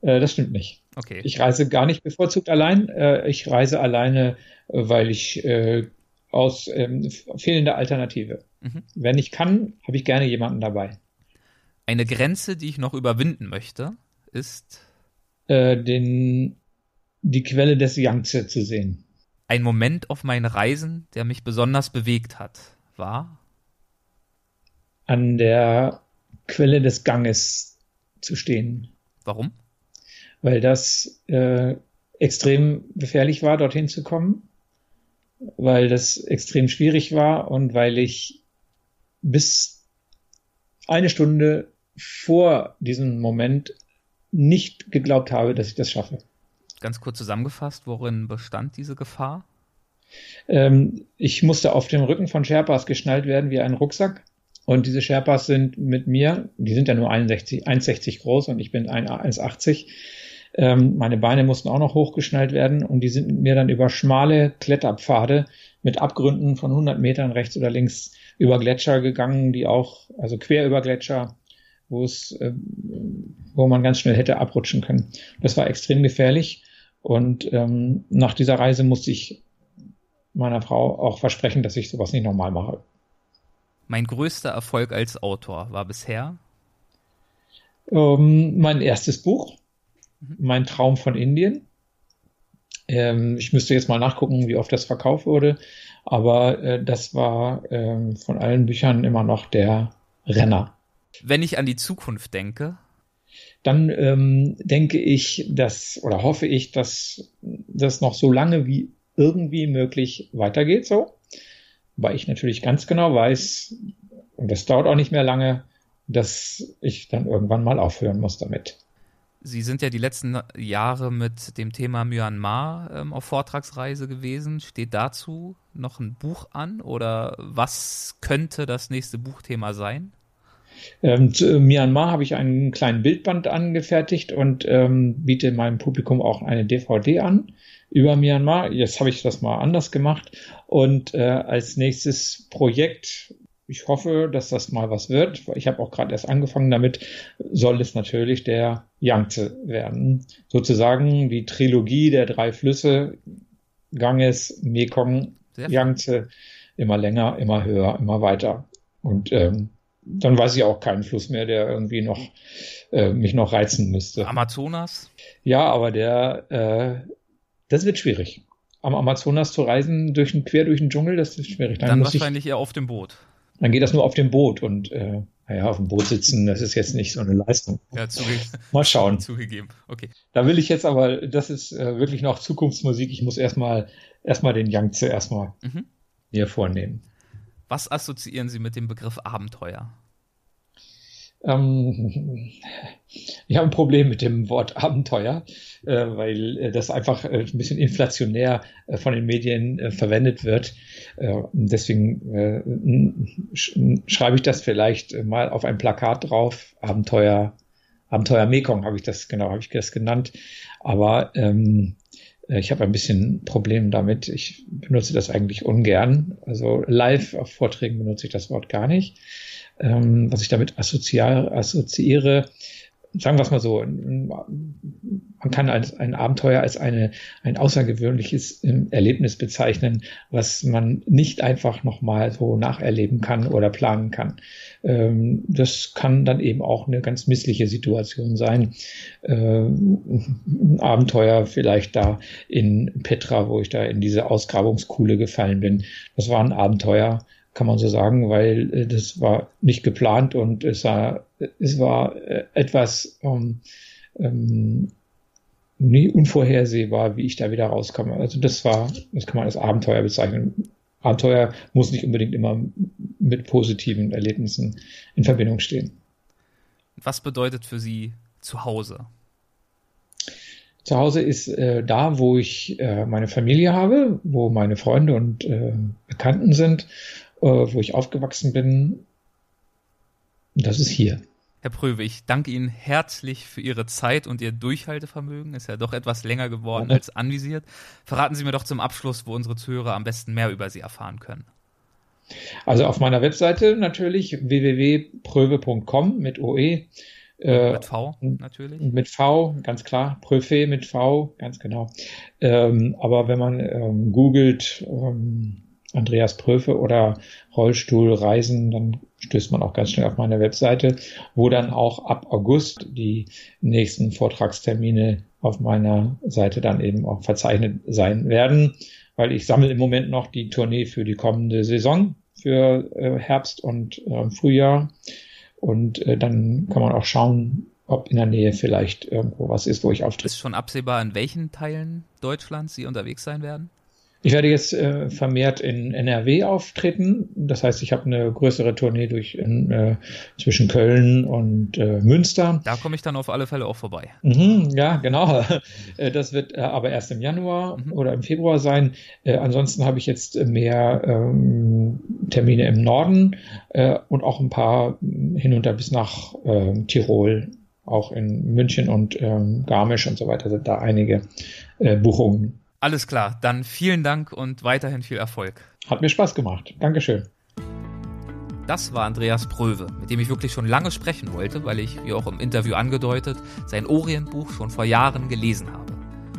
Äh, das stimmt nicht. Okay. Ich reise gar nicht bevorzugt allein. Äh, ich reise alleine, weil ich äh, aus ähm, fehlender Alternative. Mhm. Wenn ich kann, habe ich gerne jemanden dabei. Eine Grenze, die ich noch überwinden möchte, ist äh, den, die Quelle des Yangtze zu sehen. Ein Moment auf meinen Reisen, der mich besonders bewegt hat, war an der Quelle des Ganges zu stehen. Warum? Weil das äh, extrem gefährlich war, dorthin zu kommen, weil das extrem schwierig war und weil ich bis eine Stunde vor diesem Moment nicht geglaubt habe, dass ich das schaffe. Ganz kurz zusammengefasst, worin bestand diese Gefahr? Ähm, ich musste auf dem Rücken von Sherpas geschnallt werden wie ein Rucksack. Und diese Sherpas sind mit mir, die sind ja nur 61, 1,60 groß und ich bin 1,80. Ähm, meine Beine mussten auch noch hochgeschnallt werden und die sind mit mir dann über schmale Kletterpfade mit Abgründen von 100 Metern rechts oder links über Gletscher gegangen, die auch, also quer über Gletscher, wo es, äh, wo man ganz schnell hätte abrutschen können. Das war extrem gefährlich und ähm, nach dieser Reise musste ich meiner Frau auch versprechen, dass ich sowas nicht nochmal mache. Mein größter Erfolg als Autor war bisher? Ähm, mein erstes Buch, mhm. Mein Traum von Indien. Ähm, ich müsste jetzt mal nachgucken, wie oft das verkauft wurde. Aber äh, das war ähm, von allen Büchern immer noch der Renner. Wenn ich an die Zukunft denke, dann ähm, denke ich, dass oder hoffe ich, dass das noch so lange wie irgendwie möglich weitergeht so. Weil ich natürlich ganz genau weiß, und das dauert auch nicht mehr lange, dass ich dann irgendwann mal aufhören muss damit. Sie sind ja die letzten Jahre mit dem Thema Myanmar ähm, auf Vortragsreise gewesen. Steht dazu noch ein Buch an oder was könnte das nächste Buchthema sein? Ähm, zu äh, Myanmar habe ich einen kleinen Bildband angefertigt und ähm, biete meinem Publikum auch eine DVD an über Myanmar. Jetzt habe ich das mal anders gemacht. Und äh, als nächstes Projekt, ich hoffe, dass das mal was wird. Ich habe auch gerade erst angefangen damit, soll es natürlich der Yangtze werden. Sozusagen die Trilogie der drei Flüsse, Ganges, Mekong, Yangtze, immer länger, immer höher, immer weiter. Und ähm, dann weiß ich auch keinen Fluss mehr, der irgendwie noch äh, mich noch reizen müsste. Amazonas? Ja, aber der, äh, das wird schwierig. Am Amazonas zu reisen durch ein, quer durch den Dschungel, das ist schwierig. Dann, dann wahrscheinlich ich, eher auf dem Boot. Dann geht das nur auf dem Boot und äh, naja, auf dem Boot sitzen, das ist jetzt nicht so eine Leistung. Ja. [LAUGHS] Mal schauen. [LAUGHS] Zugegeben, okay. Da will ich jetzt aber, das ist äh, wirklich noch Zukunftsmusik. Ich muss erstmal erstmal den Yangtze erstmal mhm. mir vornehmen. Was assoziieren Sie mit dem Begriff Abenteuer? Ähm, [LAUGHS] ich habe ein Problem mit dem Wort Abenteuer, äh, weil äh, das einfach äh, ein bisschen inflationär äh, von den Medien äh, verwendet wird. Äh, deswegen sch schreibe ich das vielleicht mal auf ein Plakat drauf. Abenteuer, Abenteuer Mekong habe ich das genau, habe ich das genannt. Aber ähm, ich habe ein bisschen Problem damit. Ich benutze das eigentlich ungern. Also live auf Vorträgen benutze ich das Wort gar nicht. Ähm, was ich damit assoziiere, sagen wir es mal so, man kann als ein Abenteuer als eine, ein außergewöhnliches ähm, Erlebnis bezeichnen, was man nicht einfach nochmal so nacherleben kann oder planen kann. Ähm, das kann dann eben auch eine ganz missliche Situation sein. Ähm, ein Abenteuer vielleicht da in Petra, wo ich da in diese Ausgrabungskuhle gefallen bin. Das war ein Abenteuer, kann man so sagen, weil äh, das war nicht geplant und es war, es war äh, etwas ähm, ähm, nie unvorhersehbar, wie ich da wieder rauskomme. Also das war, das kann man als Abenteuer bezeichnen. Abenteuer muss nicht unbedingt immer mit positiven Erlebnissen in Verbindung stehen. Was bedeutet für Sie zu Hause? Zu Hause ist äh, da, wo ich äh, meine Familie habe, wo meine Freunde und äh, Bekannten sind äh, wo ich aufgewachsen bin. Das ist hier. Herr Pröwe, ich danke Ihnen herzlich für Ihre Zeit und Ihr Durchhaltevermögen. Ist ja doch etwas länger geworden als anvisiert. Verraten Sie mir doch zum Abschluss, wo unsere Zuhörer am besten mehr über Sie erfahren können. Also auf meiner Webseite natürlich www.pröwe.com mit OE. Äh, mit V natürlich. Mit V, ganz klar. Pröve mit V, ganz genau. Ähm, aber wenn man ähm, googelt, ähm, Andreas Pröfe oder Rollstuhlreisen, dann stößt man auch ganz schnell auf meine Webseite, wo dann auch ab August die nächsten Vortragstermine auf meiner Seite dann eben auch verzeichnet sein werden, weil ich sammle im Moment noch die Tournee für die kommende Saison für äh, Herbst und äh, Frühjahr und äh, dann kann man auch schauen, ob in der Nähe vielleicht irgendwo was ist, wo ich auftrete. Ist schon absehbar, in welchen Teilen Deutschlands Sie unterwegs sein werden? Ich werde jetzt äh, vermehrt in NRW auftreten. Das heißt, ich habe eine größere Tournee durch äh, zwischen Köln und äh, Münster. Da komme ich dann auf alle Fälle auch vorbei. Mhm, ja, genau. [LAUGHS] Äh, das wird äh, aber erst im Januar mhm. oder im Februar sein. Äh, ansonsten habe ich jetzt mehr ähm, Termine im Norden und auch ein paar hinunter bis nach äh, Tirol. Auch in München und ähm, Garmisch und so weiter sind da einige Buchungen. Alles klar, dann vielen Dank und weiterhin viel Erfolg. Hat mir Spaß gemacht. Dankeschön. Das war Andreas Pröwe, mit dem ich wirklich schon lange sprechen wollte, weil ich, wie auch im Interview angedeutet, sein Orientbuch schon vor Jahren gelesen habe.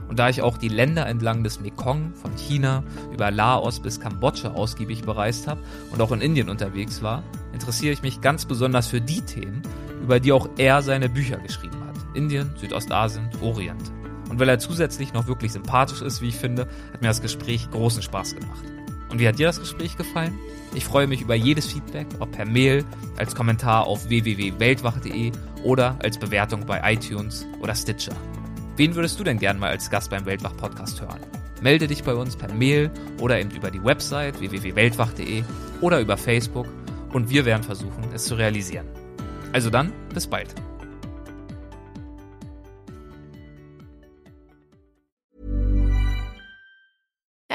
Und da ich auch die Länder entlang des Mekong, von China über Laos bis Kambodscha ausgiebig bereist habe und auch in Indien unterwegs war, interessiere ich mich ganz besonders für die Themen, über die auch er seine Bücher geschrieben hat. Indien, Südostasien, Orient. Und weil er zusätzlich noch wirklich sympathisch ist, wie ich finde, hat mir das Gespräch großen Spaß gemacht. Und wie hat dir das Gespräch gefallen? Ich freue mich über jedes Feedback, ob per Mail, als Kommentar auf www.weltwache.de oder als Bewertung bei iTunes oder Stitcher. Wen würdest du denn gern mal als Gast beim Weltwach-Podcast hören? Melde dich bei uns per Mail oder eben über die Website www.weltwach.de oder über Facebook und wir werden versuchen, es zu realisieren. Also dann, bis bald.